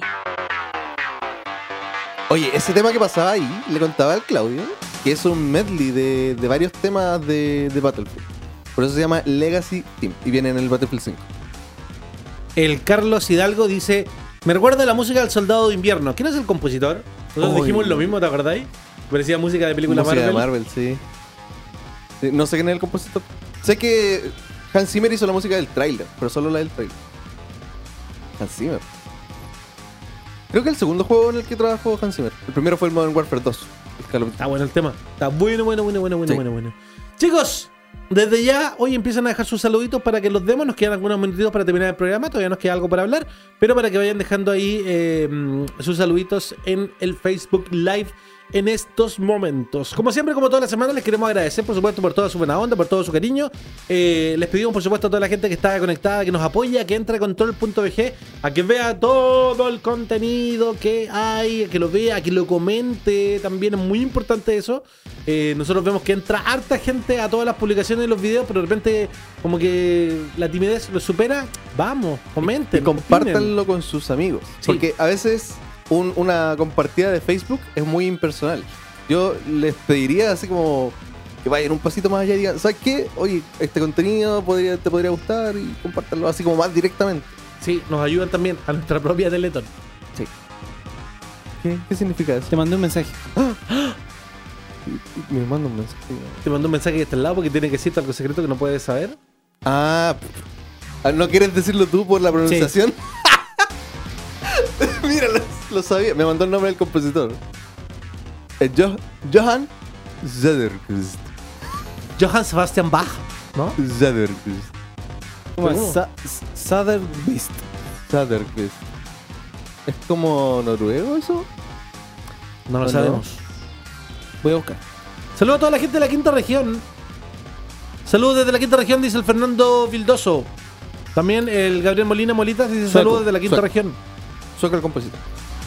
D: Oye, ese tema que pasaba ahí, le contaba al Claudio, que es un medley de, de varios temas de, de Battlefield. Por eso se llama Legacy Team y viene en el Battlefield 5.
C: El Carlos Hidalgo dice: Me recuerda la música del Soldado de Invierno. ¿Quién es el compositor? Nosotros
D: Uy.
C: dijimos lo mismo, ¿te acordáis? Parecía música de película
D: Música
C: Marvel.
D: de Marvel, sí. Sí, No sé quién es el compositor. Sé que Hans Zimmer hizo la música del tráiler, pero solo la del tráiler. Hans Zimmer. Creo que el segundo juego en el que trabajó Hans Zimmer. El primero fue el Modern Warfare 2. el Call of Duty.
C: Está bueno el tema. Está bueno, bueno, bueno, bueno, bueno,
D: Sí.
C: bueno, bueno. Chicos, desde ya hoy empiezan a dejar sus saluditos para que los demos. Nos quedan algunos minutitos para terminar el programa. Todavía nos queda algo para hablar. Pero para que vayan dejando ahí eh, sus saluditos en el Facebook Live en estos momentos. Como siempre, como todas las semanas, les queremos agradecer, por supuesto, por toda su buena onda, por todo su cariño. Eh, les pedimos, por supuesto, a toda la gente que está conectada, que nos apoya, que entre a control.bg, a que vea todo el contenido que hay, a que lo vea, a que lo comente. También es muy importante eso. Eh, nosotros vemos que entra harta gente a todas las publicaciones y los videos, pero de repente, como que la timidez lo supera. Vamos, comenten.
D: Y compártanlo con sus amigos.
C: Sí.
D: Porque a veces un- una compartida de Facebook es muy impersonal. Yo les pediría así como que vayan un pasito más allá y digan, ¿sabes qué? Oye, este contenido podría, te podría gustar y compártanlo así como más directamente.
C: Sí, nos ayudan también a nuestra propia Teleton.
D: ¿Qué, qué significa eso?
E: Te mandé un mensaje.
D: Me manda un mensaje.
C: Te mandó un mensaje está al lado porque tiene que decirte algo secreto que no puedes saber.
D: Ah. Ah, ¿no quieres decirlo tú por la pronunciación? Mira, lo, lo sabía. Me mandó el nombre del compositor. Eh, Jo- Johann Söderqvist.
C: Johann Sebastian Bach, ¿no?
D: Söderqvist.
E: ¿Cómo es?
C: ¿Cómo?
E: Sa- S- Southern Beast.
D: Söderqvist. ¿Es como noruego eso?
C: No lo sabemos.
E: Voy a buscar.
C: Saludos a toda la gente de la quinta región. Saludos desde la quinta región, dice el Fernando Vildoso. También el Gabriel Molina Molitas dice saludos desde la quinta
D: sueco.
C: región.
D: Sueco el compositor.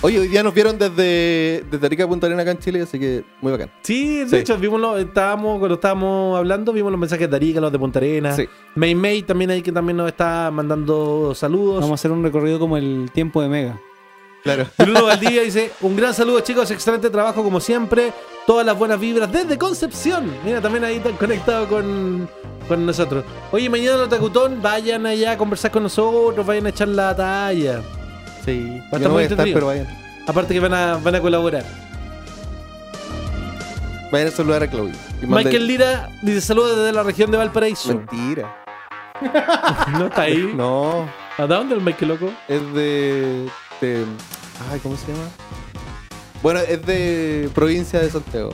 D: Oye, hoy día nos vieron desde, desde Arica a Punta Arena acá en Chile, así que muy bacán.
C: Sí, de
D: Sí.
C: hecho, vimos lo- estábamos, cuando estábamos hablando, vimos los mensajes de Arica, los de Punta Arenas.
D: Sí.
C: May May también ahí que también nos está mandando saludos.
E: Vamos a hacer un recorrido como el tiempo de Mega.
D: Claro.
C: Bruno Valdivia dice, un gran saludo chicos, excelente trabajo como siempre, todas las buenas vibras desde Concepción. Mira, también ahí están conectados con, con nosotros. Oye, mañana los Tacutón, vayan allá a conversar con nosotros, vayan a echar la talla.
D: Sí.
C: Va a
D: Yo
C: estar
D: no
C: muy
D: voy a estar,
C: entretenido.
D: pero vayan.
C: Aparte que van a, van a colaborar.
D: Vayan a saludar a Claudio. Y manden-
C: Michael Lira dice saludos desde la región de Valparaíso.
D: Mentira.
C: No está ahí.
D: No,
C: ¿A dónde el Michael loco?
D: es de, de- Ay, ¿cómo se llama? Bueno, es de provincia de Santiago.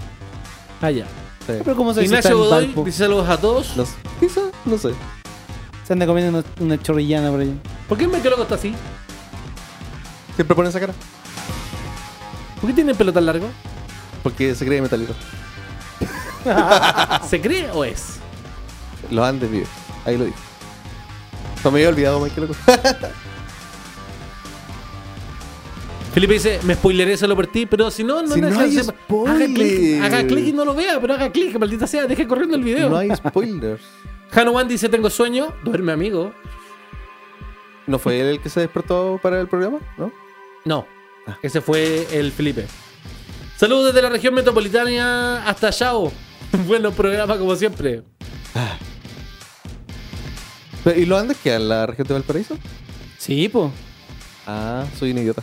C: Ah, ya.
D: Sí.
E: Pero ¿cómo se dice
C: Ignacio
E: está en
C: Godoy
E: Valpo?
C: dice saludos a todos.
D: No sé. Quizá, no sé.
E: Se anda comiendo una, una chorrillana por allá.
C: ¿Por qué el Michael loco está así?
D: Siempre pone esa cara.
C: ¿Por qué tiene el pelo tan largo?
D: Porque se cree metalero.
C: ¿Se cree o es?
D: Los Andes vive. Ahí lo dijo. No me había olvidado, Michael. Loco.
C: Felipe dice, me spoileré solo por ti, pero si no, no
D: Si no hay
C: se- haga clic,
D: spoiler.
C: haga clic y no lo vea, pero haga clic, maldita sea, deje corriendo el video.
D: no hay spoilers.
C: Hanuman dice, tengo sueño, duerme amigo.
D: ¿No fue él el que se despertó para el programa? ¿No?
C: No, ese fue el Felipe. Saludos desde la región metropolitana hasta Yao. bueno programa como siempre.
D: Pero, ¿Y los Andes quedan en la región de Valparaíso?
E: Sí, po.
D: Ah, soy un idiota.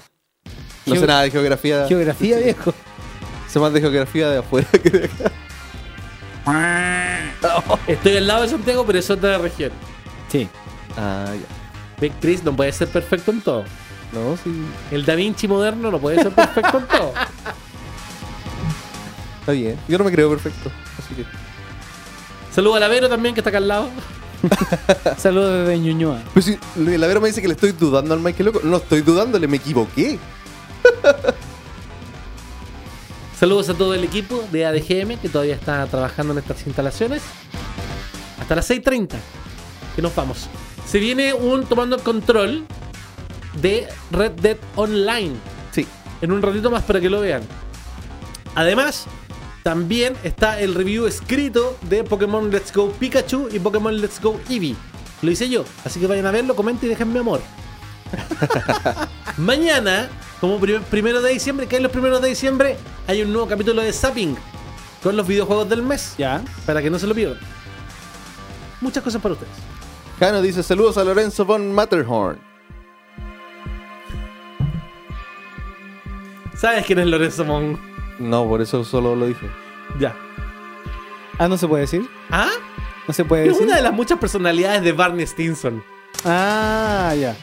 D: No
E: Geo-
D: sé nada de geografía.
E: Geografía, viejo.
D: Sé más de geografía de afuera que de acá.
C: Estoy al lado de Santiago, pero es otra región.
E: Sí.
D: Ah, ya.
C: Chris no puede ser perfecto en todo.
D: No, sí.
C: El Da Vinci moderno no puede ser perfecto en todo.
D: Está bien. Yo no me creo perfecto. Así que.
C: Saludos a la Vero también, que está acá al lado.
E: Saludos desde Ñuñoa.
D: Pues si la Vero me dice que le estoy dudando al Michael Loco. No estoy dudándole, me equivoqué.
C: Saludos a todo el equipo de ADGM que todavía está trabajando en estas instalaciones. Hasta las 6.30 que nos vamos. Se viene un tomando control de Red Dead Online.
D: Sí.
C: En un ratito más para que lo vean. Además, también está el review escrito de Pokémon Let's Go Pikachu y Pokémon Let's Go Eevee. Lo hice yo, así que vayan a verlo, comenten y déjenme amor. Mañana, como prim- primero de diciembre, que hay los primeros de diciembre, hay un nuevo capítulo de Zapping con los videojuegos del mes.
E: Ya.
C: Para que no se lo pierdan. Muchas cosas para ustedes.
D: Jano dice saludos a Lorenzo von Matterhorn.
C: ¿Sabes quién es Lorenzo Mon?
D: No, por eso solo lo dije.
C: Ya.
E: Ah, no se puede decir.
C: ¿Ah?
E: No se puede
C: Es
E: decir.
C: una de las muchas personalidades de Barney Stinson.
E: Ah, ya.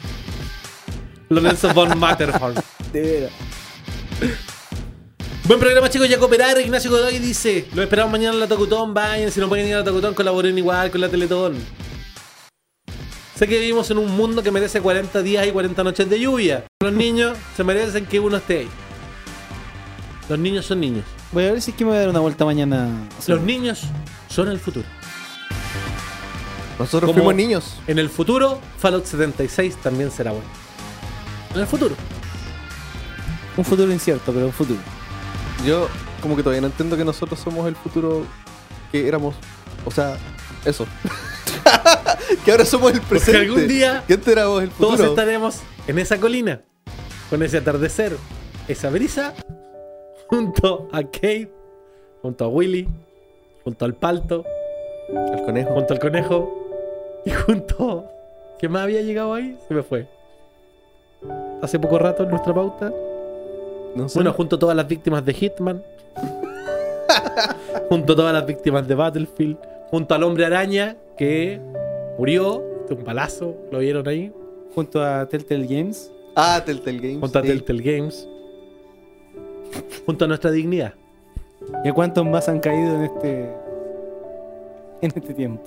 C: Lorenzo von Matterhorn.
E: De veras.
C: Buen programa, chicos. Ya cooperar. Ignacio Godoy dice: Lo esperamos mañana en la Tocutón. Vayan, si no pueden ir a la Tocutón, colaboren igual con la Teletón. Sé que vivimos en un mundo que merece 40 días y 40 noches de lluvia. Los niños se merecen que uno esté ahí. Los niños son niños.
E: Voy a ver si es que me voy a dar una vuelta mañana.
C: Los niños son el futuro.
D: Nosotros
C: Como-
D: fuimos niños.
C: En el futuro, Fallout 76 también será bueno. En el futuro.
E: Un futuro incierto, pero un futuro.
D: Yo como que todavía no entiendo que nosotros somos el futuro que éramos. O sea, eso. que ahora somos el
C: Porque
D: presente.
C: algún día
D: ¿Qué éramos el futuro?
C: todos estaremos en esa colina, con ese atardecer, esa brisa, junto a Kate, junto a Willy, junto al palto,
D: El conejo.
C: junto al conejo y junto. ¿Qué más había llegado ahí? Se me fue. Hace poco rato en nuestra pauta.
D: No sé.
C: Bueno, junto a todas las víctimas de Hitman. junto a todas las víctimas de Battlefield. Junto al hombre araña que murió de un balazo. ¿Lo vieron ahí?
E: Junto a Telltale Games.
D: Ah, Telltale Games.
C: Junto a
D: sí.
C: Telltale Games. junto a nuestra dignidad.
E: ¿Y a cuántos más han caído en este. en este tiempo?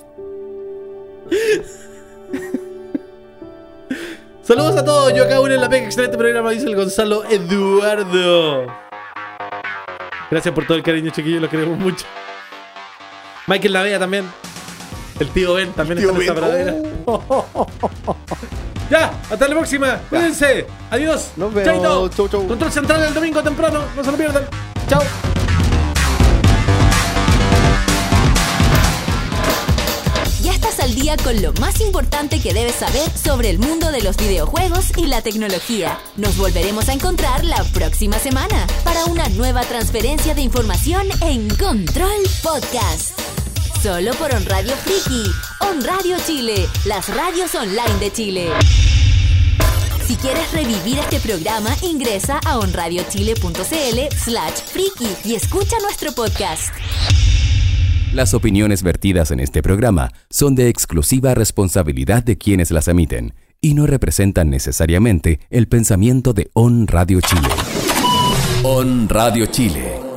C: Saludos a todos. Yo acá uno en la pega. Excelente programa, dice el Gonzalo Eduardo. Gracias por todo el cariño, chiquillos. Los queremos mucho. Michael Lavea también. El tío Ben también
D: Tío
C: está en esta pradera. Ya, hasta la próxima. Cuídense. Adiós.
D: Nos vemos.
C: Chaito.
D: Chau, chau.
C: Control central el domingo temprano. No se lo pierdan. Chao.
B: Ya estás al día con lo más importante que debes saber sobre el mundo de los videojuegos y la tecnología. Nos volveremos a encontrar la próxima semana para una nueva transferencia de información en Control Podcast. Solo por On Radio Friki, On Radio Chile, las radios online de Chile. Si quieres revivir este programa, ingresa a onradiochile.cl slash friki y escucha nuestro podcast.
A: Las opiniones vertidas en este programa son de exclusiva responsabilidad de quienes las emiten y no representan necesariamente el pensamiento de On Radio Chile. On Radio Chile